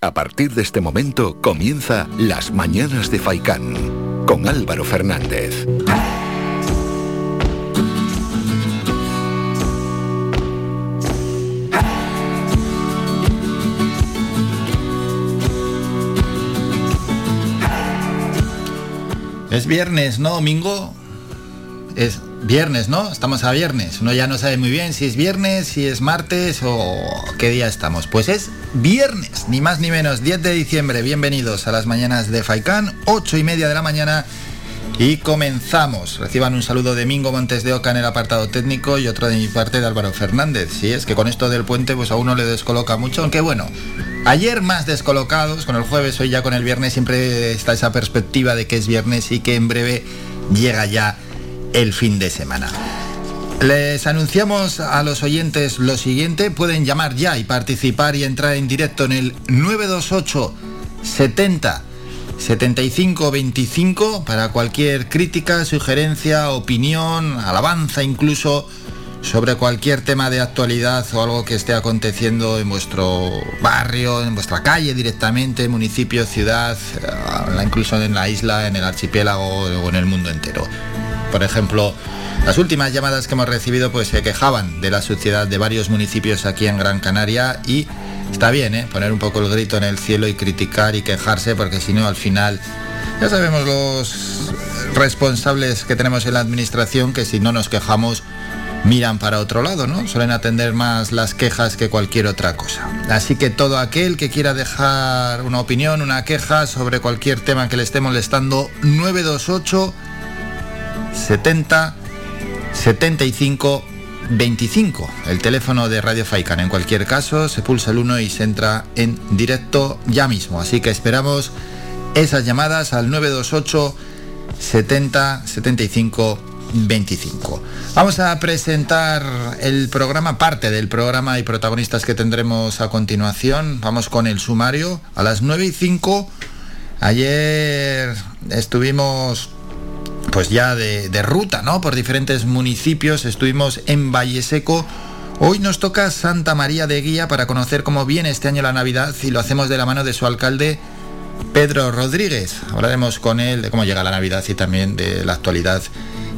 A partir de este momento comienza Las Mañanas de Faicán con Álvaro Fernández. Es viernes, ¿no, domingo? Es viernes, ¿no? Estamos a viernes. Uno ya no sabe muy bien si es viernes, si es martes o qué día estamos. Pues es viernes, ni más ni menos, 10 de diciembre. Bienvenidos a las mañanas de Faicán, 8 y media de la mañana. Y comenzamos. Reciban un saludo de Mingo Montes de Oca en el apartado técnico y otro de mi parte de Álvaro Fernández. Si es que con esto del puente pues a uno le descoloca mucho, aunque bueno, Ayer más descolocados, con el jueves, hoy ya con el viernes, siempre está esa perspectiva de que es viernes y que en breve llega ya el fin de semana. Les anunciamos a los oyentes lo siguiente, pueden llamar ya y participar y entrar en directo en el 928 70 75 25 para cualquier crítica, sugerencia, opinión, alabanza incluso sobre cualquier tema de actualidad o algo que esté aconteciendo en vuestro barrio, en vuestra calle directamente, municipio, ciudad, eh, incluso en la isla, en el archipiélago o en el mundo entero. Por ejemplo, las últimas llamadas que hemos recibido pues se quejaban de la suciedad de varios municipios aquí en Gran Canaria y está bien, ¿eh? poner un poco el grito en el cielo y criticar y quejarse porque si no al final ya sabemos los responsables que tenemos en la administración que si no nos quejamos miran para otro lado, ¿no? Suelen atender más las quejas que cualquier otra cosa. Así que todo aquel que quiera dejar una opinión, una queja sobre cualquier tema que le esté molestando, 928 70 75 25, el teléfono de Radio Faikan. En cualquier caso, se pulsa el 1 y se entra en directo ya mismo. Así que esperamos esas llamadas al 928 70 75 25. Vamos a presentar el programa, parte del programa y protagonistas que tendremos a continuación. Vamos con el sumario. A las 9 y 5, ayer estuvimos pues ya de, ruta, ¿no? Por diferentes municipios, estuvimos en Valle Seco. Hoy nos toca Santa María de Guía para conocer cómo viene este año la Navidad y lo hacemos de la mano de su alcalde Pedro Rodríguez. Hablaremos con él de cómo llega la Navidad y también de la actualidad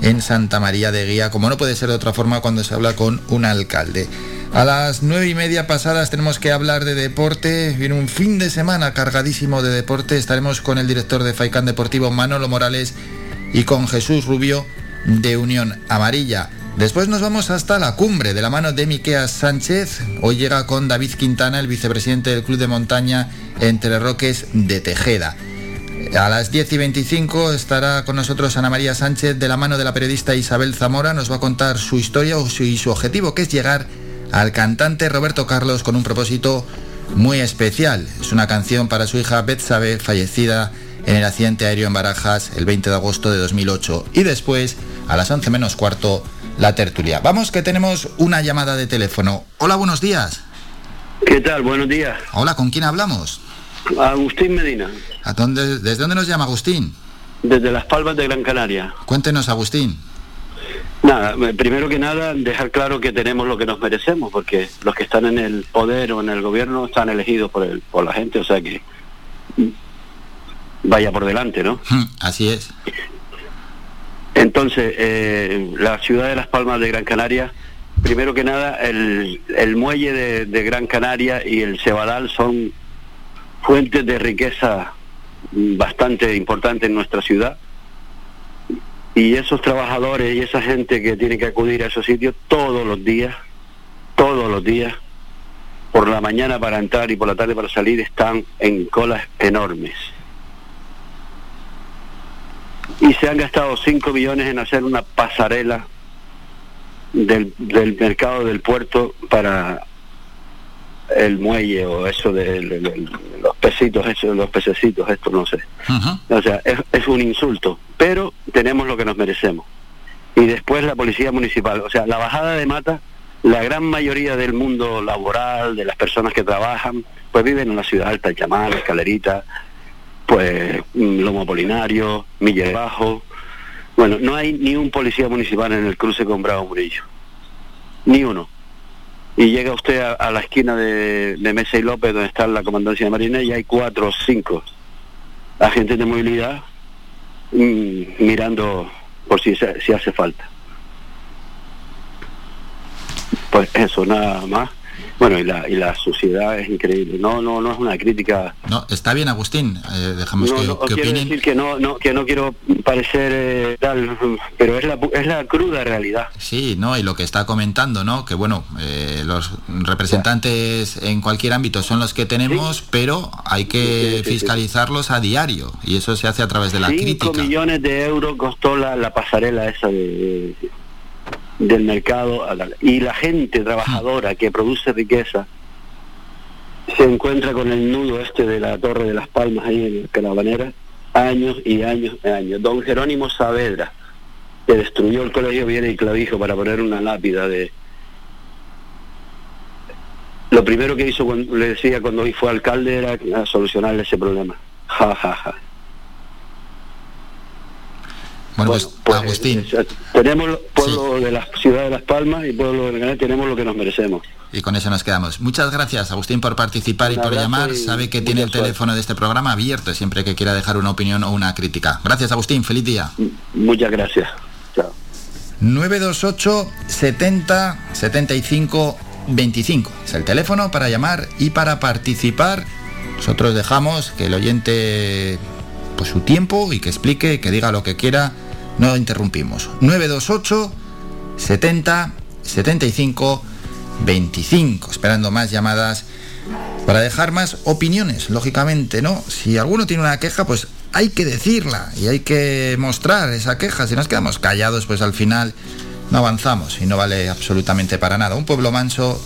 en Santa María de Guía, como no puede ser de otra forma cuando se habla con un alcalde. A las nueve y media pasadas tenemos que hablar de deporte. Viene un fin de semana cargadísimo de deporte. Estaremos con el director de Faicán Deportivo, Manolo Morales, y con Jesús Rubio de Unión Amarilla. Después nos vamos hasta la cumbre de la mano de Miqueas Sánchez. Hoy llega con David Quintana, el vicepresidente del Club de Montaña Entre Roques de Tejeda. A las 10 y 25 estará con nosotros Ana María Sánchez de la mano de la periodista Isabel Zamora. Nos va a contar su historia y su objetivo, que es llegar al cantante Roberto Carlos con un propósito muy especial. Es una canción para su hija Betsabe, fallecida en el accidente aéreo en Barajas el 20 de agosto de 2008. Y después, a las 11 menos cuarto, la tertulia. Vamos que tenemos una llamada de teléfono. Hola, buenos días. ¿Qué tal? Buenos días. Hola, ¿con quién hablamos? Agustín Medina. ¿A dónde, ¿Desde dónde nos llama Agustín? Desde Las Palmas de Gran Canaria. Cuéntenos, Agustín. Nada, primero que nada, dejar claro que tenemos lo que nos merecemos, porque los que están en el poder o en el gobierno están elegidos por, el, por la gente, o sea que vaya por delante, ¿no? Hmm, así es. Entonces, eh, la ciudad de Las Palmas de Gran Canaria, primero que nada, el, el muelle de, de Gran Canaria y el Cebadal son fuentes de riqueza bastante importante en nuestra ciudad. Y esos trabajadores y esa gente que tiene que acudir a esos sitios todos los días, todos los días, por la mañana para entrar y por la tarde para salir, están en colas enormes. Y se han gastado 5 millones en hacer una pasarela del, del mercado del puerto para el muelle o eso de, los pesitos, eso, los pececitos, esto no sé. O sea, es, un insulto, pero tenemos lo que nos merecemos. Y después la policía municipal, o sea, la bajada de mata, la gran mayoría del mundo laboral, de las personas que trabajan, pues viven en la ciudad alta, Chamar, Escalerita, pues Lomo Polinario, Mille Bajo. Bueno, no hay ni un policía municipal en el cruce con Bravo Murillo. Ni uno y llega usted a, la esquina de, Mesa y López, donde está la comandancia de Marina, y hay cuatro o cinco agentes de movilidad mm, mirando por si, si hace falta. Pues eso, nada más. Bueno, y la, y la sociedad es increíble. No, no, no es una crítica. No, está bien, Agustín. Eh, dejamos que, no, quiero decir que no, no, que no quiero parecer eh, tal, pero es la, es la cruda realidad. Sí, no, y lo que está comentando, ¿no? Que bueno, eh, los representantes en cualquier ámbito son los que tenemos, pero hay que fiscalizarlos a diario y eso se hace a través de la crítica. 5 millones de euros costó la, la pasarela esa de del mercado y la gente trabajadora que produce riqueza se encuentra con el nudo este de la Torre de las Palmas ahí en Caravanera años y años y años. Don Jerónimo Saavedra, que destruyó el colegio Viene y Clavijo para poner una lápida de... Lo primero que hizo, cuando, le decía cuando hoy fue alcalde, era solucionarle ese problema. Ja, ja, ja. Bueno, pues, pues Agustín. Eh, tenemos pueblo de la ciudad de Las Palmas y pueblo de Granada, tenemos lo que nos merecemos. Y con eso nos quedamos. Muchas gracias, Agustín, por participar y por llamar. Sabe que tiene el teléfono de este programa abierto siempre que quiera dejar una opinión o una crítica. Gracias, Agustín. Feliz día. Muchas gracias. Chao. 928 70 75 25 es el teléfono para llamar y para participar. Nosotros dejamos que el oyente pues su tiempo y que explique, que diga lo que quiera no interrumpimos. 928 70 75 25. Esperando más llamadas para dejar más opiniones, lógicamente, ¿no? Si alguno tiene una queja, pues hay que decirla y hay que mostrar esa queja. Si nos quedamos callados, pues al final no avanzamos y no vale absolutamente para nada. Un pueblo manso,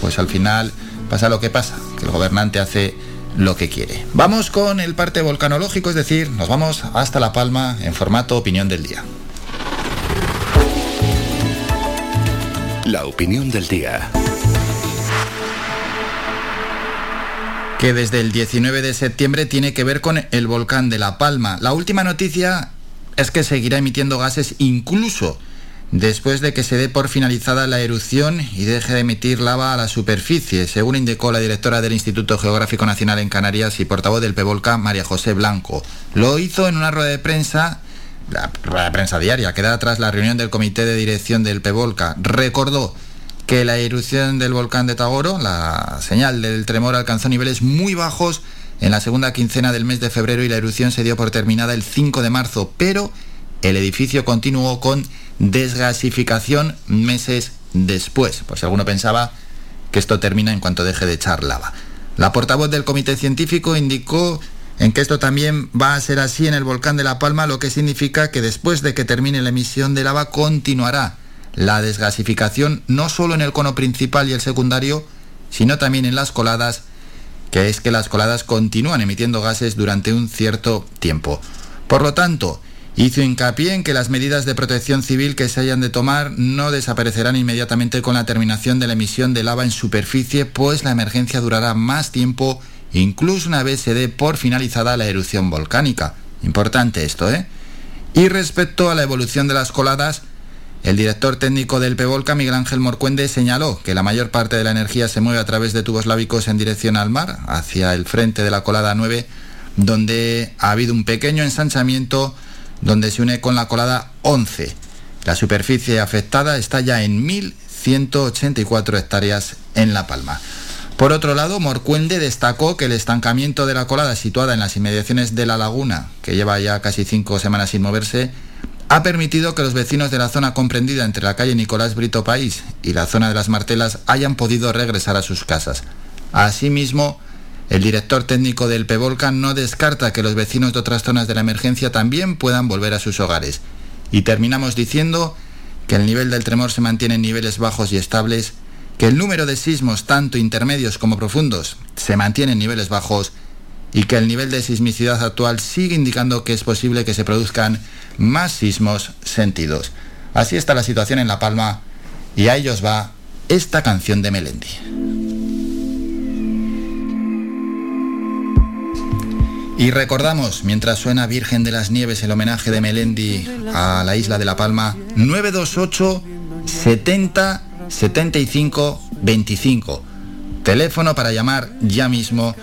pues al final pasa lo que pasa, que el gobernante hace lo que quiere. Vamos con el parte volcanológico, es decir, nos vamos hasta La Palma en formato opinión del día. La opinión del día. Que desde el 19 de septiembre tiene que ver con el volcán de La Palma. La última noticia es que seguirá emitiendo gases incluso después de que se dé por finalizada la erupción y deje de emitir lava a la superficie, según indicó la directora del Instituto Geográfico Nacional en Canarias y portavoz del PEVOLCA, María José Blanco. Lo hizo en una rueda de prensa, la rueda de prensa diaria, que da tras la reunión del comité de dirección del PEVOLCA. Recordó que la erupción del volcán de Tagoro, la señal del tremor, alcanzó niveles muy bajos en la segunda quincena del mes de febrero y la erupción se dio por terminada el 5 de marzo, pero el edificio continuó con desgasificación meses después, por si alguno pensaba que esto termina en cuanto deje de echar lava. La portavoz del comité científico indicó en que esto también va a ser así en el volcán de La Palma, lo que significa que después de que termine la emisión de lava continuará la desgasificación no solo en el cono principal y el secundario, sino también en las coladas, que es que las coladas continúan emitiendo gases durante un cierto tiempo. Por lo tanto, Hizo hincapié en que las medidas de protección civil que se hayan de tomar no desaparecerán inmediatamente con la terminación de la emisión de lava en superficie, pues la emergencia durará más tiempo, incluso una vez se dé por finalizada la erupción volcánica. Importante esto, ¿eh? Y respecto a la evolución de las coladas, el director técnico del PEVOLCA, Miguel Ángel Morcuende, señaló que la mayor parte de la energía se mueve a través de tubos lábicos en dirección al mar, hacia el frente de la colada 9, donde ha habido un pequeño ensanchamiento donde se une con la colada 11. La superficie afectada está ya en 1.184 hectáreas en La Palma. Por otro lado, Morcuende destacó que el estancamiento de la colada situada en las inmediaciones de la laguna, que lleva ya casi cinco semanas sin moverse, ha permitido que los vecinos de la zona comprendida entre la calle Nicolás Brito País y la zona de las Martelas hayan podido regresar a sus casas. Asimismo, el director técnico del PEVOLCA no descarta que los vecinos de otras zonas de la emergencia también puedan volver a sus hogares. Y terminamos diciendo que el nivel del tremor se mantiene en niveles bajos y estables, que el número de sismos, tanto intermedios como profundos, se mantiene en niveles bajos y que el nivel de sismicidad actual sigue indicando que es posible que se produzcan más sismos sentidos. Así está la situación en La Palma y a ellos va esta canción de Melendi. Y recordamos, mientras suena Virgen de las Nieves el homenaje de Melendi a la isla de La Palma, 928 70 75 25. Teléfono para llamar ya mismo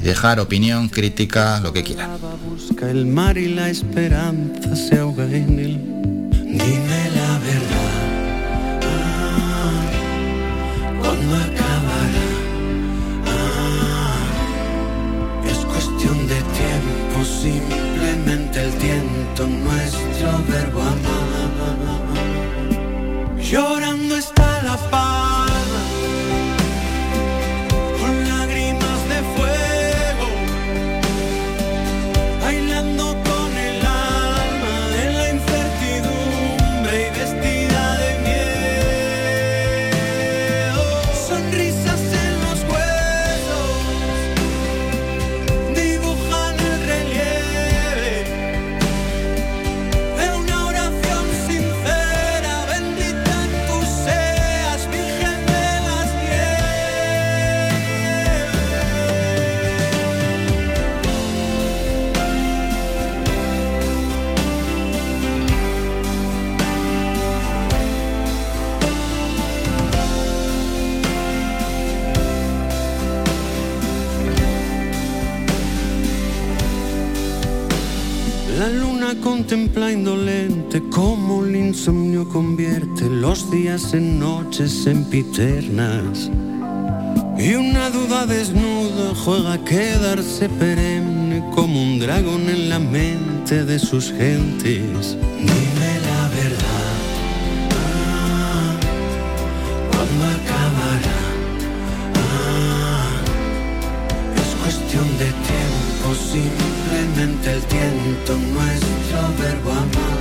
y dejar opinión, crítica, lo que quieran. Busca el mar y la esperanza se ahoga en él. Dime la verdad. Ah, simplemente el tiento, nuestro verbo amar. Llorando está la paz. Contempla indolente cómo el insomnio convierte los días en noches sempiternas. Y una duda desnuda juega a quedarse perenne como un dragón en la mente de sus gentes. Dime la verdad. Ah, ¿Cuándo acabará? Ah, es cuestión de tiempo, simplemente el tiento, nuestro verbo amar.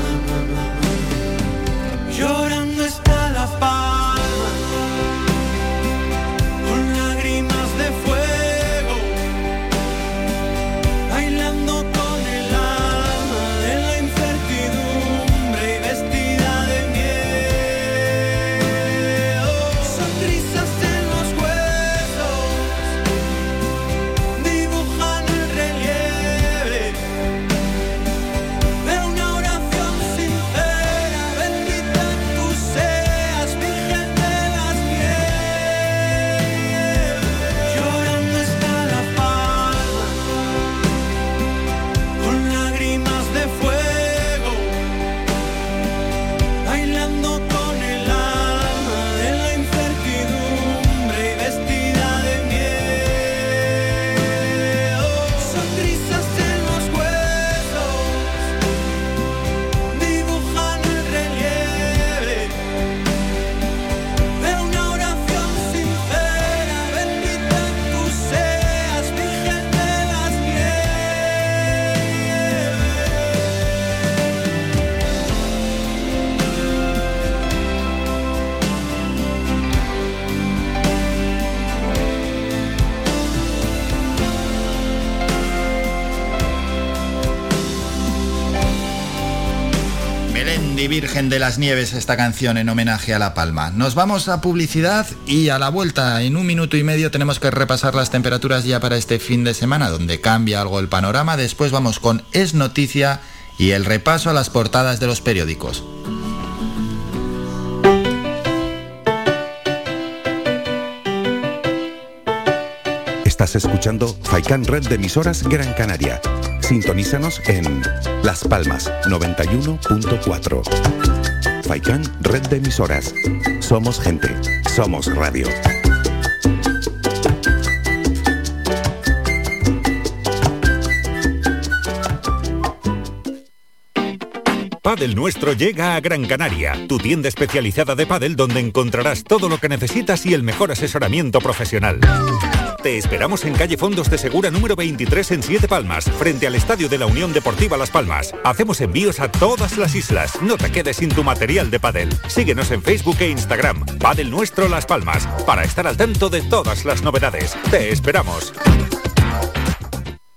Virgen de las Nieves, esta canción en homenaje a La Palma. Nos vamos a publicidad y a la vuelta en un minuto y medio tenemos que repasar las temperaturas ya para este fin de semana, donde cambia algo el panorama. Después vamos con Es Noticia y el repaso a las portadas de los periódicos. Estás escuchando Faikan Red de emisoras Gran Canaria. Sintonízanos en Las Palmas 91.4. Faikan Red de emisoras. Somos gente. Somos radio. Padel Nuestro llega a Gran Canaria, tu tienda especializada de pádel donde encontrarás todo lo que necesitas y el mejor asesoramiento profesional. Te esperamos en calle Fondos de Segura número 23 en Siete Palmas, frente al Estadio de la Unión Deportiva Las Palmas. Hacemos envíos a todas las islas. No te quedes sin tu material de pádel. Síguenos en Facebook e Instagram. Padel Nuestro Las Palmas, para estar al tanto de todas las novedades. Te esperamos.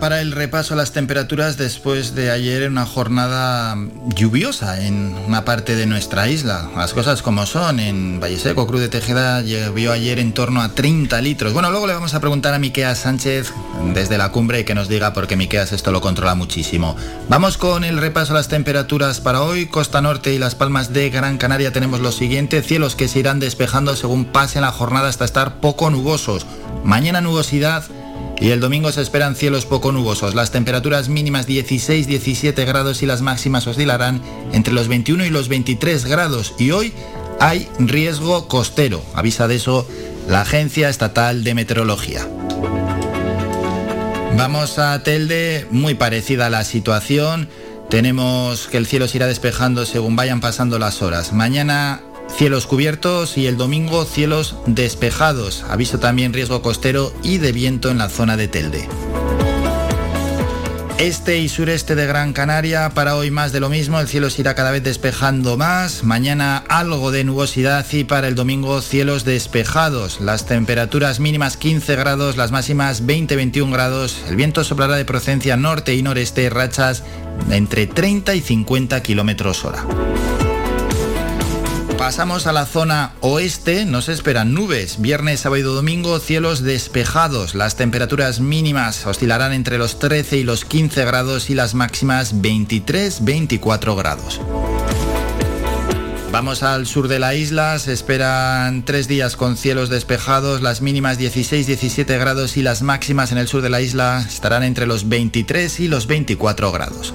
Para el repaso a las temperaturas después de ayer una jornada lluviosa en una parte de nuestra isla. Las cosas como son, en Valle Seco, Cruz de Tejeda llovió ayer en torno a 30 litros. Bueno, luego le vamos a preguntar a Miqueas Sánchez desde la cumbre que nos diga porque Miqueas esto lo controla muchísimo. Vamos con el repaso a las temperaturas para hoy. Costa Norte y Las Palmas de Gran Canaria tenemos lo siguiente, cielos que se irán despejando según pase la jornada hasta estar poco nubosos. Mañana nubosidad y el domingo se esperan cielos poco nubosos. Las temperaturas mínimas 16-17 grados y las máximas oscilarán entre los 21 y los 23 grados. Y hoy hay riesgo costero. Avisa de eso la Agencia Estatal de Meteorología. Vamos a Telde, muy parecida a la situación. Tenemos que el cielo se irá despejando según vayan pasando las horas. Mañana Cielos cubiertos y el domingo cielos despejados. Aviso también riesgo costero y de viento en la zona de Telde. Este y sureste de Gran Canaria, para hoy más de lo mismo, el cielo se irá cada vez despejando más, mañana algo de nubosidad y para el domingo cielos despejados, las temperaturas mínimas 15 grados, las máximas 20-21 grados, el viento soplará de procedencia norte y noreste, rachas entre 30 y 50 kilómetros hora. Pasamos a la zona oeste, nos esperan nubes. Viernes, sábado y domingo, cielos despejados. Las temperaturas mínimas oscilarán entre los 13 y los 15 grados y las máximas 23-24 grados. Vamos al sur de la isla, se esperan tres días con cielos despejados, las mínimas 16-17 grados y las máximas en el sur de la isla estarán entre los 23 y los 24 grados.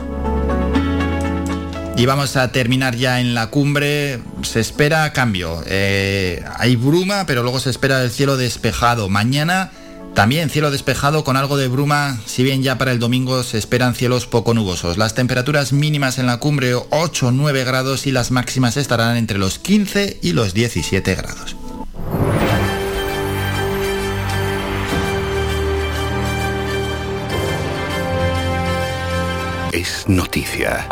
Y vamos a terminar ya en la cumbre. Se espera cambio. Eh, hay bruma, pero luego se espera el cielo despejado. Mañana también cielo despejado con algo de bruma, si bien ya para el domingo se esperan cielos poco nubosos. Las temperaturas mínimas en la cumbre 8 9 grados y las máximas estarán entre los 15 y los 17 grados. Es noticia.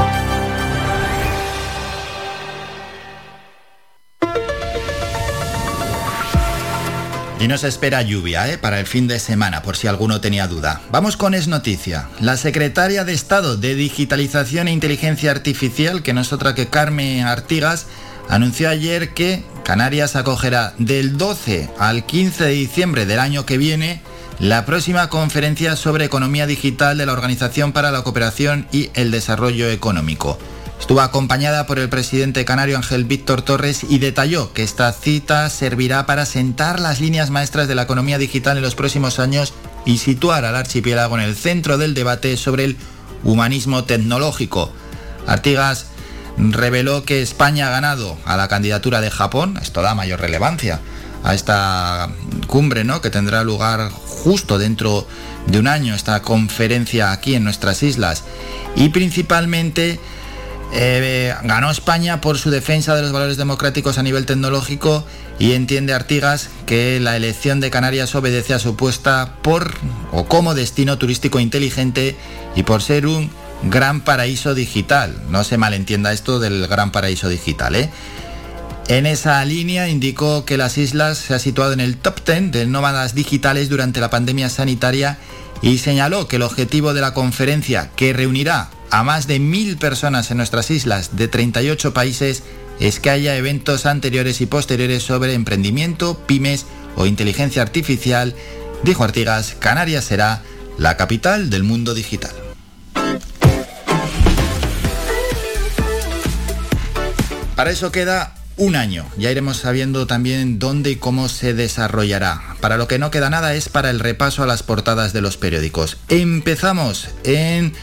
Y nos espera lluvia ¿eh? para el fin de semana, por si alguno tenía duda. Vamos con Es Noticia. La secretaria de Estado de Digitalización e Inteligencia Artificial, que no es otra que Carmen Artigas, anunció ayer que Canarias acogerá del 12 al 15 de diciembre del año que viene la próxima conferencia sobre economía digital de la Organización para la Cooperación y el Desarrollo Económico. Estuvo acompañada por el presidente canario Ángel Víctor Torres y detalló que esta cita servirá para sentar las líneas maestras de la economía digital en los próximos años y situar al archipiélago en el centro del debate sobre el humanismo tecnológico. Artigas reveló que España ha ganado a la candidatura de Japón, esto da mayor relevancia, a esta cumbre, ¿no? Que tendrá lugar justo dentro de un año, esta conferencia aquí en nuestras islas. Y principalmente eh, ganó España por su defensa de los valores democráticos a nivel tecnológico y entiende Artigas que la elección de Canarias obedece a su puesta por o como destino turístico inteligente y por ser un gran paraíso digital. No se malentienda esto del gran paraíso digital, ¿eh? En esa línea indicó que las islas se ha situado en el top 10 de nómadas digitales durante la pandemia sanitaria y señaló que el objetivo de la conferencia, que reunirá a más de mil personas en nuestras islas de 38 países, es que haya eventos anteriores y posteriores sobre emprendimiento, pymes o inteligencia artificial. Dijo Artigas, Canarias será la capital del mundo digital. Para eso queda un año. Ya iremos sabiendo también dónde y cómo se desarrollará. Para lo que no queda nada es para el repaso a las portadas de los periódicos. Empezamos en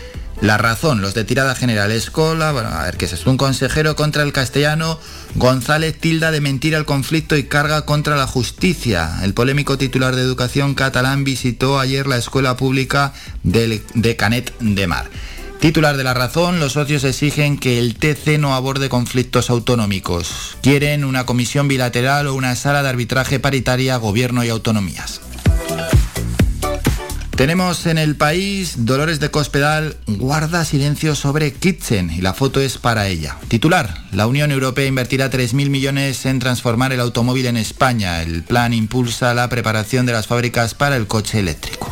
La Razón, los de tirada general. Escola, bueno, a ver qué es. Un consejero contra el castellano. González tilda de mentir el conflicto y carga contra la justicia. El polémico titular de educación catalán visitó ayer la escuela pública de Canet de Mar. Titular de la razón, los socios exigen que el TC no aborde conflictos autonómicos. Quieren una comisión bilateral o una sala de arbitraje paritaria, gobierno y autonomías. Tenemos en el país Dolores de Cospedal guarda silencio sobre Kitchen y la foto es para ella. Titular, la Unión Europea invertirá 3.000 millones en transformar el automóvil en España. El plan impulsa la preparación de las fábricas para el coche eléctrico.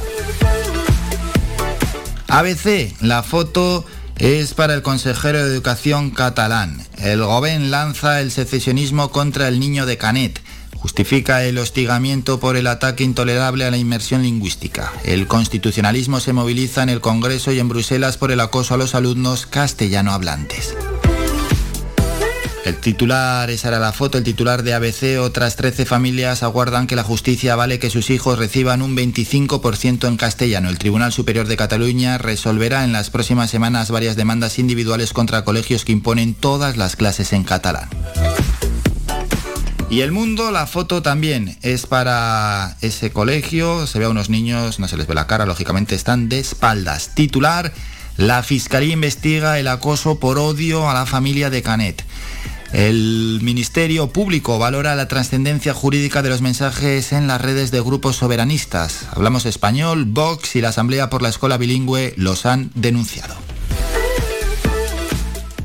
ABC, la foto es para el consejero de Educación catalán. El Gobén lanza el secesionismo contra el niño de Canet. Justifica el hostigamiento por el ataque intolerable a la inmersión lingüística. El constitucionalismo se moviliza en el Congreso y en Bruselas por el acoso a los alumnos castellano hablantes. El titular, esa era la foto, el titular de ABC, otras 13 familias aguardan que la justicia vale que sus hijos reciban un 25% en castellano. El Tribunal Superior de Cataluña resolverá en las próximas semanas varias demandas individuales contra colegios que imponen todas las clases en catalán. Y el mundo, la foto también es para ese colegio. Se ve a unos niños, no se les ve la cara, lógicamente están de espaldas. Titular, la Fiscalía investiga el acoso por odio a la familia de Canet. El Ministerio Público valora la trascendencia jurídica de los mensajes en las redes de grupos soberanistas. Hablamos español, Vox y la Asamblea por la Escuela Bilingüe los han denunciado.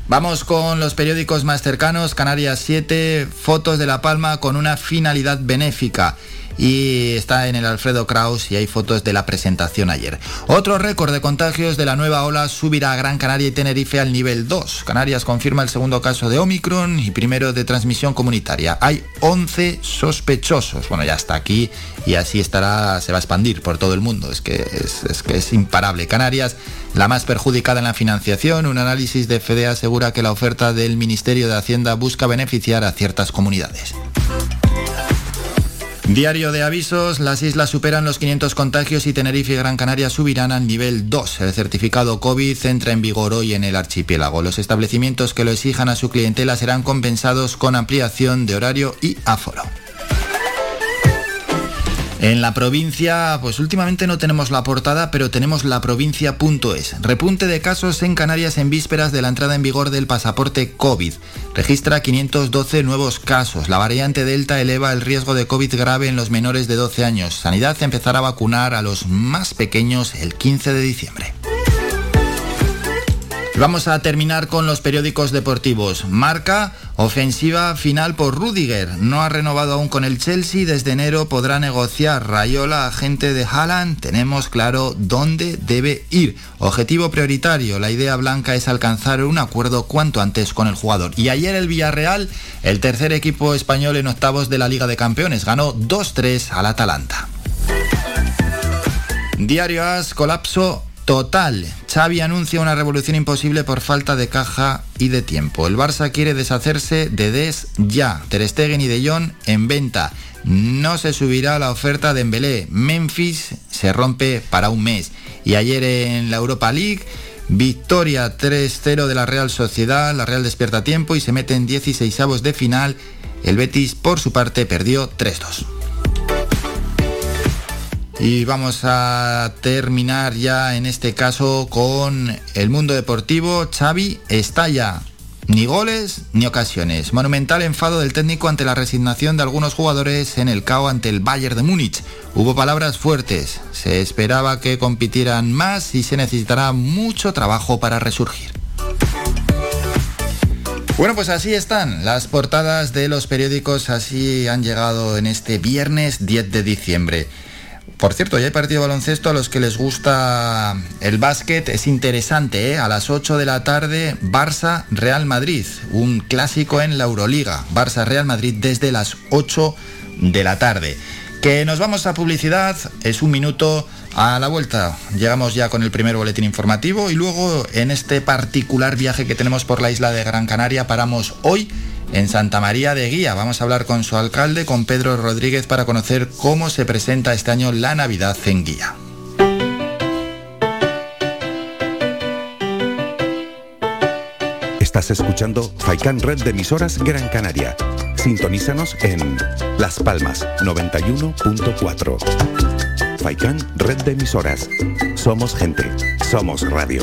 Vamos con los periódicos más cercanos, Canarias 7, fotos de La Palma con una finalidad benéfica y está en el Alfredo Kraus y hay fotos de la presentación ayer. Otro récord de contagios de la nueva ola subirá a Gran Canaria y Tenerife al nivel 2. Canarias confirma el segundo caso de Omicron y primero de transmisión comunitaria. Hay 11 sospechosos. Bueno, ya está aquí y así estará, se va a expandir por todo el mundo. Es que es, es que es imparable. Canarias, la más perjudicada en la financiación. Un análisis de FEDE asegura que la oferta del Ministerio de Hacienda busca beneficiar a ciertas comunidades. Diario de avisos, las islas superan los 500 contagios y Tenerife y Gran Canaria subirán al nivel 2. El certificado COVID entra en vigor hoy en el archipiélago. Los establecimientos que lo exijan a su clientela serán compensados con ampliación de horario y aforo. En la provincia, pues últimamente no tenemos la portada, pero tenemos la provincia.es. Repunte de casos en Canarias en vísperas de la entrada en vigor del pasaporte COVID. Registra 512 nuevos casos. La variante Delta eleva el riesgo de COVID grave en los menores de 12 años. Sanidad empezará a vacunar a los más pequeños el 15 de diciembre. Vamos a terminar con los periódicos deportivos. Marca, ofensiva final por Rudiger. No ha renovado aún con el Chelsea. Desde enero podrá negociar Rayola, agente de Haaland. Tenemos claro dónde debe ir. Objetivo prioritario. La idea blanca es alcanzar un acuerdo cuanto antes con el jugador. Y ayer el Villarreal, el tercer equipo español en octavos de la Liga de Campeones, ganó 2-3 al Atalanta. Diario As, colapso total. Xavi anuncia una revolución imposible por falta de caja y de tiempo. El Barça quiere deshacerse de Des ya. Ter Stegen y De Jong en venta. No se subirá la oferta de Embelé. Memphis se rompe para un mes. Y ayer en la Europa League, victoria 3-0 de la Real Sociedad. La Real despierta tiempo y se mete en 16avos de final. El Betis, por su parte, perdió 3-2. Y vamos a terminar ya en este caso con el mundo deportivo. Xavi estalla. Ni goles ni ocasiones. Monumental enfado del técnico ante la resignación de algunos jugadores en el CAO ante el Bayern de Múnich. Hubo palabras fuertes. Se esperaba que compitieran más y se necesitará mucho trabajo para resurgir. Bueno, pues así están las portadas de los periódicos, así han llegado en este viernes 10 de diciembre. Por cierto, ya hay partido baloncesto a los que les gusta el básquet. Es interesante, ¿eh? A las 8 de la tarde, Barça-Real Madrid. Un clásico en la Euroliga. Barça-Real Madrid desde las 8 de la tarde. Que nos vamos a publicidad. Es un minuto a la vuelta. Llegamos ya con el primer boletín informativo y luego en este particular viaje que tenemos por la isla de Gran Canaria paramos hoy en Santa María de Guía. Vamos a hablar con su alcalde, con Pedro Rodríguez, para conocer cómo se presenta este año la Navidad en Guía. Estás escuchando Faikan Red de emisoras Gran Canaria. Sintonízanos en Las Palmas 91.4. Faikan Red de emisoras. Somos gente. Somos radio.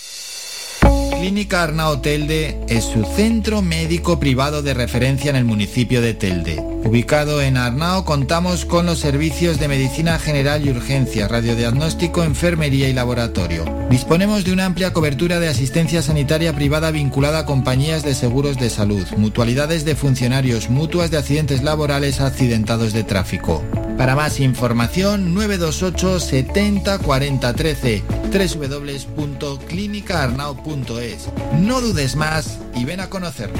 Clínica Arnao Telde es su centro médico privado de referencia en el municipio de Telde. Ubicado en Arnao contamos con los servicios de medicina general y urgencia, radiodiagnóstico, enfermería y laboratorio. Disponemos de una amplia cobertura de asistencia sanitaria privada vinculada a compañías de seguros de salud, mutualidades de funcionarios, mutuas de accidentes laborales accidentados de tráfico. Para más información 928 70 40 13 www.clinicaarnao.es. No dudes más y ven a conocernos.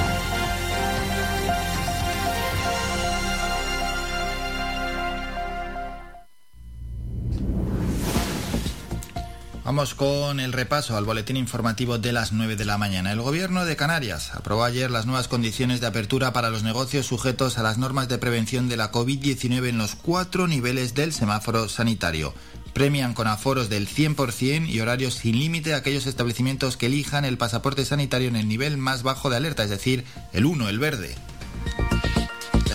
Vamos con el repaso al boletín informativo de las 9 de la mañana. El gobierno de Canarias aprobó ayer las nuevas condiciones de apertura para los negocios sujetos a las normas de prevención de la COVID-19 en los cuatro niveles del semáforo sanitario. Premian con aforos del 100% y horarios sin límite a aquellos establecimientos que elijan el pasaporte sanitario en el nivel más bajo de alerta, es decir, el 1, el verde.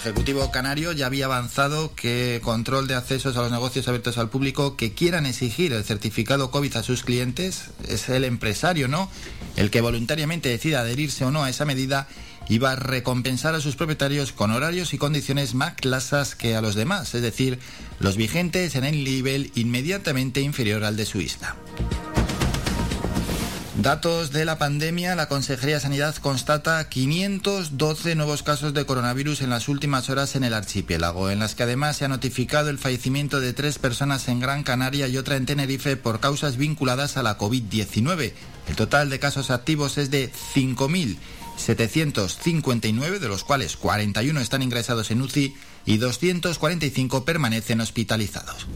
Ejecutivo Canario ya había avanzado que control de accesos a los negocios abiertos al público que quieran exigir el certificado COVID a sus clientes es el empresario, ¿no? El que voluntariamente decida adherirse o no a esa medida va a recompensar a sus propietarios con horarios y condiciones más clasas que a los demás, es decir, los vigentes en el nivel inmediatamente inferior al de su isla. Datos de la pandemia, la Consejería de Sanidad constata 512 nuevos casos de coronavirus en las últimas horas en el archipiélago, en las que además se ha notificado el fallecimiento de tres personas en Gran Canaria y otra en Tenerife por causas vinculadas a la COVID-19. El total de casos activos es de 5.759, de los cuales 41 están ingresados en UCI y 245 permanecen hospitalizados.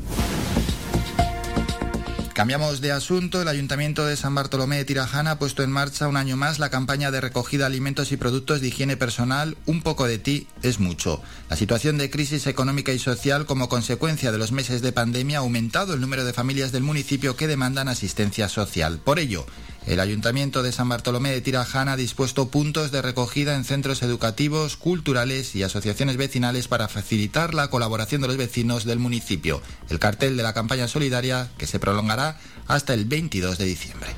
Cambiamos de asunto. El Ayuntamiento de San Bartolomé de Tirajana ha puesto en marcha un año más la campaña de recogida de alimentos y productos de higiene personal Un poco de ti es mucho. La situación de crisis económica y social como consecuencia de los meses de pandemia ha aumentado el número de familias del municipio que demandan asistencia social. Por ello, el Ayuntamiento de San Bartolomé de Tirajana ha dispuesto puntos de recogida en centros educativos, culturales y asociaciones vecinales para facilitar la colaboración de los vecinos del municipio. El cartel de la campaña solidaria que se prolongará hasta el 22 de diciembre.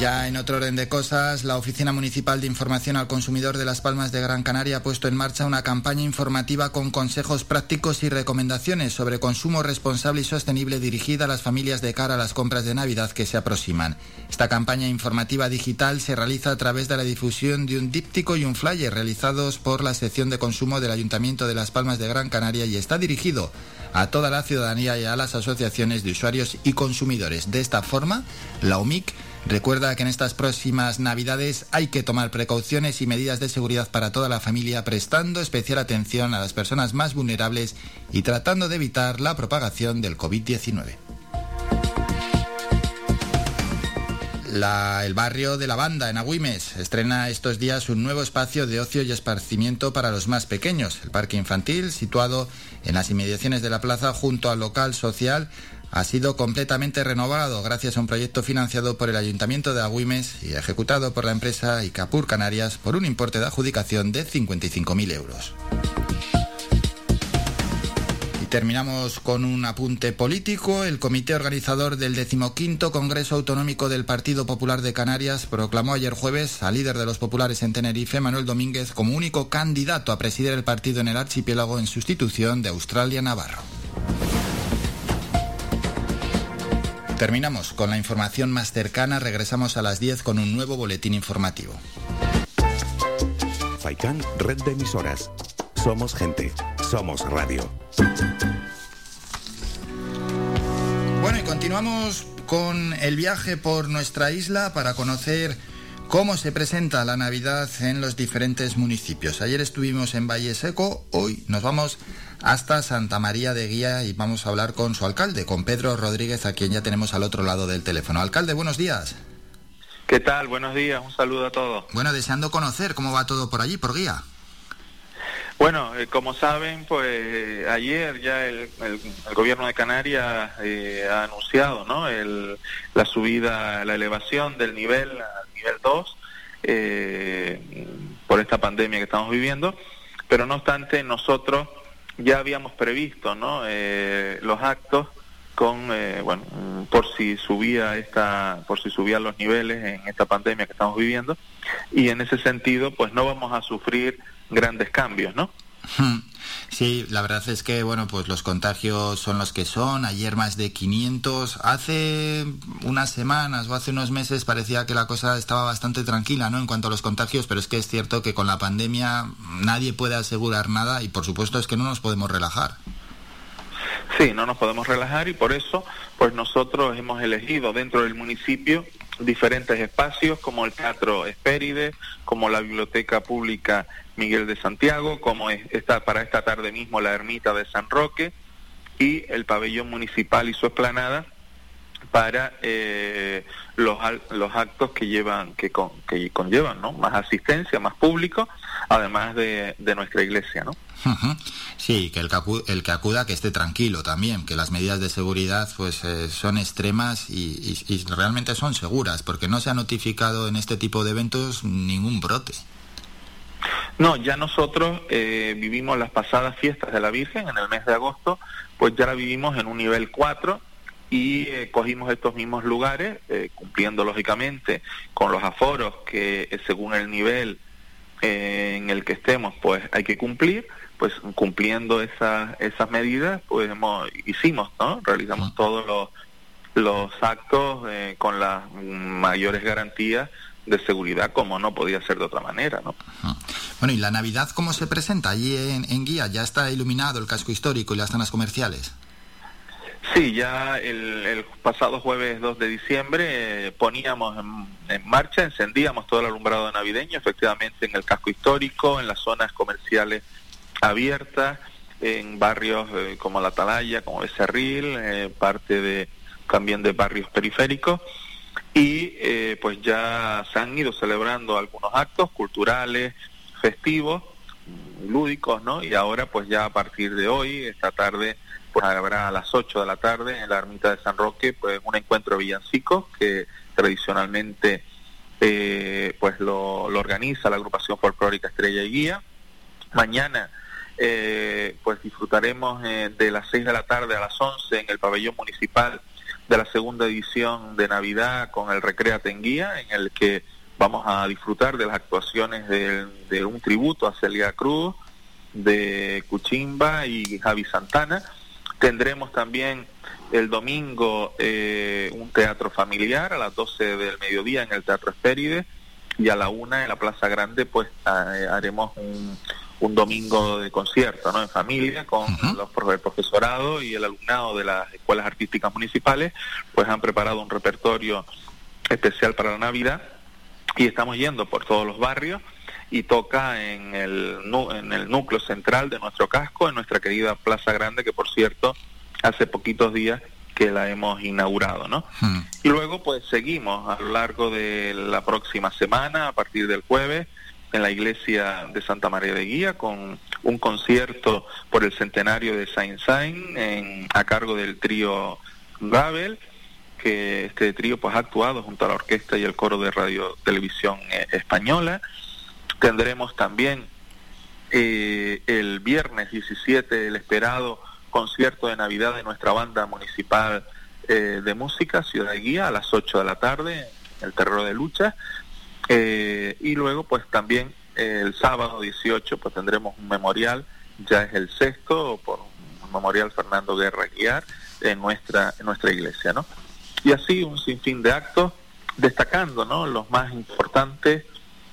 Ya en otro orden de cosas, la Oficina Municipal de Información al Consumidor de Las Palmas de Gran Canaria ha puesto en marcha una campaña informativa con consejos prácticos y recomendaciones sobre consumo responsable y sostenible dirigida a las familias de cara a las compras de Navidad que se aproximan. Esta campaña informativa digital se realiza a través de la difusión de un díptico y un flyer realizados por la sección de consumo del Ayuntamiento de Las Palmas de Gran Canaria y está dirigido a toda la ciudadanía y a las asociaciones de usuarios y consumidores. De esta forma, la OMIC Recuerda que en estas próximas Navidades hay que tomar precauciones y medidas de seguridad para toda la familia, prestando especial atención a las personas más vulnerables y tratando de evitar la propagación del COVID-19. El barrio de la Banda en Agüimes estrena estos días un nuevo espacio de ocio y esparcimiento para los más pequeños. El parque infantil, situado en las inmediaciones de la plaza junto al local social, ha sido completamente renovado gracias a un proyecto financiado por el Ayuntamiento de Agüimes y ejecutado por la empresa Icapur Canarias por un importe de adjudicación de 55.000 euros. Terminamos con un apunte político. El comité organizador del decimoquinto Congreso Autonómico del Partido Popular de Canarias proclamó ayer jueves al líder de los populares en Tenerife, Manuel Domínguez, como único candidato a presidir el partido en el archipiélago en sustitución de Australia Navarro. Terminamos con la información más cercana, regresamos a las 10 con un nuevo boletín informativo. Faikan, red de emisoras. Somos gente, somos radio. Bueno, y continuamos con el viaje por nuestra isla para conocer cómo se presenta la Navidad en los diferentes municipios. Ayer estuvimos en Valle Seco, hoy nos vamos hasta Santa María de Guía y vamos a hablar con su alcalde, con Pedro Rodríguez, a quien ya tenemos al otro lado del teléfono. Alcalde, buenos días. ¿Qué tal? Buenos días, un saludo a todos. Bueno, deseando conocer cómo va todo por allí, por Guía. Bueno, eh, como saben, pues ayer ya el, gobierno de Canarias eh, ha anunciado ¿no? la subida, la elevación del nivel al nivel 2 eh, por esta pandemia que estamos viviendo, pero no obstante nosotros ya habíamos previsto ¿no? Eh, los actos con eh, bueno por si subía esta por si subían los niveles en esta pandemia que estamos viviendo y en ese sentido pues no vamos a sufrir grandes cambios no. Sí, la verdad es que, bueno, pues los contagios son los que son. Ayer más de 500. Hace unas semanas o hace unos meses parecía que la cosa estaba bastante tranquila, ¿no? En cuanto a los contagios, pero es que es cierto que con la pandemia nadie puede asegurar nada y por supuesto es que no nos podemos relajar. Sí, no nos podemos relajar y por eso, pues nosotros hemos elegido dentro del municipio diferentes espacios como el Teatro Espéride, como la Biblioteca Pública Miguel de Santiago, como está para esta tarde mismo la Ermita de San Roque y el Pabellón Municipal y su esplanada para eh, los, los actos que llevan que, que conllevan ¿no? más asistencia más público además de, de nuestra iglesia no Sí, que el, que acuda, el que acuda que esté tranquilo también, que las medidas de seguridad pues eh, son extremas y, realmente son seguras, porque no se ha notificado en este tipo de eventos ningún brote. No, ya nosotros eh, vivimos las pasadas fiestas de la Virgen en el mes de agosto, pues ya la vivimos en un nivel 4 y eh, cogimos estos mismos lugares, cumpliendo lógicamente con los aforos que según el nivel en el que estemos, pues hay que cumplir pues cumpliendo esas esas medidas, pues hemos, hicimos, ¿no? Realizamos todos los, los actos eh, con las mayores garantías de seguridad, como no podía ser de otra manera, ¿no? Bueno, ¿y la Navidad cómo se presenta allí en, Guía? ¿Ya está iluminado el casco histórico y las zonas comerciales? Sí, ya el, pasado jueves 2 de diciembre eh, poníamos en, en, marcha, encendíamos todo el alumbrado navideño, efectivamente en el casco histórico, en las zonas comerciales abierta en barrios eh, como La Atalaya, como Becerril, eh, parte de también de barrios periféricos y eh, pues ya se han ido celebrando algunos actos culturales, festivos, lúdicos, ¿no? Y ahora pues ya a partir de hoy, esta tarde, pues habrá a las 8 de la tarde en la ermita de San Roque pues un encuentro villancico que tradicionalmente pues lo, lo organiza la agrupación folclórica Estrella y Guía. Mañana eh, pues disfrutaremos eh, de las 6 de la tarde a las 11 en el pabellón municipal de la segunda edición de Navidad con el Recreate en Guía, en el que vamos a disfrutar de las actuaciones de, de un tributo a Celia Cruz, de Cuchimba y Javi Santana. Tendremos también el domingo eh, un teatro familiar a las 12 del mediodía en el Teatro Espéride y a la una en la Plaza Grande pues eh, haremos un, un domingo de concierto ¿no? en familia con los profe- el profesorado y el alumnado de las escuelas artísticas municipales pues han preparado un repertorio especial para la Navidad y estamos yendo por todos los barrios y toca en el, en el núcleo central de nuestro casco, en nuestra querida Plaza Grande, que por cierto hace poquitos días que la hemos inaugurado, ¿no? Y luego pues seguimos a lo largo de la próxima semana, a partir del jueves, en la iglesia de Santa María de Guía, con un concierto por el centenario de Saint Saint en- a cargo del trío Gabel, que este trío pues ha actuado junto a la orquesta y el coro de radio televisión eh, española. Tendremos también eh, el viernes 17 el esperado concierto de Navidad de nuestra banda municipal eh, de música, Ciudad de Guía, a las 8 de la tarde, el terror de lucha. Eh, y luego pues también el sábado 18 pues tendremos un memorial, ya es el sexto, por un memorial Fernando Guerra Guiar en nuestra, nuestra iglesia, ¿no? Y así un sinfín de actos, destacando, ¿no? Los más importantes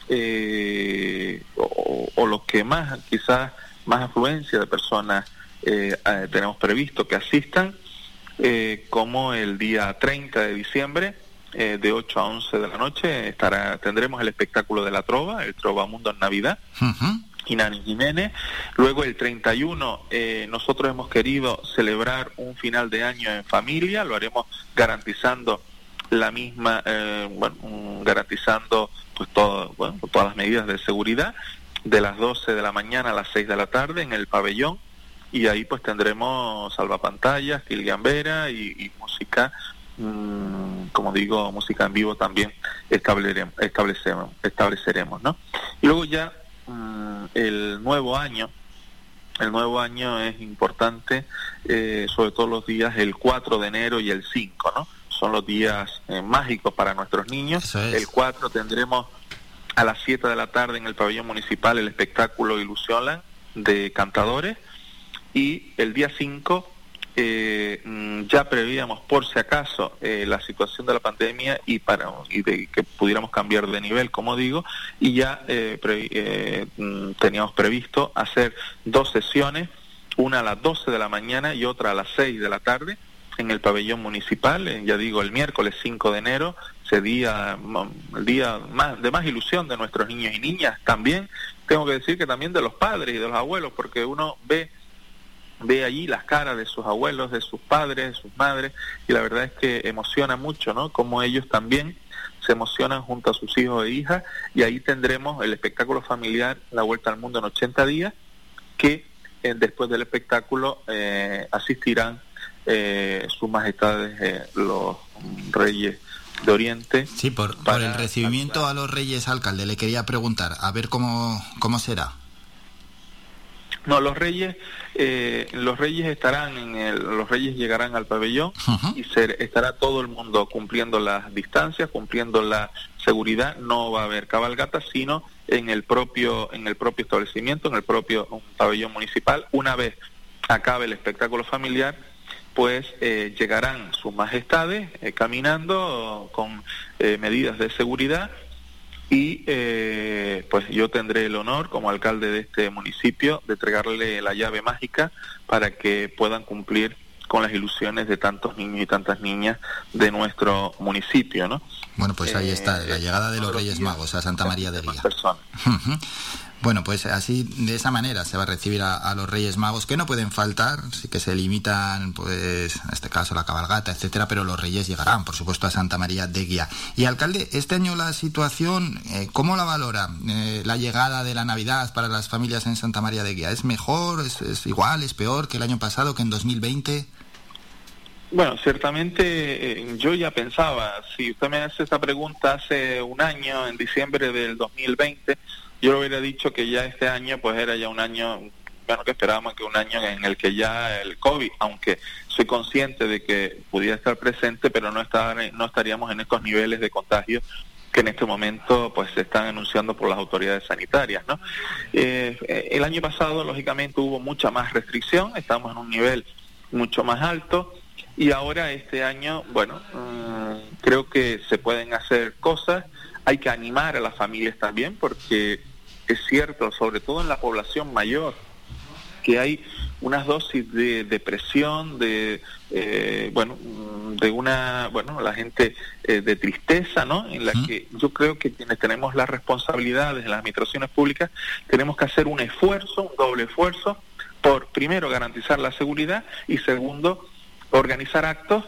eh, o, o los que más, quizás, más afluencia de personas eh, eh, tenemos previsto que asistan, eh, como el día 30 de diciembre, eh, de 8 a 11 de la noche, estará, tendremos el espectáculo de la Trova, el Trova Mundo en Navidad. y Nani Jiménez. Luego el 31 eh, nosotros hemos querido celebrar un final de año en familia, lo haremos garantizando la misma, eh, bueno, garantizando pues todo, bueno, todas las medidas de seguridad de las 12 de la mañana a las 6 de la tarde en el pabellón y ahí pues tendremos salvapantallas, Vera y, y música, mm, como digo, música en vivo también estableceremos, estableceremos, estableceremos ¿no? Y luego ya mm, el nuevo año, el nuevo año es importante, eh, sobre todo los días el 4 de enero y el 5, ¿no? Son los días eh, mágicos para nuestros niños. El 4 tendremos a las 7 de la tarde en el pabellón municipal el espectáculo Ilusionan de cantadores y el día 5 eh, mm, ya prevíamos por si acaso eh, la situación de la pandemia y para y de que pudiéramos cambiar de nivel como digo y ya eh, pre- eh, mm, teníamos previsto hacer dos sesiones una a las 12 de la mañana y otra a las 6 de la tarde en el pabellón municipal, eh, ya digo, el miércoles 5 de enero, ese día, mm, el día más, de más ilusión de nuestros niños y niñas también. Tengo que decir que también de los padres y de los abuelos, porque uno ve ve allí las caras de sus abuelos, de sus padres, de sus madres, y la verdad es que emociona mucho, ¿no? Como ellos también se emocionan junto a sus hijos e hijas, y ahí tendremos el espectáculo familiar La Vuelta al Mundo en 80 días, que eh, después del espectáculo eh, asistirán eh, sus majestades eh, los reyes de Oriente. Sí, por, por el recibimiento a los reyes alcalde le quería preguntar, a ver cómo, cómo será. No, los reyes, eh, los reyes estarán en el, los reyes llegarán al pabellón y se, estará todo el mundo cumpliendo las distancias, cumpliendo la seguridad. No va a haber cabalgata, sino en el propio, en el propio establecimiento, en el propio un pabellón municipal. Una vez acabe el espectáculo familiar, pues eh, llegarán sus majestades eh, caminando con eh, medidas de seguridad y eh, pues yo tendré el honor como alcalde de este municipio de entregarle la llave mágica para que puedan cumplir con las ilusiones de tantos niños y tantas niñas de nuestro municipio, ¿no? Bueno, pues ahí Eh, está, la llegada de los Reyes Magos a Santa María de Guía. Bueno, pues así, de esa manera se va a recibir a, a los Reyes Magos, que no pueden faltar, sí que se limitan, pues, en este caso la cabalgata, etcétera, pero los Reyes llegarán, por supuesto, a Santa María de Guía. Y alcalde, este año la situación, eh, ¿cómo la valora? Eh, la llegada de la Navidad para las familias en Santa María de Guía, ¿es mejor, es, es igual, es peor que el año pasado, que en 2020? Bueno, ciertamente eh, yo ya pensaba, si usted me hace esta pregunta hace un año, en diciembre del 2020, yo le hubiera dicho que ya este año pues era ya un año bueno, que esperábamos que un año en el que ya el COVID, aunque soy consciente de que pudiera estar presente, pero no, estar, no estaríamos en estos niveles de contagio que en este momento pues se están anunciando por las autoridades sanitarias. ¿no? Eh, el año pasado, lógicamente, hubo mucha más restricción, estamos en un nivel mucho más alto y ahora este año, bueno, mm, creo que se pueden hacer cosas, hay que animar a las familias también porque es cierto, sobre todo en la población mayor, que hay unas dosis de depresión, de eh, bueno, de una, bueno, la gente eh, de tristeza, ¿no? En la que yo creo que quienes tenemos las responsabilidades en las administraciones públicas tenemos que hacer un esfuerzo, un doble esfuerzo, por primero garantizar la seguridad y segundo organizar actos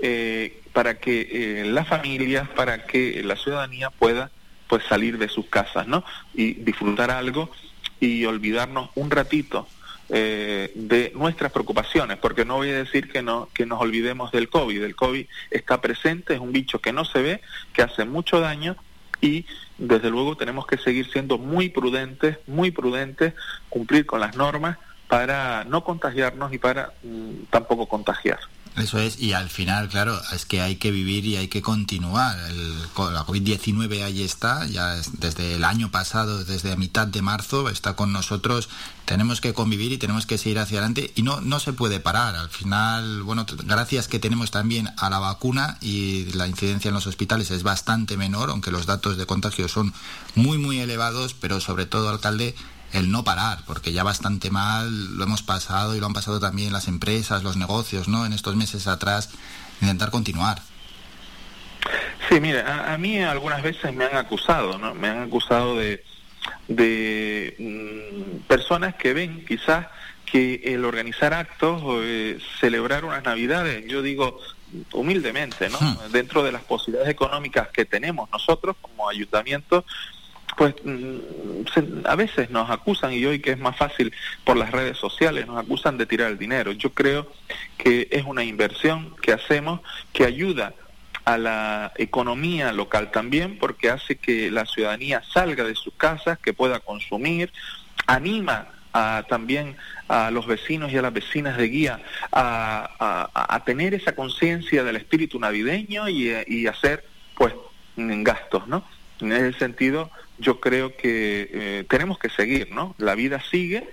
eh, para que las familias, para que la ciudadanía pueda pues salir de sus casas, ¿no? Y disfrutar algo y olvidarnos un ratito eh, de nuestras preocupaciones, porque no voy a decir que no que nos olvidemos del COVID. El COVID está presente, es un bicho que no se ve, que hace mucho daño y desde luego tenemos que seguir siendo muy prudentes, muy prudentes, cumplir con las normas para no contagiarnos y para mm, tampoco contagiar. Eso es, y al final, claro, es que hay que vivir y hay que continuar. El, la COVID-19 ahí está, ya desde el año pasado, desde mitad de marzo, está con nosotros. Tenemos que convivir y tenemos que seguir hacia adelante y no, no se puede parar. Al final, bueno, gracias que tenemos también a la vacuna y la incidencia en los hospitales es bastante menor, aunque los datos de contagio son muy, muy elevados, pero sobre todo, alcalde, el no parar, porque ya bastante mal lo hemos pasado y lo han pasado también las empresas, los negocios, ¿no? En estos meses atrás, intentar continuar. Sí, mire, a, mí algunas veces me han acusado, ¿no? Me han acusado de, de mm, personas que ven quizás que el organizar actos o eh, celebrar unas navidades, yo digo humildemente, ¿no? Hmm. Dentro de las posibilidades económicas que tenemos nosotros como ayuntamiento, pues mm, a veces nos acusan, y hoy que es más fácil por las redes sociales, nos acusan de tirar el dinero. Yo creo que es una inversión que hacemos que ayuda a la economía local también, porque hace que la ciudadanía salga de sus casas, que pueda consumir, anima a, también a los vecinos y a las vecinas de guía a, tener esa conciencia del espíritu navideño y, y hacer pues gastos, ¿no? En ese sentido, yo creo que eh, tenemos que seguir, ¿no? La vida sigue.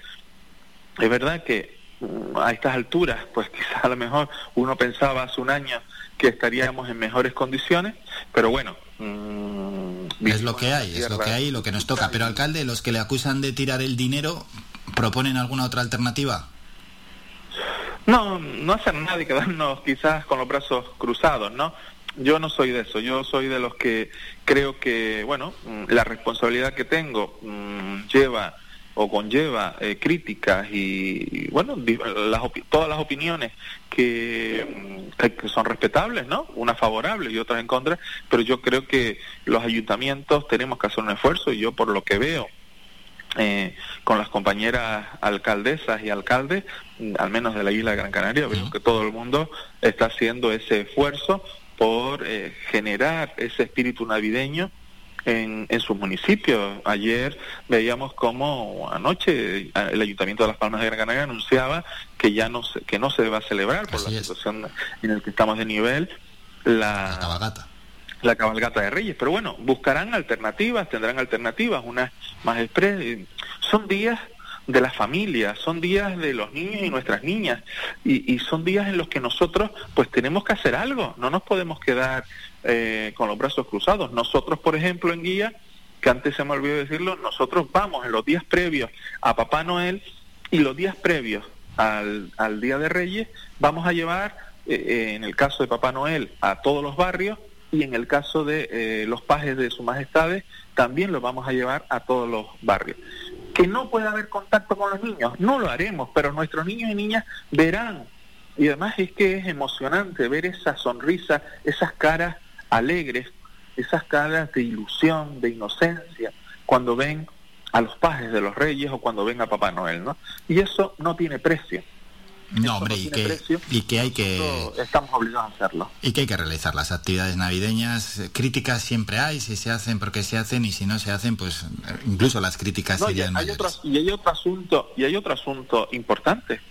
Es verdad que mm, a estas alturas, pues quizás a lo mejor uno pensaba hace un año que estaríamos en mejores condiciones, pero bueno. Mm, es lo que hay, es lo que hay, lo que nos toca. Pero alcalde, los que le acusan de tirar el dinero, ¿proponen alguna otra alternativa? No, no hacer nada y quedarnos quizás con los brazos cruzados, ¿no? Yo no soy de eso, yo soy de los que creo que, bueno, mm, la responsabilidad que tengo mm, lleva o conlleva eh, críticas y, bueno, las todas las opiniones mm, que, que, son respetables, ¿no? Unas favorables y otras en contra, pero yo creo que los ayuntamientos tenemos que hacer un esfuerzo y yo por lo que veo eh, con las compañeras alcaldesas y alcaldes, al menos de la isla de Gran Canaria, veo que todo el mundo está haciendo ese esfuerzo por eh, generar ese espíritu navideño en, en sus municipios. Ayer veíamos cómo anoche el Ayuntamiento de Las Palmas de Gran Canaria anunciaba que ya no se, que no se va a celebrar por la situación en la que estamos de nivel la, la cabalgata la cabalgata de Reyes. Pero bueno, buscarán alternativas, tendrán alternativas, unas más expresas. Son días de las familias, son días de los niños y nuestras niñas, y, son días en los que nosotros pues tenemos que hacer algo, no nos podemos quedar eh, con los brazos cruzados. Nosotros, por ejemplo, en Guía, que antes se me olvidó decirlo, nosotros vamos en los días previos a Papá Noel y los días previos al, al Día de Reyes, vamos a llevar, eh, eh, en el caso de Papá Noel, a todos los barrios, y en el caso de los pajes de su majestades, también los vamos a llevar a todos los barrios que no pueda haber contacto con los niños. No lo haremos, pero nuestros niños y niñas verán. Y además es que es emocionante ver esa sonrisa, esas caras alegres, esas caras de ilusión, de inocencia, cuando ven a los padres de los reyes o cuando ven a Papá Noel, ¿no? Y eso no tiene precio. No, hombre, y que, y que hay que estamos obligados a hacerlo. y que hay que realizar las actividades navideñas. Críticas siempre hay, si se hacen porque se hacen y si no se hacen, pues incluso las críticas No, y serían hay mayores. otro, y hay otro asunto y hay otro asunto importante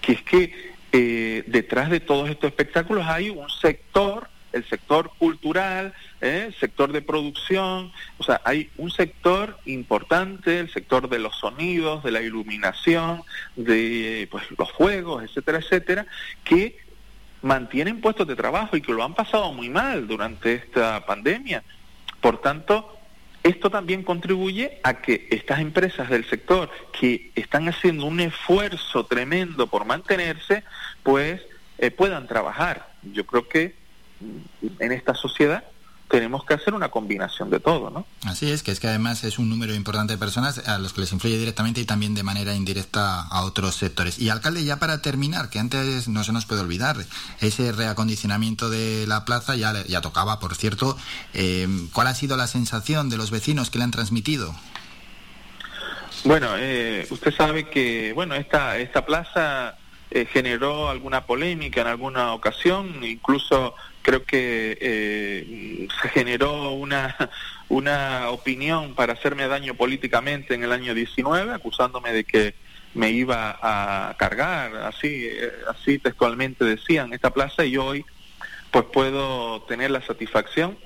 que es que eh, detrás de todos estos espectáculos hay un sector el sector cultural ¿eh? sector de producción o sea hay un sector importante el sector de los sonidos de la iluminación de pues los juegos etcétera etcétera que mantienen puestos de trabajo y que lo han pasado muy mal durante esta pandemia por tanto esto también contribuye a que estas empresas del sector que están haciendo un esfuerzo tremendo por mantenerse, pues eh, puedan trabajar. Yo creo que mm, en esta sociedad tenemos que hacer una combinación de todo, ¿no? Así es, que es que además es un número importante de personas a los que les influye directamente y también de manera indirecta a otros sectores. Y alcalde, ya para terminar, que antes no se nos puede olvidar, ese reacondicionamiento de la plaza ya, ya tocaba, por cierto. Eh, ¿Cuál ha sido la sensación de los vecinos que le han transmitido? Bueno, eh, usted sabe que bueno esta esta plaza eh, generó alguna polémica en alguna ocasión, incluso creo que eh, se generó una una opinión para hacerme daño políticamente en el año 19, acusándome de que me iba a cargar, así eh, así textualmente decían esta plaza y hoy pues puedo tener la satisfacción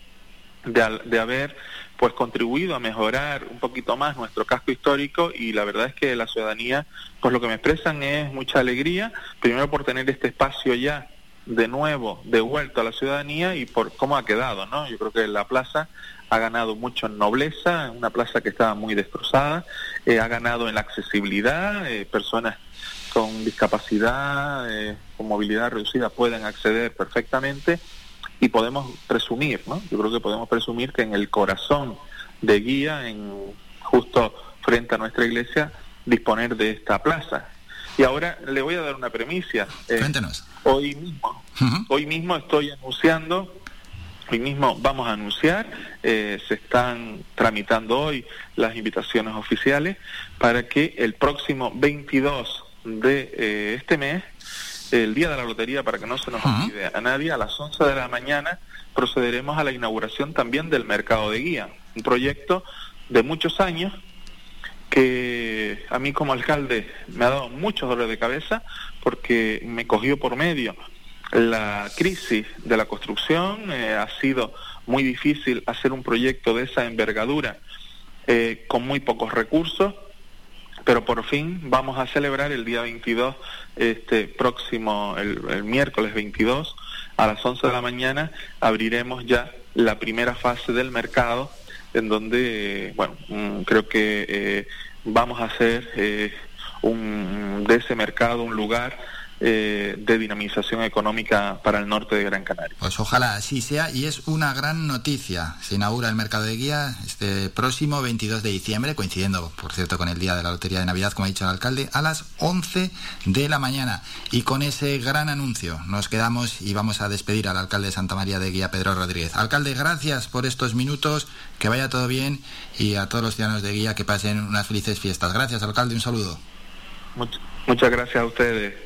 de, de haber pues contribuido a mejorar un poquito más nuestro casco histórico y la verdad es que la ciudadanía pues lo que me expresan es mucha alegría primero por tener este espacio ya de nuevo devuelto a la ciudadanía y por cómo ha quedado no yo creo que la plaza ha ganado mucho en nobleza una plaza que estaba muy destrozada eh, ha ganado en la accesibilidad eh, personas con discapacidad eh, con movilidad reducida pueden acceder perfectamente y podemos presumir, ¿no? Yo creo que podemos presumir que en el corazón de Guía, en justo frente a nuestra iglesia, disponer de esta plaza. Y ahora le voy a dar una premisa. Eh, Cuéntenos. hoy mismo, hoy mismo estoy anunciando, hoy mismo vamos a anunciar, eh, se están tramitando hoy las invitaciones oficiales para que el próximo 22 de eh, este mes el día de la lotería, para que no se nos olvide a nadie, a las 11 de la mañana procederemos a la inauguración también del mercado de guía, un proyecto de muchos años que a mí como alcalde me ha dado muchos dolores de cabeza porque me cogió por medio la crisis de la construcción, eh, ha sido muy difícil hacer un proyecto de esa envergadura eh, con muy pocos recursos, pero por fin vamos a celebrar el día 22, este próximo, el, miércoles 22, a las 11 de la mañana, abriremos ya la primera fase del mercado, en donde, bueno, mm, creo que eh, vamos a hacer eh, un, de ese mercado un lugar eh, de dinamización económica para el norte de Gran Canaria. Pues ojalá así sea y es una gran noticia. Se inaugura el mercado de guía este próximo 22 de diciembre, coincidiendo, por cierto, con el día de la Lotería de Navidad, como ha dicho el alcalde, a las 11 de la mañana. Y con ese gran anuncio nos quedamos y vamos a despedir al alcalde de Santa María de Guía, Pedro Rodríguez. Alcalde, gracias por estos minutos, que vaya todo bien y a todos los ciudadanos de Guía que pasen unas felices fiestas. Gracias, alcalde, un saludo. Much- muchas gracias a ustedes.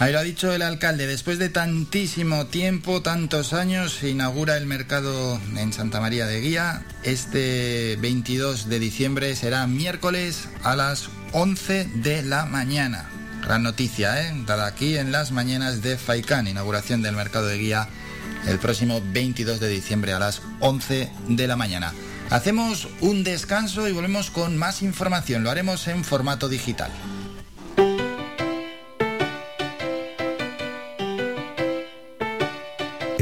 Ahí lo ha dicho el alcalde, después de tantísimo tiempo, tantos años, se inaugura el mercado en Santa María de Guía. Este 22 de diciembre será miércoles a las 11 de la mañana. Gran noticia, ¿eh? Dada aquí en las mañanas de Faicán, inauguración del mercado de Guía el próximo 22 de diciembre a las 11 de la mañana. Hacemos un descanso y volvemos con más información. Lo haremos en formato digital.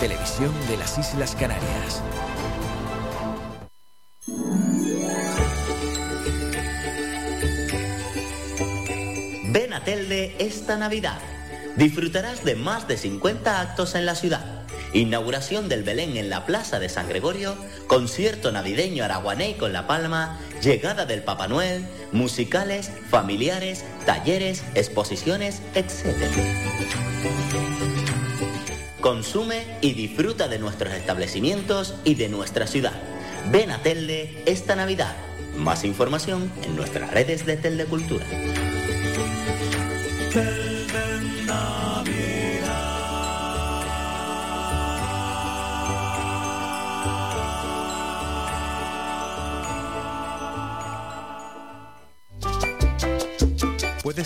Televisión de las Islas Canarias. Ven a Telde esta Navidad. Disfrutarás de más de 50 actos en la ciudad. Inauguración del Belén en la Plaza de San Gregorio, concierto navideño araguaney con La Palma, llegada del Papá Noel, musicales, familiares, talleres, exposiciones, etc. Consume y disfruta de nuestros establecimientos y de nuestra ciudad. Ven a Telde esta Navidad. Más información en nuestras redes de Telde Cultura.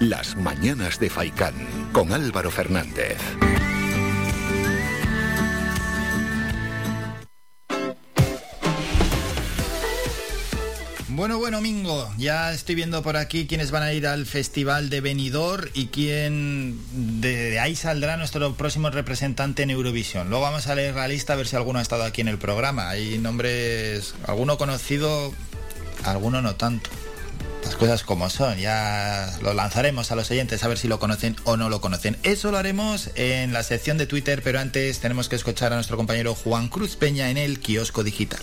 Las Mañanas de Faicán con Álvaro Fernández. Bueno, bueno, Mingo, ya estoy viendo por aquí quiénes van a ir al Festival de Benidorm y quién de, de ahí saldrá nuestro próximo representante en Eurovisión. Luego vamos a leer la lista a ver si alguno ha estado aquí en el programa. Hay nombres, alguno conocido, alguno no tanto. Las cosas como son, ya lo lanzaremos a los oyentes a ver si lo conocen o no lo conocen. Eso lo haremos en la sección de Twitter, pero antes tenemos que escuchar a nuestro compañero Juan Cruz Peña en el kiosco digital.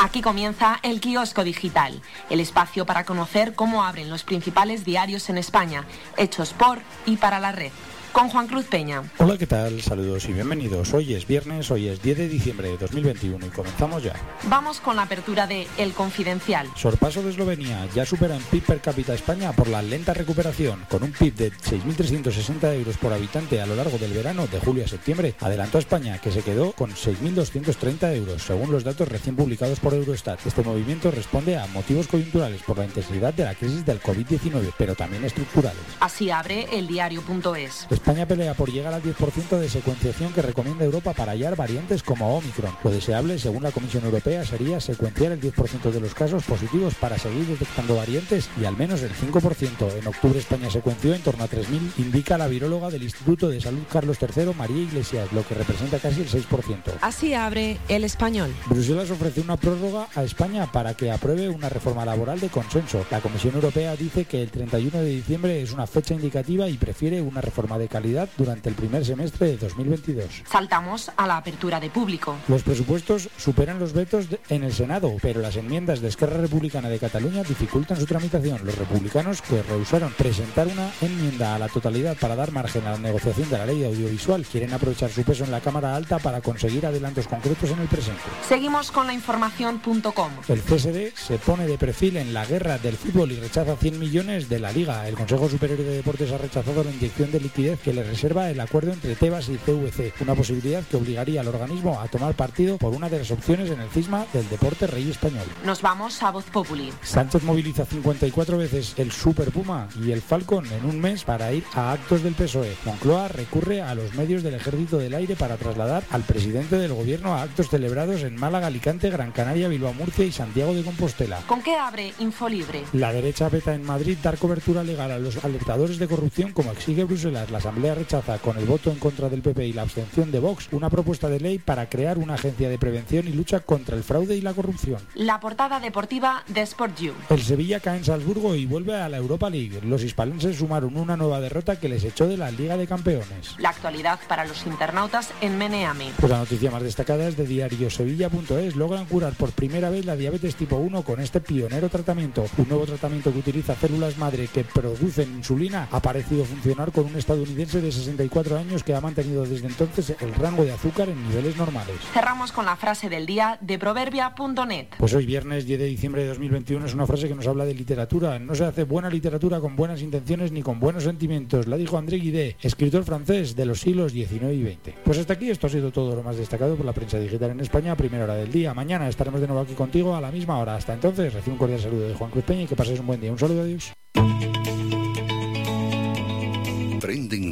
Aquí comienza el kiosco digital, el espacio para conocer cómo abren los principales diarios en España, hechos por y para la red. Con Juan Cruz Peña. Hola, ¿qué tal? Saludos y bienvenidos. Hoy es viernes, hoy es 10 de diciembre de 2021 y comenzamos ya. Vamos con la apertura de El Confidencial. Sorpaso de Eslovenia ya supera en PIB per cápita España por la lenta recuperación. Con un PIB de 6.360 euros por habitante a lo largo del verano de julio a septiembre, adelantó a España, que se quedó con 6.230 euros, según los datos recién publicados por Eurostat. Este movimiento responde a motivos coyunturales por la intensidad de la crisis del COVID-19, pero también estructurales. Así abre el diario.es. España pelea por llegar al 10% de secuenciación que recomienda Europa para hallar variantes como Omicron. Lo deseable, según la Comisión Europea, sería secuenciar el 10% de los casos positivos para seguir detectando variantes y al menos el 5%. En octubre España secuenció en torno a 3.000, indica la viróloga del Instituto de Salud Carlos III, María Iglesias, lo que representa casi el 6%. Así abre el español. Bruselas ofrece una prórroga a España para que apruebe una reforma laboral de consenso. La Comisión Europea dice que el 31 de diciembre es una fecha indicativa y prefiere una reforma de calidad durante el primer semestre de 2022. Saltamos a la apertura de público. Los presupuestos superan los vetos de- en el Senado, pero las enmiendas de Esquerra Republicana de Cataluña dificultan su tramitación. Los republicanos que rehusaron presentar una enmienda a la totalidad para dar margen a la negociación de la ley audiovisual quieren aprovechar su peso en la Cámara Alta para conseguir adelantos concretos en el presente. Seguimos con la información.com. El CSD se pone de perfil en la guerra del fútbol y rechaza 100 millones de la Liga. El Consejo Superior de Deportes ha rechazado la inyección de liquidez Que le reserva el acuerdo entre Tebas y CVC, una posibilidad que obligaría al organismo a tomar partido por una de las opciones en el cisma del deporte rey español. Nos vamos a Voz Populi. Sánchez moviliza 54 veces el Super Puma y el Falcon en un mes para ir a actos del PSOE. Moncloa recurre a los medios del Ejército del Aire para trasladar al presidente del gobierno a actos celebrados en Málaga, Alicante, Gran Canaria, Bilbao, Murcia y Santiago de Compostela. ¿Con qué abre Infolibre? La derecha veta en Madrid dar cobertura legal a los alertadores de corrupción como exige Bruselas. La Asamblea rechaza con el voto en contra del PP y la abstención de Vox una propuesta de ley para crear una agencia de prevención y lucha contra el fraude y la corrupción. La portada deportiva de Sport You. El Sevilla cae en Salzburgo y vuelve a la Europa League. Los hispalenses sumaron una nueva derrota que les echó de la Liga de Campeones. La actualidad para los internautas en Meneami. Pues la noticia más destacada es de diariosevilla.es. Logran curar por primera vez la diabetes tipo 1 con este pionero tratamiento. Un nuevo tratamiento que utiliza células madre que producen insulina ha parecido funcionar con un estadounidense de 64 años que ha mantenido desde entonces el rango de azúcar en niveles normales. Cerramos con la frase del día de proverbia.net. Pues hoy viernes 10 de diciembre de 2021 es una frase que nos habla de literatura. No se hace buena literatura con buenas intenciones ni con buenos sentimientos. La dijo André Guidé, escritor francés de los siglos XIX y XX. Pues hasta aquí esto ha sido todo lo más destacado por la prensa digital en España a primera hora del día. Mañana estaremos de nuevo aquí contigo a la misma hora. Hasta entonces, recibe un cordial saludo de Juan Cruz Peña y que paséis un buen día. Un saludo, adiós.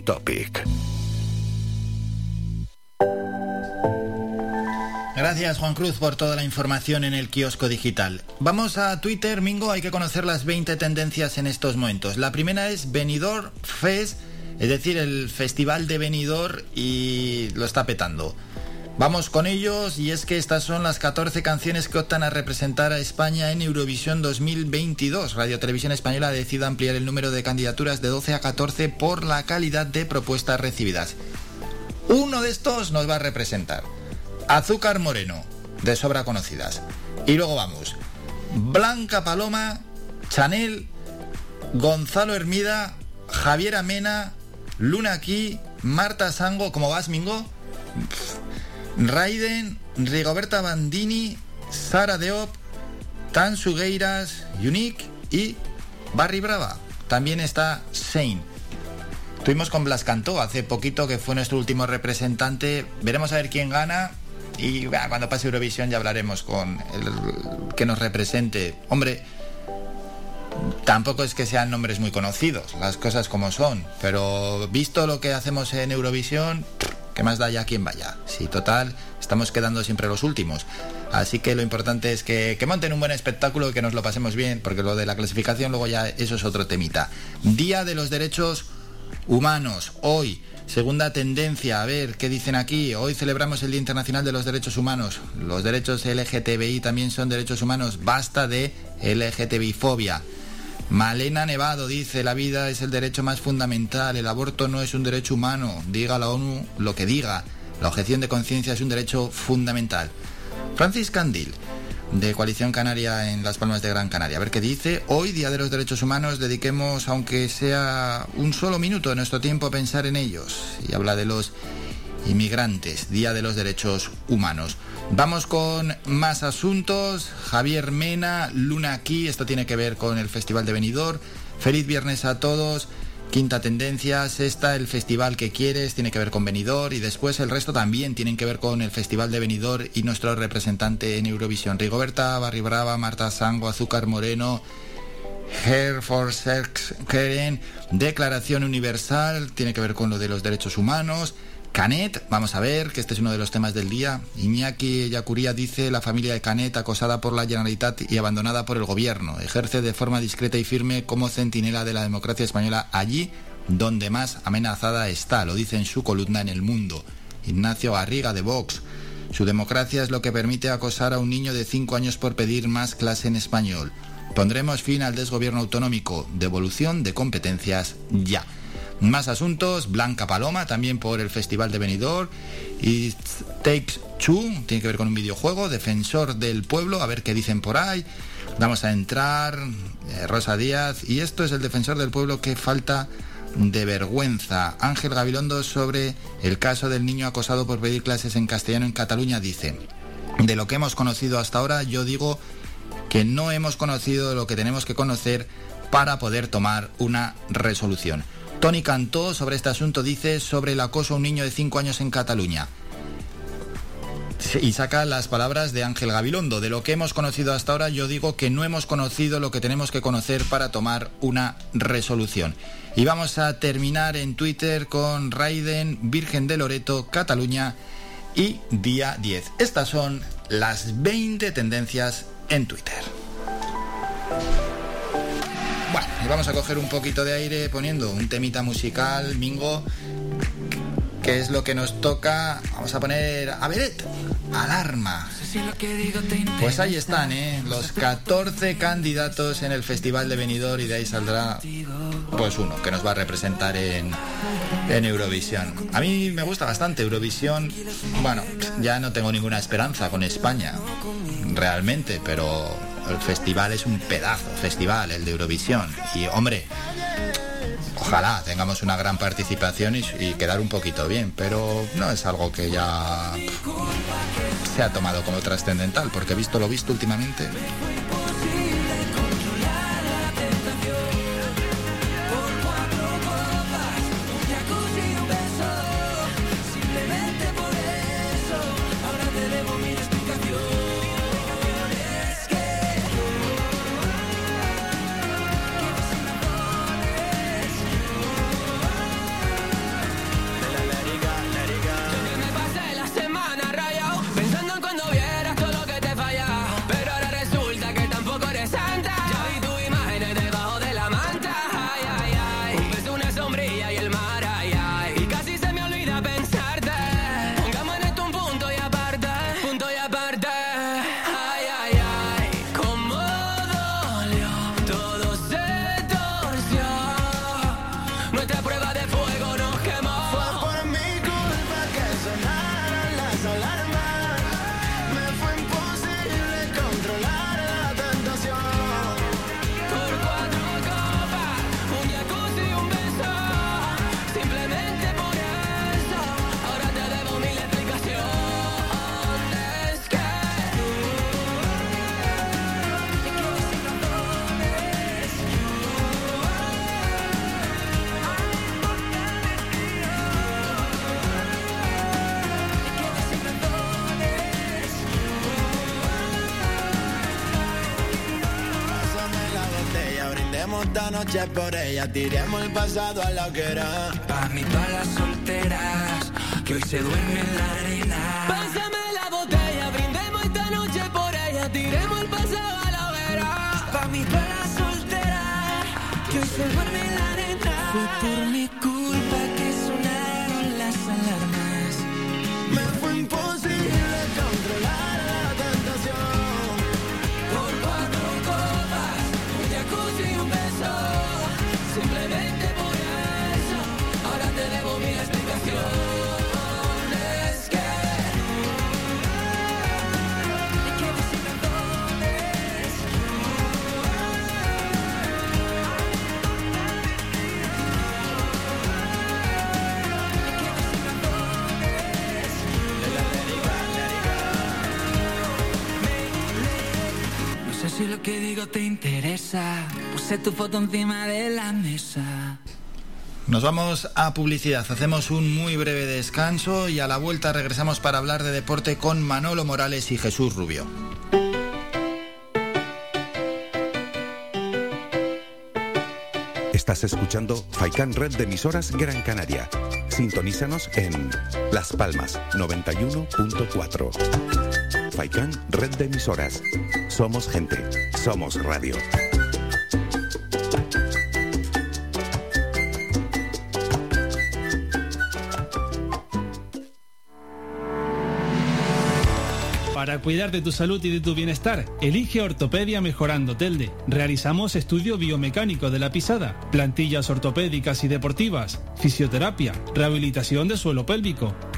Topic. Gracias Juan Cruz por toda la información en el kiosco digital. Vamos a Twitter, Mingo, hay que conocer las 20 tendencias en estos momentos. La primera es Benidorm Fest, es decir, el festival de Benidorm y lo está petando. Vamos con ellos y es que estas son las 14 canciones que optan a representar a España en Eurovisión 2022. Radio Televisión Española ha decidido ampliar el número de candidaturas de 12 a 14 por la calidad de propuestas recibidas. Uno de estos nos va a representar. Azúcar Moreno, de sobra conocidas. Y luego vamos. Blanca Paloma, Chanel, Gonzalo Hermida, Javier Amena, Luna Aquí, Marta Sango, ¿cómo vas, Mingo? Raiden, Rigoberta Bandini, Sara Deop, Tan Sugueiras, Unique y Barry Brava. También está Shane. Estuvimos con Blas Cantó hace poquito, que fue nuestro último representante. Veremos a ver quién gana. Y bah, cuando pase Eurovisión ya hablaremos con el que nos represente. Hombre, tampoco es que sean nombres muy conocidos, las cosas como son. Pero visto lo que hacemos en Eurovisión, ¿qué más da ya quien vaya? Si total, estamos quedando siempre los últimos. Así que lo importante es que, que monten un buen espectáculo y que nos lo pasemos bien, porque lo de la clasificación luego ya eso es otro temita. Día de los Derechos Humanos, hoy. Segunda tendencia, a ver qué dicen aquí. Hoy celebramos el Día Internacional de los Derechos Humanos. Los derechos LGTBI también son derechos humanos. Basta de LGTBI fobia. Malena Nevado dice, la vida es el derecho más fundamental, el aborto no es un derecho humano, diga la ONU lo que diga, la objeción de conciencia es un derecho fundamental. Francis Candil, de Coalición Canaria en Las Palmas de Gran Canaria. A ver qué dice. Hoy, Día de los Derechos Humanos, dediquemos, aunque sea un solo minuto de nuestro tiempo, a pensar en ellos. Y habla de los inmigrantes, Día de los Derechos Humanos. Vamos con más asuntos. Javier Mena, Luna aquí, esto tiene que ver con el Festival de Benidorm. Feliz viernes a todos. Quinta tendencia, sexta, el festival que quieres, tiene que ver con Benidorm y después el resto también tienen que ver con el festival de Benidorm y nuestro representante en Eurovisión. Rigoberta, Barry Brava, Marta Sango, Azúcar Moreno, Hair for Sex Keren, Declaración Universal, tiene que ver con lo de los derechos humanos. Canet, vamos a ver, que este es uno de los temas del día. Iñaki Yacuría dice, la familia de Canet, acosada por la Generalitat y abandonada por el gobierno, ejerce de forma discreta y firme como centinela de la democracia española allí donde más amenazada está, lo dice en su columna en El Mundo. Ignacio Garriga de Vox. Su democracia es lo que permite acosar a un niño de 5 años por pedir más clase en español. Pondremos fin al desgobierno autonómico. Devolución de competencias ya. Más asuntos, Blanca Paloma, también por el Festival de Benidorm. Y Takes Two, tiene que ver con un videojuego, Defensor del Pueblo, a ver qué dicen por ahí. Vamos a entrar, eh, Rosa Díaz, y esto es el Defensor del Pueblo que falta de vergüenza. Ángel Gabilondo sobre el caso del niño acosado por pedir clases en castellano en Cataluña dice, de lo que hemos conocido hasta ahora, yo digo que no hemos conocido lo que tenemos que conocer para poder tomar una resolución. Tony Cantó sobre este asunto dice sobre el acoso a un niño de 5 años en Cataluña. Y saca las palabras de Ángel Gabilondo. De lo que hemos conocido hasta ahora, yo digo que no hemos conocido lo que tenemos que conocer para tomar una resolución. Y vamos a terminar en Twitter con Raiden, Virgen de Loreto, Cataluña y día 10. Estas son las 20 tendencias en Twitter. Bueno, y vamos a coger un poquito de aire poniendo un temita musical, Mingo, que es lo que nos toca. Vamos a poner a Beret, alarma. Pues ahí están, ¿eh? Los 14 candidatos en el Festival de Benidorm y de ahí saldrá pues uno que nos va a representar en, en Eurovisión. A mí me gusta bastante Eurovisión. Bueno, ya no tengo ninguna esperanza con España, realmente, pero el festival es un pedazo, festival, el de Eurovisión. Y hombre, ojalá tengamos una gran participación y, y quedar un poquito bien, pero no es algo que ya se ha tomado como trascendental, porque visto lo visto últimamente. Noche por ella, tiremos el pasado a la hoguera. Pa' mí todas las solteras que hoy se duermen en la arena. Pásame la botella, brindemos esta noche por ella, tiremos el pasado a la hoguera. Pa' mí todas las solteras que hoy se duermen en la arena. Fue por mi que digo te interesa. Puse tu foto encima de la mesa. Nos vamos a publicidad, hacemos un muy breve descanso y a la vuelta regresamos para hablar de deporte con Manolo Morales y Jesús Rubio. Estás escuchando Faikan Red de emisoras Gran Canaria. Sintonízanos en Las Palmas 91.4. Faikan Red de emisoras. Somos gente. Somos radio. Para cuidar de tu salud y de tu bienestar, elige Ortopedia Mejorando Telde. Realizamos estudio biomecánico de la pisada, plantillas ortopédicas y deportivas, fisioterapia, rehabilitación de suelo pélvico,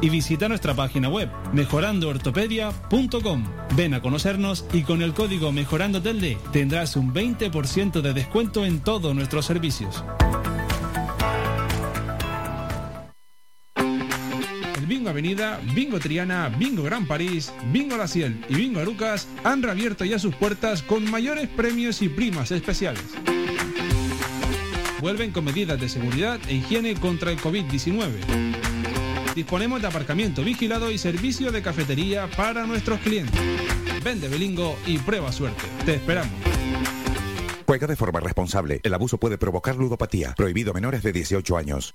y visita nuestra página web mejorandoortopedia.com. Ven a conocernos y con el código Mejorando Telde tendrás un 20% de descuento en todos nuestros servicios. Bingo Avenida, Bingo Triana, Bingo Gran París, Bingo La Ciel y Bingo Arucas han reabierto ya sus puertas con mayores premios y primas especiales. Vuelven con medidas de seguridad e higiene contra el COVID-19. Disponemos de aparcamiento vigilado y servicio de cafetería para nuestros clientes. Vende Belingo y prueba suerte. Te esperamos. Juega de forma responsable. El abuso puede provocar ludopatía. Prohibido a menores de 18 años.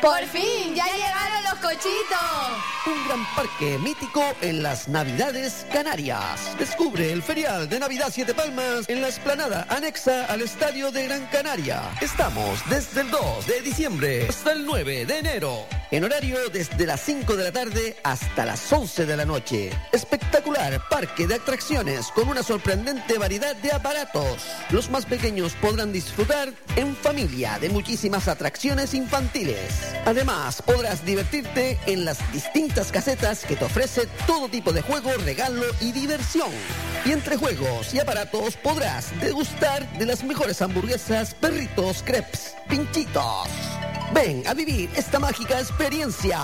¡Por fin! ¡Ya llegaron los cochitos! Un gran parque mítico en las Navidades Canarias. Descubre el ferial de Navidad Siete Palmas en la esplanada anexa al Estadio de Gran Canaria. Estamos desde el 2 de diciembre hasta el 9 de enero. En horario desde las 5 de la tarde hasta las 11 de la noche. Espectacular parque de atracciones con una sorprendente variedad de aparatos. Los más pequeños podrán disfrutar en familia de muchísimas atracciones infantiles. Además, podrás divertirte en las distintas casetas que te ofrece todo tipo de juego, regalo y diversión. Y entre juegos y aparatos podrás degustar de las mejores hamburguesas, perritos, crepes, pinchitos. Ven a vivir esta mágica experiencia.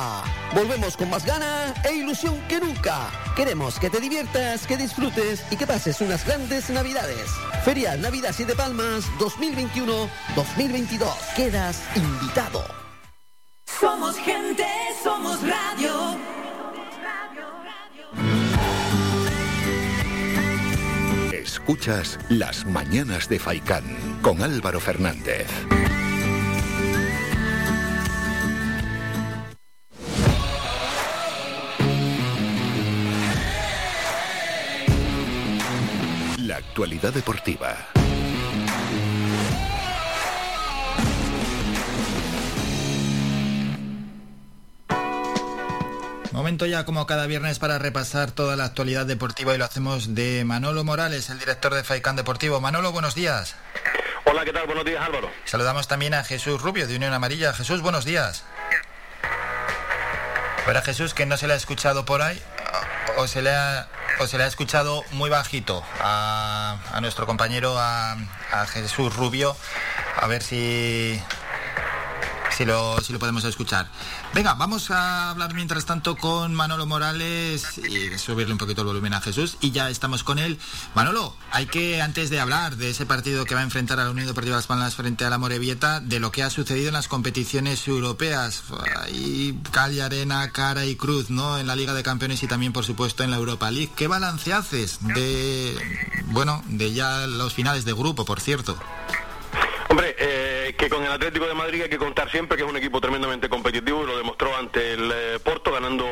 Volvemos con más gana e ilusión que nunca. Queremos que te diviertas, que disfrutes y que pases unas grandes navidades. Feria Navidad Siete Palmas 2021-2022. Quedas invitado. Somos gente, somos radio. Escuchas Las Mañanas de Faicán con Álvaro Fernández. La actualidad deportiva. Momento ya como cada viernes para repasar toda la actualidad deportiva y lo hacemos de Manolo Morales, el director de Faicán Deportivo. Manolo, buenos días. Hola, ¿qué tal? Buenos días, Álvaro. Saludamos también a Jesús Rubio de Unión Amarilla. Jesús, buenos días. Para Jesús, que no se le ha escuchado por ahí, o se le ha, o se le ha escuchado muy bajito a, a nuestro compañero, a, a Jesús Rubio, a ver si, si lo, si lo podemos escuchar. Venga, vamos a hablar mientras tanto con Manolo Morales y subirle un poquito el volumen a Jesús y ya estamos con él. Manolo, hay que, antes de hablar de ese partido que va a enfrentar a la Unión Deportiva Las Palmas frente a la Morevieta, de lo que ha sucedido en las competiciones europeas. Y arena, cara y cruz, ¿no? En la Liga de Campeones y también, por supuesto, en la Europa League. ¿Qué balance haces de, bueno, de ya los finales de grupo, por cierto? Eh, con el Atlético de Madrid hay que contar siempre que es un equipo tremendamente competitivo y lo demostró ante el eh, Porto ganando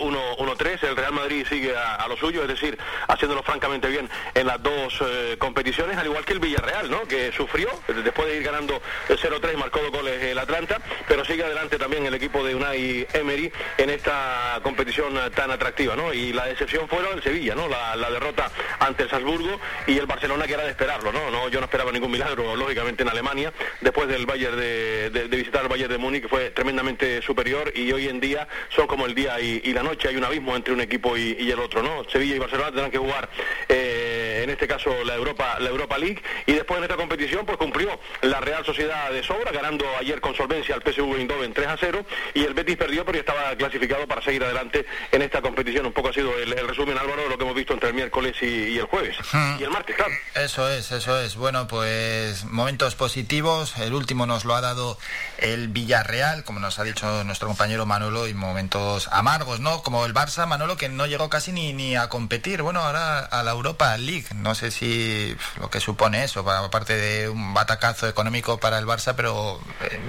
1-3. El Real Madrid sigue a, a lo suyo, es decir, haciéndolo francamente bien en las dos eh, competiciones, al igual que el Villarreal, ¿no? Que sufrió eh, después de ir ganando el 0-3 y marcó dos goles el Atlanta, pero sigue adelante también el equipo de Unai Emery en esta competición eh, tan atractiva, ¿no? Y la decepción fueron el Sevilla, ¿no? La, la derrota ante el Salzburgo y el Barcelona que era de esperarlo, ¿no? no yo no esperaba ningún milagro, lógicamente, en Alemania, después del Bayern de, de- de visitar el Bayern de Múnich, fue tremendamente superior y hoy en día son como el día y, y la noche, hay un abismo entre un equipo y, y el otro, ¿no? Sevilla y Barcelona tendrán que jugar eh, en este caso la Europa, la Europa League, y después en esta competición pues cumplió la Real Sociedad de sobra, ganando ayer con solvencia al PSV Eindhoven 3 a 0, y el Betis perdió pero estaba clasificado para seguir adelante en esta competición. Un poco ha sido el, el resumen, Álvaro, de lo que hemos visto entre el miércoles y, y el jueves. Y el martes, claro. Eso es, eso es. Bueno, pues momentos positivos. El último nos lo ha dado el Villarreal, como nos ha dicho nuestro compañero Manolo, y momentos amargos, ¿no? Como el Barça, Manolo, que no llegó casi ni, ni a competir. Bueno, ahora a la Europa League. No sé si lo que supone eso, pa- aparte de un batacazo económico para el Barça, pero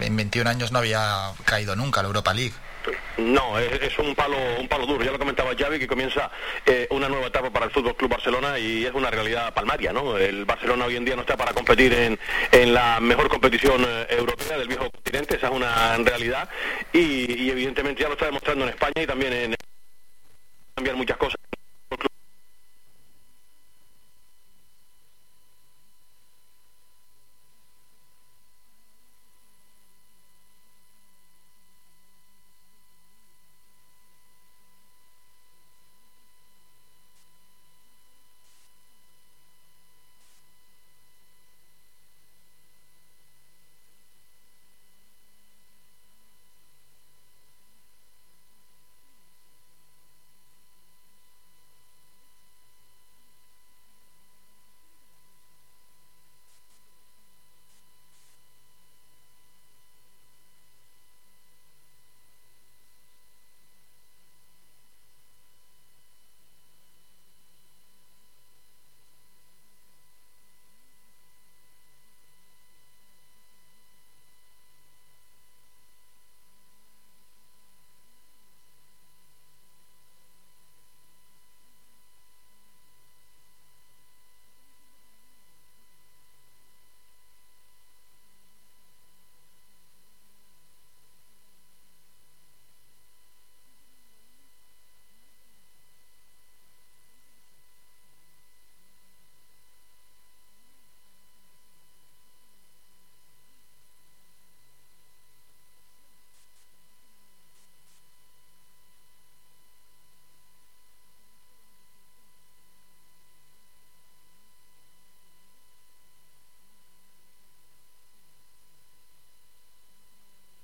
en 21 años no había caído nunca la Europa League. No, es, un palo un palo duro. Ya lo comentaba Xavi que comienza eh, una nueva etapa para el Fútbol Club Barcelona y es una realidad palmaria, ¿no? El Barcelona hoy en día no está para competir en, en la mejor competición eh, europea del viejo continente, esa es una realidad y, y evidentemente ya lo está demostrando en España y también en cambiar muchas cosas.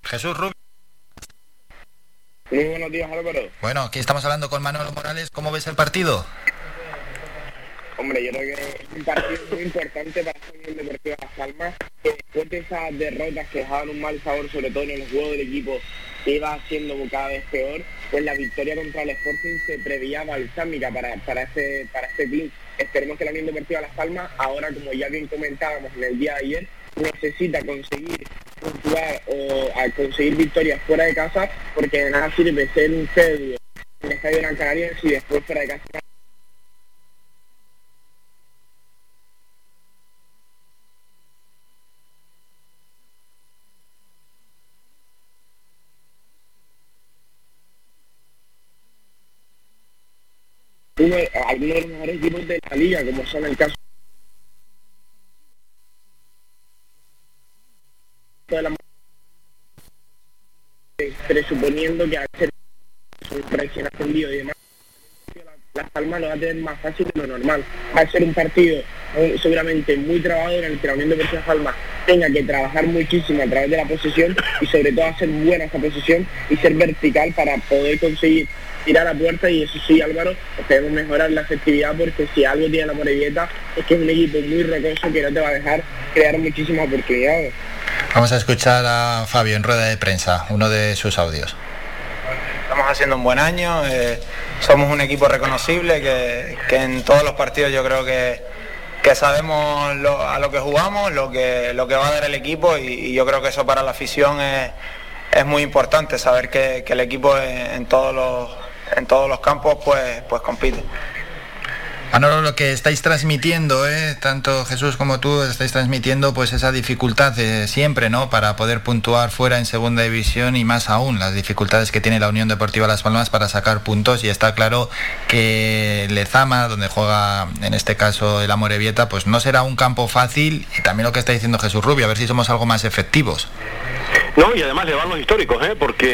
Jesús Rubio. Muy buenos días, Álvaro. Bueno, aquí estamos hablando con Manolo Morales. ¿Cómo ves el partido? Hombre, yo creo que es un partido muy importante para la Unión Deportiva Las Palmas, después de esas derrotas que dejaban un mal sabor, sobre todo en el juego del equipo, que iba haciendo cada vez peor, pues la victoria contra el Sporting se preveía balsámica para, para, este, para este club. Esperemos que la Unión Deportiva Las Palmas, ahora como ya bien comentábamos en el día de ayer, necesita conseguir puntuar o a conseguir victorias fuera de casa, porque de nada sirve ser un feudo en el Estadio Gran Canaria si después fuera de casa uno, algunos de los mejores equipos de la liga, como son el caso de la presuponiendo que al ser recién ascendido y demás Las Palmas lo va a tener más fácil de lo normal. Va a ser un partido eh, seguramente muy trabado en el que la Unión Palmas tenga que trabajar muchísimo a través de la posesión y sobre todo hacer buena esa posesión y ser vertical para poder conseguir tirar a puerta y eso sí Álvaro, debemos mejorar la efectividad porque si algo tiene la Morevieta es que es un equipo muy rocoso que no te va a dejar crear muchísimas oportunidades. Vamos a escuchar a Fabio en rueda de prensa, uno de sus audios. Estamos haciendo un buen año, eh, somos un equipo reconocible que, que en todos los partidos yo creo que, que sabemos lo- a lo que jugamos, lo que, lo que va a dar el equipo y, y yo creo que eso para la afición es, es muy importante, saber que, que el equipo en, en todos los, en todos los campos pues, pues compite. Manolo, lo que estáis transmitiendo, ¿eh? tanto Jesús como tú, estáis transmitiendo pues esa dificultad de siempre, ¿no? Para poder puntuar fuera en segunda división y más aún las dificultades que tiene la Unión Deportiva Las Palmas para sacar puntos y está claro que Lezama, donde juega en este caso el Amorebieta, pues no será un campo fácil y también lo que está diciendo Jesús Rubio, a ver si somos algo más efectivos. No, y además le van los históricos, ¿eh? porque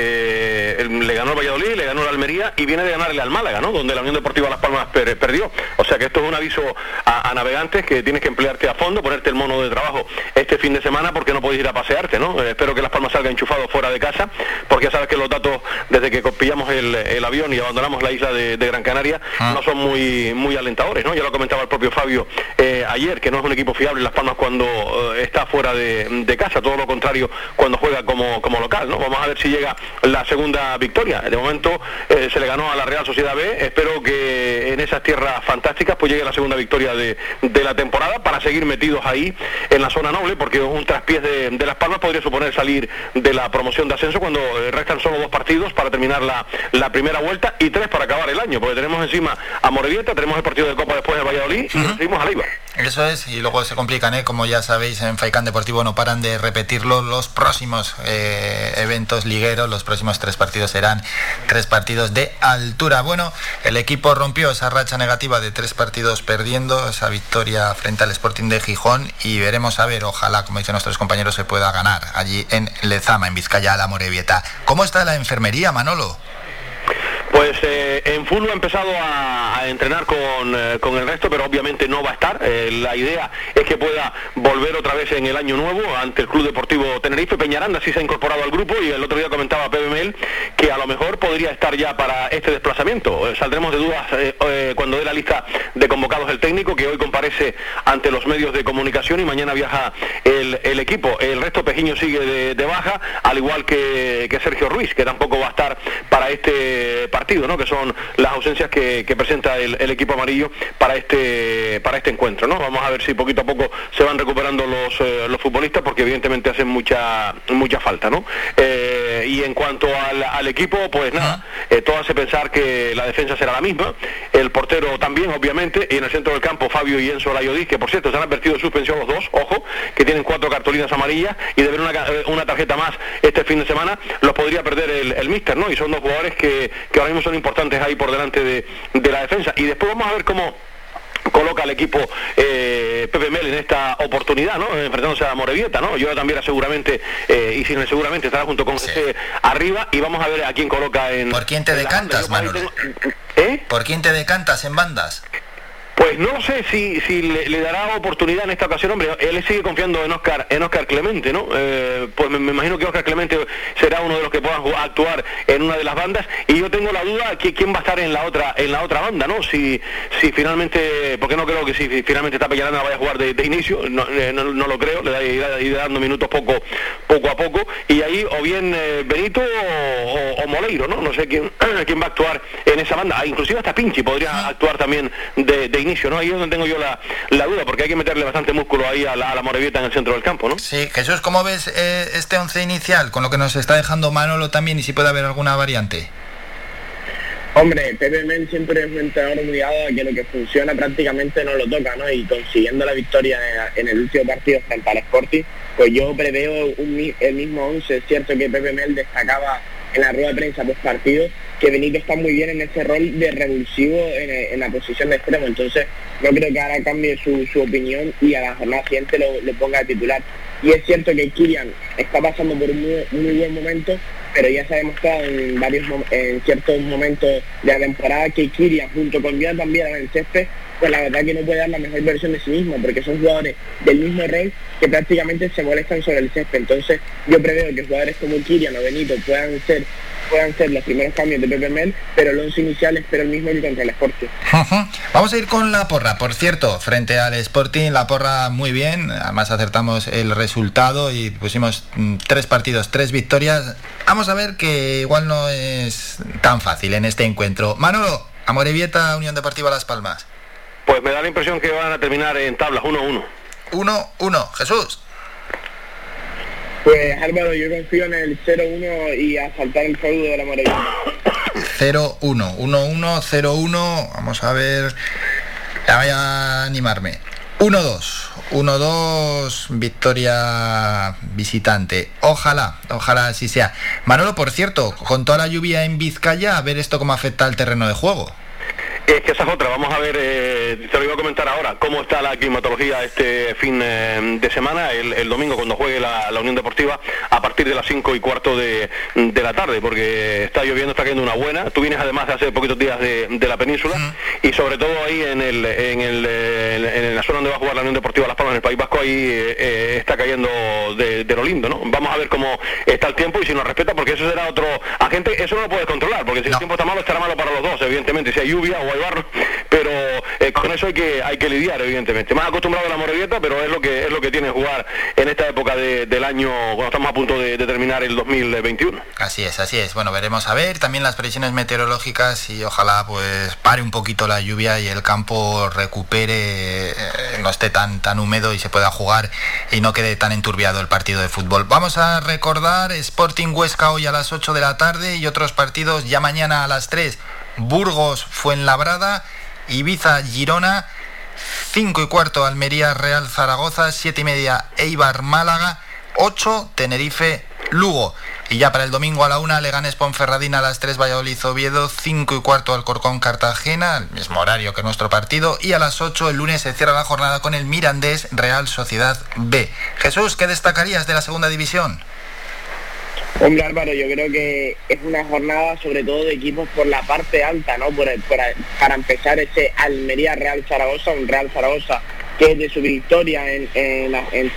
eh, le ganó el Valladolid, le ganó el Almería y viene de ganarle al Málaga, ¿no? donde la Unión Deportiva Las Palmas per- perdió. O sea que esto es un aviso a, a navegantes que tienes que emplearte a fondo, ponerte el mono de trabajo este fin de semana porque no podéis ir a pasearte. ¿no? Eh, espero que Las Palmas salga enchufado fuera de casa, porque ya sabes que los datos desde que pillamos el, el avión y abandonamos la isla de, de Gran Canaria no son muy, muy alentadores. ¿no? Ya lo comentaba el propio Fabio eh, ayer, que no es un equipo fiable Las Palmas cuando está fuera de, de casa, todo lo contrario cuando juega como, como local. ¿no? Vamos a ver si llega la segunda victoria. De momento eh, se le ganó a la Real Sociedad B. Espero que en esas tierras fantásticas pues llegue la segunda victoria de, de la temporada para seguir metidos ahí en la zona noble, porque un traspiés de, de Las Palmas podría suponer salir de la promoción de ascenso cuando eh, restan solo dos partidos para terminar la, la primera vuelta y tres para acabar el año, porque tenemos encima a Morevieta, tenemos el partido de Copa después de Valladolid y nos seguimos a. Eso es, y luego se complican, ¿eh? como ya sabéis, en Faicán Deportivo no paran de repetirlo. Los próximos eh, eventos ligueros, los próximos tres partidos serán tres partidos de altura. Bueno, el equipo rompió esa racha negativa de tres partidos perdiendo, esa victoria frente al Sporting de Gijón, y veremos a ver, ojalá, como dicen nuestros compañeros, se pueda ganar allí en Lezama, en Vizcaya, la Morevieta. ¿Cómo está la enfermería, Manolo? Pues eh, en fútbol ha empezado a, entrenar con, eh, con el resto, pero obviamente no va a estar. Eh, la idea es que pueda volver otra vez en el año nuevo ante el Club Deportivo Tenerife. Peñaranda sí se ha incorporado al grupo y el otro día comentaba Mel que a lo mejor podría estar ya para este desplazamiento. Eh, saldremos de dudas cuando dé la lista de convocados el técnico, que hoy comparece ante los medios de comunicación y mañana viaja el, el equipo. El resto Pejiño sigue de, de baja, al igual que, que Sergio Ruiz, que tampoco va a estar para este partido, ¿no? que son las ausencias que, que presenta el, el equipo amarillo para este para este encuentro. ¿no? Vamos a ver si poquito a poco se van recuperando los, eh, los futbolistas, porque evidentemente hacen mucha mucha falta. ¿no? Eh, y en cuanto al, al equipo, pues nada, eh, todo hace pensar que la defensa será la misma, el portero también, obviamente, y en el centro del campo Fabio y Enzo Layodí, que por cierto se han advertido de suspensión los dos, ojo, que tienen cuatro cartulinas amarillas y de ver una, una tarjeta más este fin de semana, los podría perder el, el míster, ¿no? Y son dos jugadores que, que ahora mismo son importantes ahí por delante de, de la defensa. Y después vamos a ver cómo coloca al equipo eh, Pepe Mel en esta oportunidad, ¿no? Enfrentándose a Morevieta, ¿no? Yo también seguramente, eh, y sin el seguramente estará junto con José arriba y vamos a ver a quién coloca en... ¿Por quién te decantas, tengo- ¿Eh? ¿Por quién te decantas en bandas? Pues no sé si, si le, le dará oportunidad en esta ocasión, hombre, él sigue confiando en Oscar, en Oscar Clemente, ¿no? Eh, pues me, me imagino que Oscar Clemente será uno de los que puedan actuar en una de las bandas y yo tengo la duda que quién va a estar en la otra en la otra banda, ¿no? Si si finalmente, porque no creo que si finalmente está Pellarana vaya a jugar de, de inicio, no, eh, no- no lo creo, le da irá, irá dando minutos poco poco a poco y ahí o bien eh, Benito o, o Moleiro, ¿no? No sé quién quién va a actuar en esa banda, Ah, inclusive hasta Pinchi podría actuar también de, de inicio, ¿no? Ahí es donde tengo yo la, la duda, porque hay que meterle bastante músculo ahí a la, a la Morevieta en el centro del campo, ¿no? Sí, Jesús, ¿cómo ves eh, este once inicial? Con lo que nos está dejando Manolo también y si puede haber alguna variante. Hombre, Pepe Mel siempre es un entrenador muy dado a que lo que funciona prácticamente no lo toca, ¿no? Y consiguiendo la victoria en el último partido frente al Sporting, pues yo preveo un mi- el mismo 11. Es cierto que Pepe Mel destacaba en la rueda de prensa post partido que Benito está muy bien en ese rol de revulsivo en, la posición de extremo, entonces no creo que ahora cambie su, su opinión y a la jornada siguiente lo, lo ponga de titular. Y es cierto que Kirian está pasando por un muy, muy buen momento, pero ya se ha demostrado en varios en ciertos momentos de la temporada que Kirian junto con Vidal también en el césped, pues la verdad que no puede dar la mejor versión de sí mismo, porque son jugadores del mismo rol que prácticamente se molestan sobre el césped. Entonces yo preveo que jugadores como Kirian o Benito puedan ser puedan ser los primeros cambios de Pepe Mel, pero el once inicial espero el mismo que contra el Sporting. Vamos a ir con la porra. Por cierto, frente al Sporting, la porra muy bien. Además acertamos el resultado y pusimos mm, tres partidos, tres victorias. Vamos a ver que igual no es tan fácil en este encuentro. Manolo, Amorebieta, Unión Deportiva Las Palmas. Pues me da la impresión que van a terminar en tablas 1-1. 1-1. Jesús. Pues Álvaro, yo confío en el 0-1 y a el feudo de la Morevieta. 0-1. 1-1, 0-1. Vamos a ver. Ya voy a animarme. 1-2. 1-2. Victoria visitante. Ojalá, ojalá así sea. Manolo, por cierto, con toda la lluvia en Vizcaya, a ver esto cómo afecta al terreno de juego. Es que esa es otra, vamos a ver, eh, te lo iba a comentar ahora, cómo está la climatología este fin eh, de semana, el, el domingo cuando juegue la, la Unión Deportiva, a partir de las 5 y cuarto de, de la tarde, porque está lloviendo, está cayendo una buena. Tú vienes además de hace poquitos días de, de la península y sobre todo ahí en, el, en, el, eh, en la zona donde va a jugar la Unión Deportiva Las Palmas, en el País Vasco, ahí eh, eh, está cayendo de, de lo lindo, ¿no? Vamos a ver cómo está el tiempo y si nos respeta, porque eso será otro agente, eso no lo puedes controlar, porque si el tiempo está malo, estará malo para los dos, evidentemente, si hay lluvia o hay barro, pero eh, con eso hay que hay que lidiar, evidentemente. Más acostumbrado a la morevieta, pero es lo que es lo que tiene jugar en esta época de- del año, cuando estamos a punto de, de terminar el 2021. Así es, así es. Bueno, veremos a ver también las previsiones meteorológicas y ojalá pues pare un poquito la lluvia y el campo recupere, eh, no esté tan tan húmedo y se pueda jugar y no quede tan enturbiado el partido de fútbol. Vamos a recordar Sporting Huesca hoy a las 8 de la tarde y otros partidos ya mañana a las 3. Burgos Fuenlabrada, Ibiza Girona, 5 y cuarto Almería Real Zaragoza, 7 y media Eibar Málaga, 8 Tenerife Lugo. Y ya para el domingo a la 1 Leganés Ponferradina a las 3 Valladolid Oviedo, 5 y cuarto Alcorcón Cartagena, el mismo horario que nuestro partido. Y a las 8 el lunes se cierra la jornada con el Mirandés Real Sociedad B. Jesús, ¿qué destacarías de la segunda división? Hombre Álvaro, yo creo que es una jornada sobre todo de equipos por la parte alta, ¿no? Por, para empezar ese Almería Real Zaragoza, un Real Zaragoza que es de su victoria en, en, en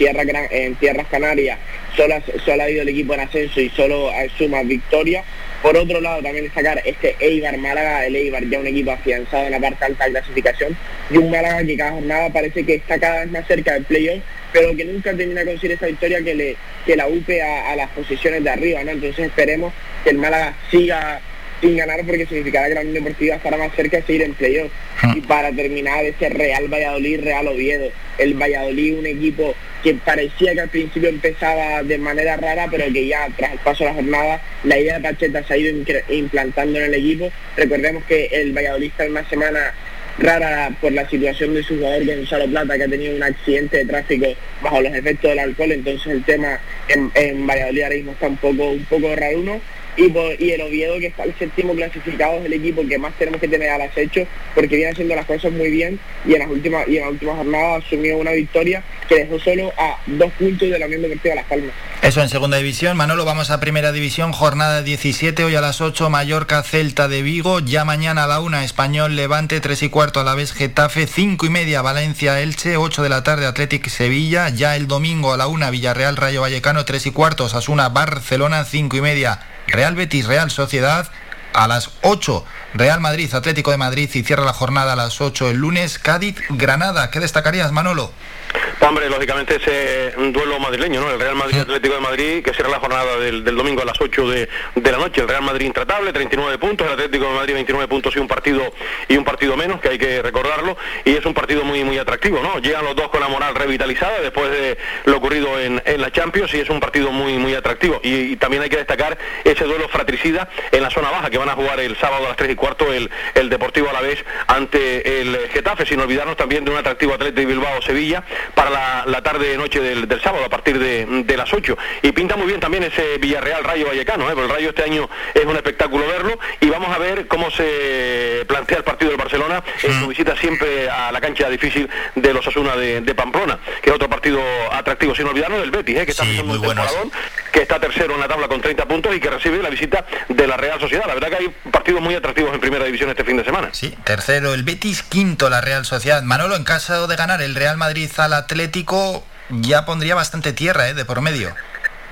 en tierras Canarias, solo, solo ha ido el equipo en ascenso y solo eh, suma victoria. Por otro lado, también destacar este Eibar Málaga, el Eibar ya un equipo afianzado en la parte alta de clasificación, y un Málaga que cada jornada parece que está cada vez más cerca del playoff, pero que nunca termina de conseguir esa victoria que le que la upe a, a las posiciones de arriba, ¿no? Entonces esperemos que el Málaga siga sin ganar porque significará que la Unión Deportiva estará más cerca de seguir en playoff. Y para terminar ese Real Valladolid, Real Oviedo. El Valladolid, un equipo que parecía que al principio empezaba de manera rara, pero que ya tras el paso de la jornada, la idea de Pacheta se ha ido implantando en el equipo. Recordemos que el Valladolid está en una semana rara por la situación de su jugador Gonzalo Plata que ha tenido un accidente de tráfico bajo los efectos del alcohol entonces el tema en, Valladolid ahora mismo está un poco un poco raruno y, por- el Oviedo que está el séptimo clasificado es el equipo que más tenemos que tener al acecho porque viene haciendo las cosas muy bien y en las últimas y en la última jornada asumió una victoria que dejó solo a dos puntos de la Unión Deportiva Las Palmas. Eso en segunda división. Manolo, vamos a primera división, jornada 17, hoy a las 8, Mallorca, Celta de Vigo, ya mañana a la 1, Español, Levante, 3 y cuarto a la vez, Getafe, 5 y media, Valencia, Elche, 8 de la tarde, Athletic, Sevilla, ya el domingo a la 1, Villarreal, Rayo Vallecano, 3 y cuarto, Osasuna, Barcelona, 5 y media, Real Betis, Real Sociedad, a las 8, Real Madrid, Atlético de Madrid y cierra la jornada a las 8 el lunes, Cádiz, Granada. ¿Qué destacarías, Manolo? Hombre, lógicamente ese duelo madrileño, ¿no? El Real Madrid Atlético de Madrid, que cierra la jornada del, del domingo a las 8 de, de la noche. El Real Madrid intratable, 39 puntos, el Atlético de Madrid 29 puntos y un partido y un partido menos, que hay que recordarlo, y es un partido muy muy atractivo, ¿no? Llegan los dos con la moral revitalizada después de lo ocurrido en, en la Champions y es un partido muy muy atractivo. Y, y también hay que destacar ese duelo fratricida en la zona baja, que van a jugar el sábado a las 3 y cuarto el, el Deportivo a la vez ante el Getafe, sin olvidarnos también de un atractivo Atlético de Bilbao-Sevilla para la, la tarde-noche del, del sábado a partir de, de las 8. Y pinta muy bien también ese Villarreal Rayo Vallecano, ¿eh? porque el Rayo este año es un espectáculo verlo y vamos a ver cómo se plantea el partido del Barcelona en su visita siempre a la cancha difícil de los Asuna de, de Pamplona, que es otro partido atractivo, sin olvidarnos del Betis, ¿eh? que está haciendo un temporadón, que está tercero en la tabla con 30 puntos y que recibe la visita de la Real Sociedad. La verdad que hay partidos muy atractivos en primera división este fin de semana. Sí, tercero el Betis, quinto la Real Sociedad. Manolo, en caso de ganar el Real Madrid al Atlético, ya pondría bastante tierra ¿eh? de por medio.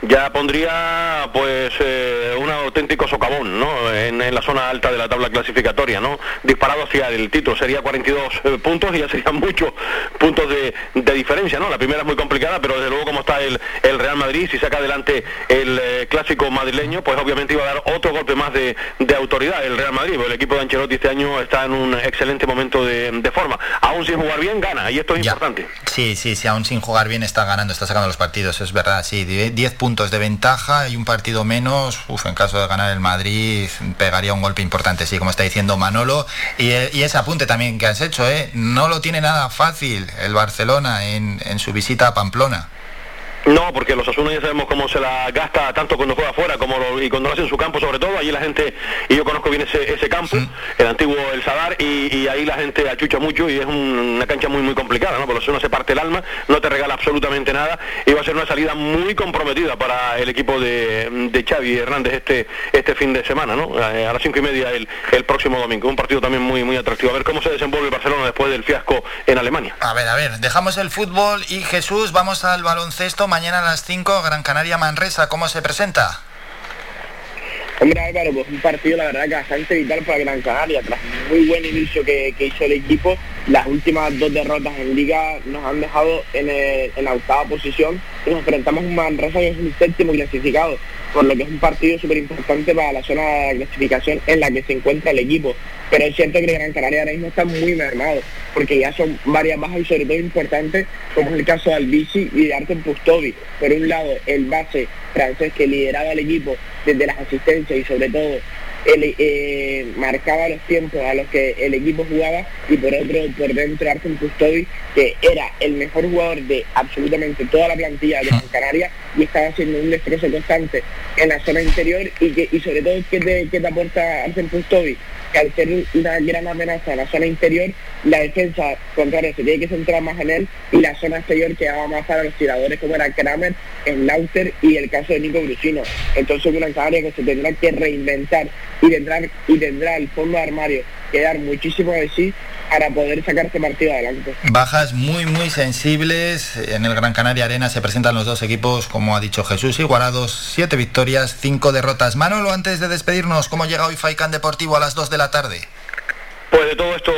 Ya pondría pues eh, un auténtico socavón ¿no? en, en la zona alta de la tabla clasificatoria no disparado hacia el título sería 42 eh, puntos y ya serían muchos puntos de, de diferencia no la primera es muy complicada pero desde luego como está el, el Real Madrid si saca adelante el eh, clásico madrileño pues obviamente iba a dar otro golpe más de, de autoridad el Real Madrid porque el equipo de Ancelotti este año está en un excelente momento de, de forma. Aún sin jugar bien gana y esto es importante. Sí, sí, sí, aún sin jugar bien está ganando, está sacando los partidos, es verdad, sí, die- 10 puntos de ventaja y un partido menos, uf, en caso de ganar el Madrid pegaría un golpe importante, sí, como está diciendo Manolo, y, eh, ese apunte también que has hecho, ¿eh? no lo tiene nada fácil el Barcelona en, en su visita a Pamplona. No, porque los Asuna ya sabemos cómo se la gasta tanto cuando juega afuera como lo- y cuando lo hace en su campo sobre todo. Allí la gente, y yo conozco bien ese, ese campo, el antiguo El Sadar, y, y ahí la gente achucha mucho y es un- una cancha muy muy complicada, ¿no? Porque los Asuna se parte el alma, no te regala absolutamente nada y va a ser una salida muy comprometida para el equipo de, de Xavi Hernández este este fin de semana, ¿no? Eh, A las cinco y media el, el próximo domingo. Un partido también muy muy atractivo. A ver cómo se desenvuelve el Barcelona después del fiasco en Alemania. A ver, a ver, dejamos el fútbol y Jesús, vamos al baloncesto. Mañana a las 5, Gran Canaria Manresa, ¿cómo se presenta? Hombre Álvaro, pues un partido la verdad que bastante vital para Gran Canaria, tras un muy buen inicio que, que hizo el equipo, las últimas dos derrotas en liga nos han dejado en, el- la octava posición y nos enfrentamos a un Manresa que es un séptimo clasificado, por lo que es un partido súper importante para la zona de clasificación en la que se encuentra el equipo. Pero es cierto que Gran Canaria ahora mismo está muy mermado, porque ya son varias bajas y sobre todo importantes, como es el caso de Albici y de Artem Pustovi. Por un lado, el base francés que lideraba el equipo desde las asistencias y sobre todo él eh, marcaba los tiempos a los que el equipo jugaba y por otro por dentro Artem Pustovi que era el mejor jugador de absolutamente toda la plantilla de Gran Canaria y estaba haciendo un destrozo constante en la zona interior y que y sobre todo ¿qué te, qué te aporta Artem Pustovi? que al ser una gran amenaza en la zona interior, la defensa contraria se tiene que centrar más en él y la zona exterior quedaba más para los tiradores como era Kramer, Slaughter y el caso de Nico Brusino. Entonces una Canaria que se tendrá que reinventar y tendrá, y tendrá el fondo de armario que dar muchísimo de sí para poder sacar este partido adelante. Bajas muy, muy sensibles. En el Gran Canaria Arena se presentan los dos equipos, como ha dicho Jesús, igualados. Siete victorias, cinco derrotas. Manolo, antes de despedirnos, ¿cómo llega hoy Faikán Deportivo a las 2 de la tarde? Pues de todo esto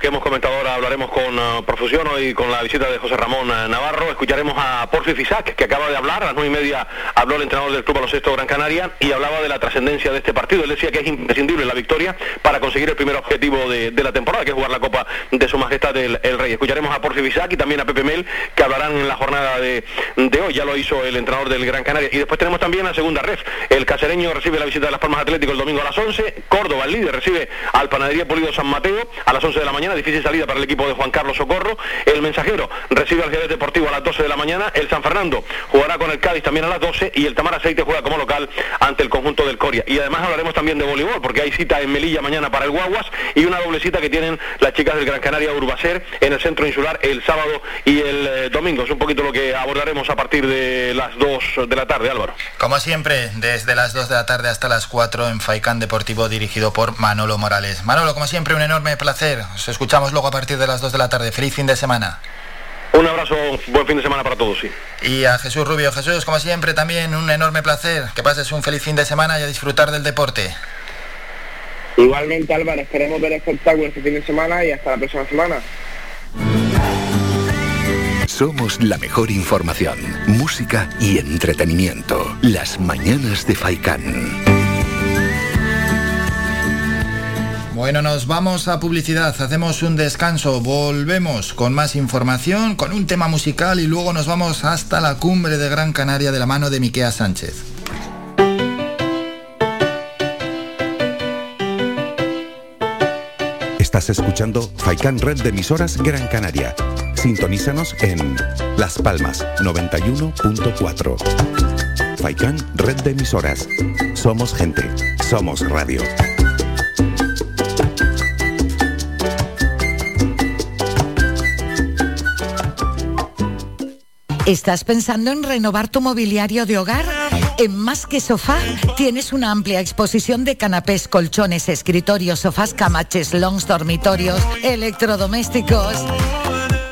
que hemos comentado ahora hablaremos con eh, profusión hoy con la visita de José Ramón eh, Navarro. Escucharemos a Porfi Fisac, que acaba de hablar. A las nueve y media habló el entrenador del Club Baloncesto Gran Canaria y hablaba de la trascendencia de este partido. Él decía que es imprescindible la victoria para conseguir el primer objetivo de, la temporada, que es jugar la Copa de Su Majestad el, Rey. Escucharemos a Porfi Fisac y también a Pepe Mel, que hablarán en la jornada de, de hoy. Ya lo hizo el entrenador del Gran Canaria. Y después tenemos también la segunda ref. El casereño recibe la visita de Las Palmas Atlético el domingo a las 11. Córdoba, el líder, recibe al Panadería Polido San Mateo a las 11 de la mañana. Difícil salida para el equipo de Juan Carlos Socorro. El mensajero recibe al Jerez Deportivo a las 12 de la mañana. El San Fernando jugará con el Cádiz también a las 12 y el Tamar Aceite juega como local ante el conjunto del Coria. Y además hablaremos también de voleibol porque hay cita en Melilla mañana para el Guaguas y una doble cita que tienen las chicas del Gran Canaria Urbacer en el centro insular el sábado y el eh, domingo. Es un poquito lo que abordaremos a partir de las 2 de la tarde, Álvaro. Como siempre, desde las 2 de la tarde hasta las 4 en Faikán Deportivo dirigido por Manolo Morales. Manolo, como siempre, un enorme placer. Os escuchamos luego a partir de las 2 de la tarde. Feliz fin de semana. Un abrazo, buen fin de semana para todos, sí. Y a Jesús Rubio. Jesús, como siempre, también un enorme placer. Que pases un feliz fin de semana y a disfrutar del deporte. Igualmente Álvaro, esperemos ver espectáculo este fin de semana y hasta la próxima semana. Somos la mejor información, música y entretenimiento. Las mañanas de Faikán. Bueno, nos vamos a publicidad, hacemos un descanso, volvemos con más información, con un tema musical y luego nos vamos hasta la cumbre de Gran Canaria de la mano de Miquea Sánchez. Estás escuchando Faikan Red de emisoras Gran Canaria. Sintonízanos en Las Palmas 91.4. Faikan Red de emisoras. Somos gente. Somos radio. ¿Estás pensando en renovar tu mobiliario de hogar? En Más que Sofá tienes una amplia exposición de canapés, colchones, escritorios, sofás, camaches, longs, dormitorios, electrodomésticos.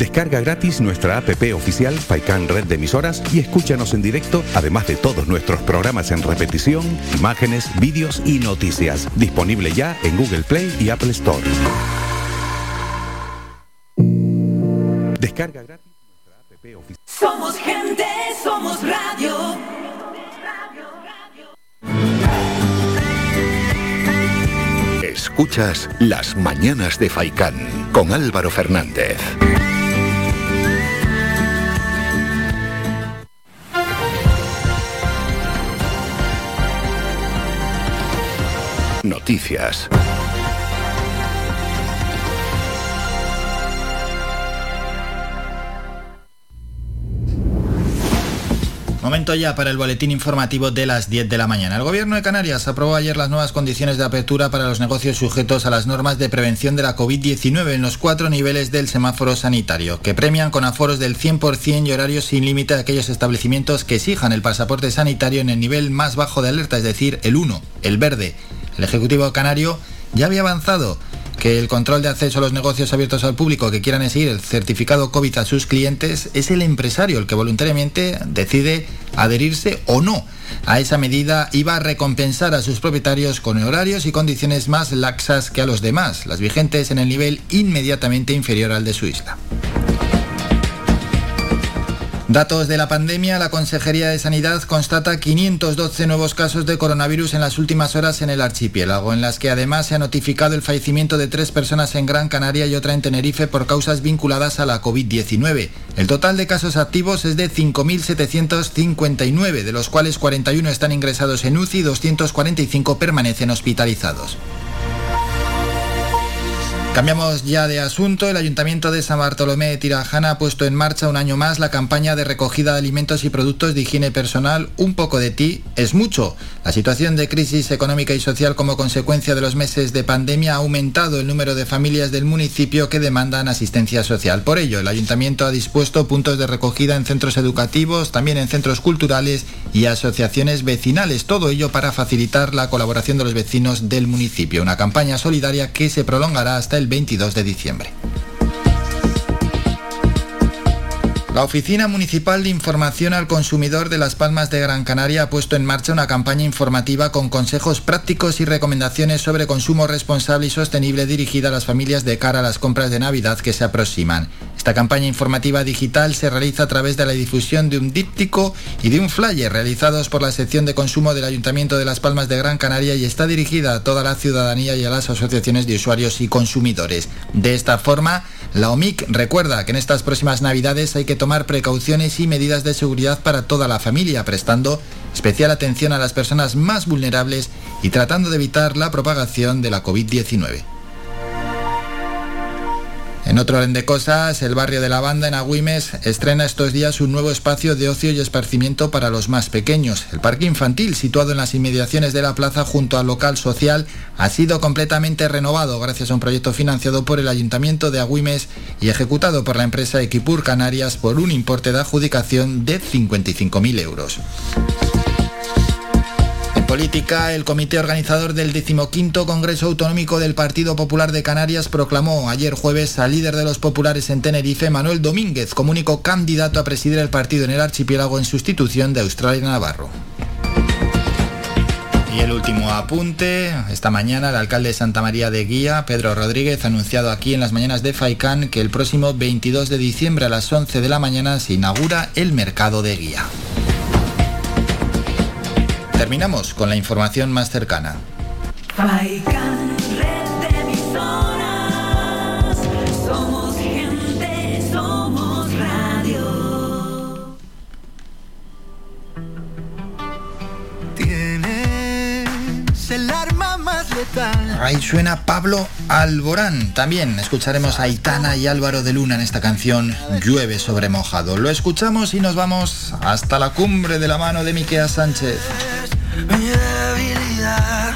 Descarga gratis nuestra app oficial Faikan Red de Emisoras y escúchanos en directo, además de todos nuestros programas en repetición, imágenes, vídeos y noticias. Disponible ya en Google Play y Apple Store. Descarga gratis. Somos gente, somos radio. Escuchas Las Mañanas de Faicán con Álvaro Fernández. Noticias. Momento ya para el boletín informativo de las 10 de la mañana. El Gobierno de Canarias aprobó ayer las nuevas condiciones de apertura para los negocios sujetos a las normas de prevención de la COVID-19 en los cuatro niveles del semáforo sanitario, que premian con aforos del 100% y horarios sin límite a aquellos establecimientos que exijan el pasaporte sanitario en el nivel más bajo de alerta, es decir, el 1, el verde. El Ejecutivo Canario ya había avanzado que el control de acceso a los negocios abiertos al público que quieran exigir el certificado COVID a sus clientes es el empresario el que voluntariamente decide adherirse o no. A esa medida iba a recompensar a sus propietarios con horarios y condiciones más laxas que a los demás, las vigentes en el nivel inmediatamente inferior al de su isla. Datos de la pandemia, la Consejería de Sanidad constata 512 nuevos casos de coronavirus en las últimas horas en el archipiélago, en las que además se ha notificado el fallecimiento de tres personas en Gran Canaria y otra en Tenerife por causas vinculadas a la COVID-19. El total de casos activos es de 5.759, de los cuales 41 están ingresados en UCI y 245 permanecen hospitalizados. Cambiamos ya de asunto. El Ayuntamiento de San Bartolomé de Tirajana ha puesto en marcha un año más la campaña de recogida de alimentos y productos de higiene personal Un poco de ti es mucho. La situación de crisis económica y social como consecuencia de los meses de pandemia ha aumentado el número de familias del municipio que demandan asistencia social. Por ello, el Ayuntamiento ha dispuesto puntos de recogida en centros educativos, también en centros culturales y asociaciones vecinales. Todo ello para facilitar la colaboración de los vecinos del municipio. Una campaña solidaria que se prolongará hasta el 22 de diciembre. La Oficina Municipal de Información al Consumidor de Las Palmas de Gran Canaria ha puesto en marcha una campaña informativa con consejos prácticos y recomendaciones sobre consumo responsable y sostenible dirigida a las familias de cara a las compras de Navidad que se aproximan. Esta campaña informativa digital se realiza a través de la difusión de un díptico y de un flyer realizados por la sección de consumo del Ayuntamiento de Las Palmas de Gran Canaria y está dirigida a toda la ciudadanía y a las asociaciones de usuarios y consumidores. De esta forma, la OMIC recuerda que en estas próximas Navidades hay que tomar precauciones y medidas de seguridad para toda la familia, prestando especial atención a las personas más vulnerables y tratando de evitar la propagación de la COVID-19. En otro orden de cosas, el barrio de la Banda en Agüimes estrena estos días un nuevo espacio de ocio y esparcimiento para los más pequeños. El parque infantil, situado en las inmediaciones de la plaza junto al local social, ha sido completamente renovado gracias a un proyecto financiado por el Ayuntamiento de Agüimes y ejecutado por la empresa Equipur Canarias por un importe de adjudicación de 55.000 euros. Política, el comité organizador del decimoquinto Congreso Autonómico del Partido Popular de Canarias proclamó ayer jueves al líder de los populares en Tenerife, Manuel Domínguez, como único candidato a presidir el partido en el archipiélago en sustitución de Australia Navarro. Y el último apunte, esta mañana el alcalde de Santa María de Guía, Pedro Rodríguez, ha anunciado aquí en las mañanas de Faicán que el próximo 22 de diciembre a las 11 de la mañana se inaugura el mercado de Guía. Terminamos con la información más cercana. Ahí suena Pablo Alborán. También escucharemos a Aitana y Álvaro de Luna en esta canción Llueve sobre mojado. Lo escuchamos y nos vamos hasta la cumbre de la mano de Miquea Sánchez. Mi debilidad.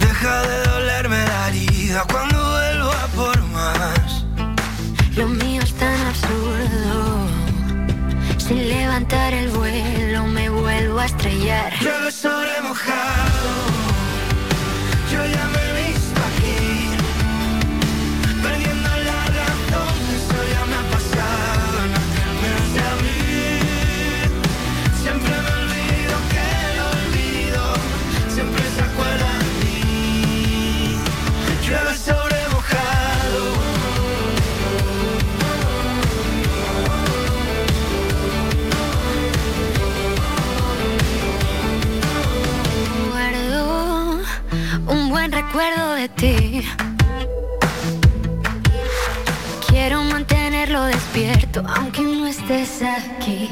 Deja de dolerme la herida cuando vuelvo a por más. Lo mío es tan absurdo. Sin levantar el vuelo vuelvo a estrellar. Llueve sobre mojado. Yo ya me recuerdo de ti. Quiero mantenerlo despierto aunque no estés aquí.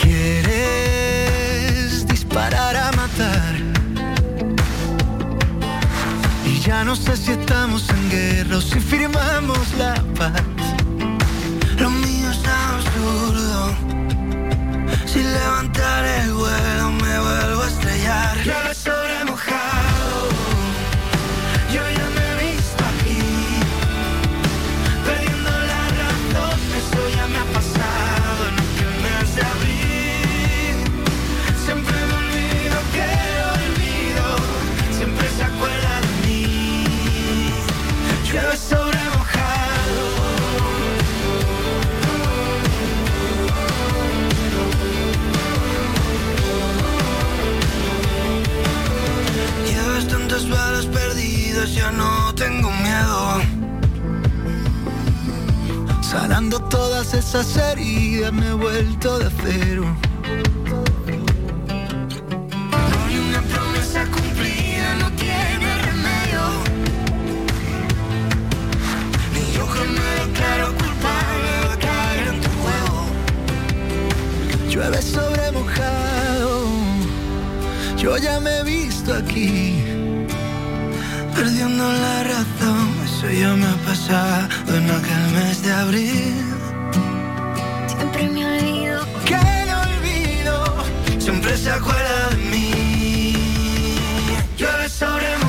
Quieres disparar a matar. Y ya no sé si estamos en guerra o si firmamos la paz. Lo mío es absurdo. Sin levantar el vuelo me vuelvo a estrellar. Llueve sobre mojado. Tantas balas perdidas, ya no tengo miedo. Sanando todas esas heridas, me he vuelto de cero. Con una promesa cumplida no tiene remedio. Ni yo que me declaro culpable caer en tu juego. Llueve sobre mojado. Yo ya me he visto aquí. Perdiendo la razón, eso ya me ha pasado en aquel mes de abril. Siempre me olvido. Que no olvido, siempre se acuerda de mí. Llueve sobre mojado.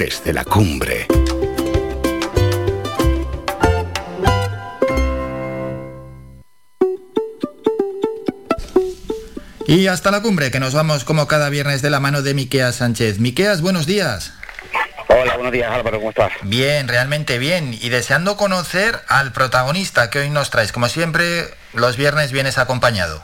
Desde la cumbre. Y hasta la cumbre, que nos vamos como cada viernes de la mano de Miqueas Sánchez. Miqueas, buenos días. Hola, buenos días Álvaro, ¿cómo estás? Bien, realmente bien. Y deseando conocer al protagonista que hoy nos traes. Como siempre, los viernes vienes acompañado.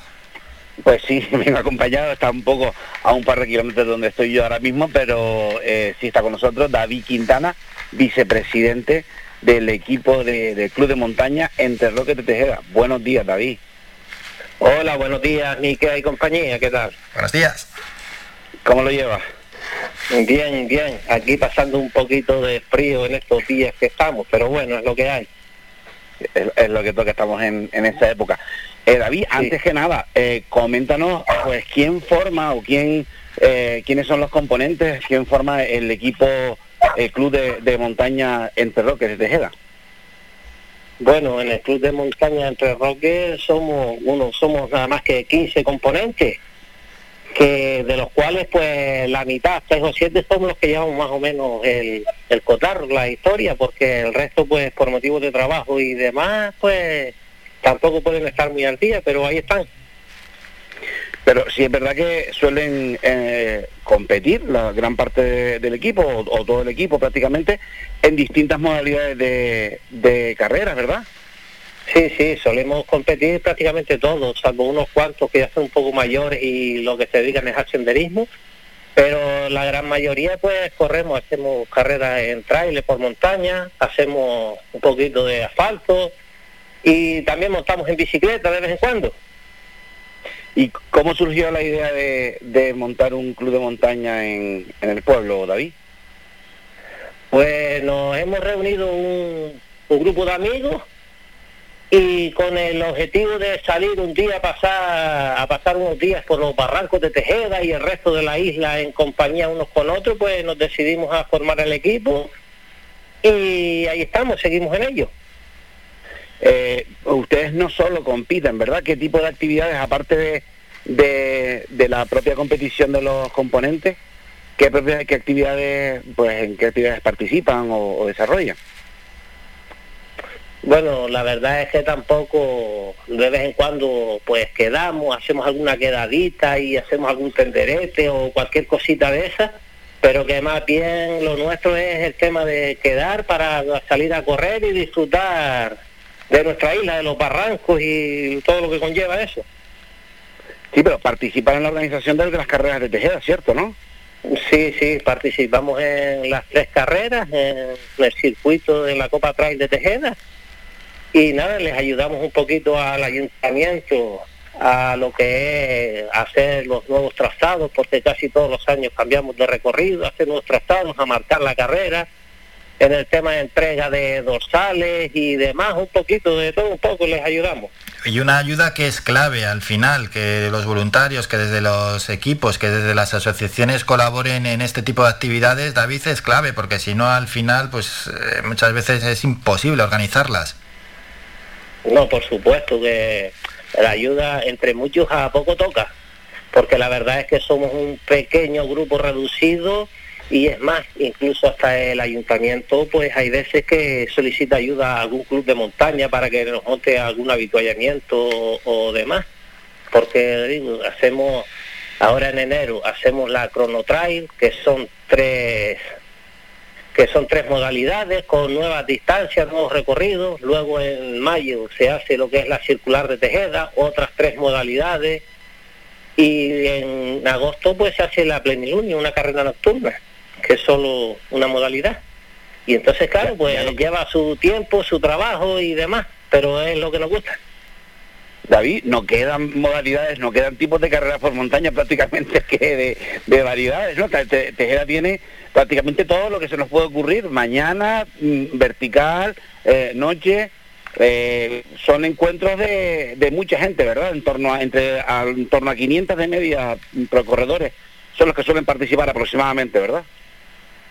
Pues sí, me ha acompañado, está un poco a un par de kilómetros de donde estoy yo ahora mismo, pero eh, sí está con nosotros David Quintana, vicepresidente del equipo de- del Club de Montaña Entre Roques de Tejeda. Buenos días, David. Hola, buenos días, Miquel y compañía, ¿qué tal? Buenos días. ¿Cómo lo llevas? Bien, bien, aquí pasando un poquito de frío en estos días que estamos, pero bueno, es lo que hay. Es, es lo que toca, estamos en, en esa época. Eh, David, antes que nada, eh, coméntanos, pues, quién forma o quién, eh, quiénes son los componentes, quién forma el equipo, el club de, de montaña Entre Roques de Tejeda. Bueno, en el club de montaña Entre Roques somos uno, somos nada más que 15 componentes, que de los cuales pues la mitad, seis o siete, somos los que llevamos más o menos el, el cotar, la historia, porque el resto pues por motivos de trabajo y demás, pues tampoco pueden estar muy al día, pero ahí están. Pero sí es verdad que suelen eh, competir la gran parte de- del equipo, o, o todo el equipo prácticamente, en distintas modalidades de, de carreras, ¿verdad? Sí, sí, solemos competir prácticamente todos, salvo unos cuantos que ya son un poco mayores y lo que se dedican es al senderismo, pero la gran mayoría pues corremos, hacemos carreras en trailer por montaña, hacemos un poquito de asfalto y también montamos en bicicleta de vez en cuando. ¿Y cómo surgió la idea de, de montar un club de montaña en, en el pueblo, David? Pues nos hemos reunido un, un grupo de amigos y con el objetivo de salir un día a pasar, a pasar unos días por los barrancos de Tejeda y el resto de la isla en compañía unos con otros, pues nos decidimos a formar el equipo y ahí estamos, seguimos en ello. Eh, ustedes no solo compiten, ¿verdad? ¿Qué tipo de actividades, aparte de, de, la propia competición de los componentes, qué, qué actividades, pues en qué actividades participan o desarrollan? Bueno, la verdad es que tampoco de vez en cuando pues quedamos, hacemos alguna quedadita y hacemos algún tenderete o cualquier cosita de esa, pero que más bien lo nuestro es el tema de quedar para salir a correr y disfrutar de nuestra isla, de los barrancos y todo lo que conlleva eso. Sí, pero participan en la organización de las carreras de Tejeda, ¿cierto, no? Sí, sí, participamos en las tres carreras, en el circuito de la Copa Trail de Tejeda. Y nada, les ayudamos un poquito al ayuntamiento a lo que es hacer los nuevos trazados, porque casi todos los años cambiamos de recorrido, hacer nuevos trazados, a marcar la carrera, en el tema de entrega de dorsales y demás, un poquito de todo, un poco les ayudamos. Y una ayuda que es clave al final, que los voluntarios, que desde los equipos, que desde las asociaciones colaboren en este tipo de actividades, David, es clave, porque si no al final, pues eh, muchas veces es imposible organizarlas. No, por supuesto que la ayuda entre muchos a poco toca, porque la verdad es que somos un pequeño grupo reducido y es más, incluso hasta el ayuntamiento, pues hay veces que solicita ayuda a algún club de montaña para que nos monte algún habituallamiento o, demás, porque digo, hacemos ahora en enero hacemos la Chrono Trail, que son tres que son tres modalidades con nuevas distancias, nuevos recorridos. Luego en mayo se hace lo que es la circular de Tejeda, otras tres modalidades. Y en agosto pues se hace la plenilunio, una carrera nocturna, que es solo una modalidad. Y entonces, claro, pues lleva su tiempo, su trabajo y demás, pero es lo que nos gusta. David, no quedan modalidades, no quedan tipos de carreras por montaña prácticamente que de, de variedades, ¿no? Te- Te- Tejeda tiene prácticamente todo lo que se nos puede ocurrir, mañana, mm, vertical, eh, noche, eh, son encuentros de, de mucha gente, ¿verdad? En torno a, entre, a- en torno a 500 de media corredores son los que suelen participar aproximadamente, ¿verdad?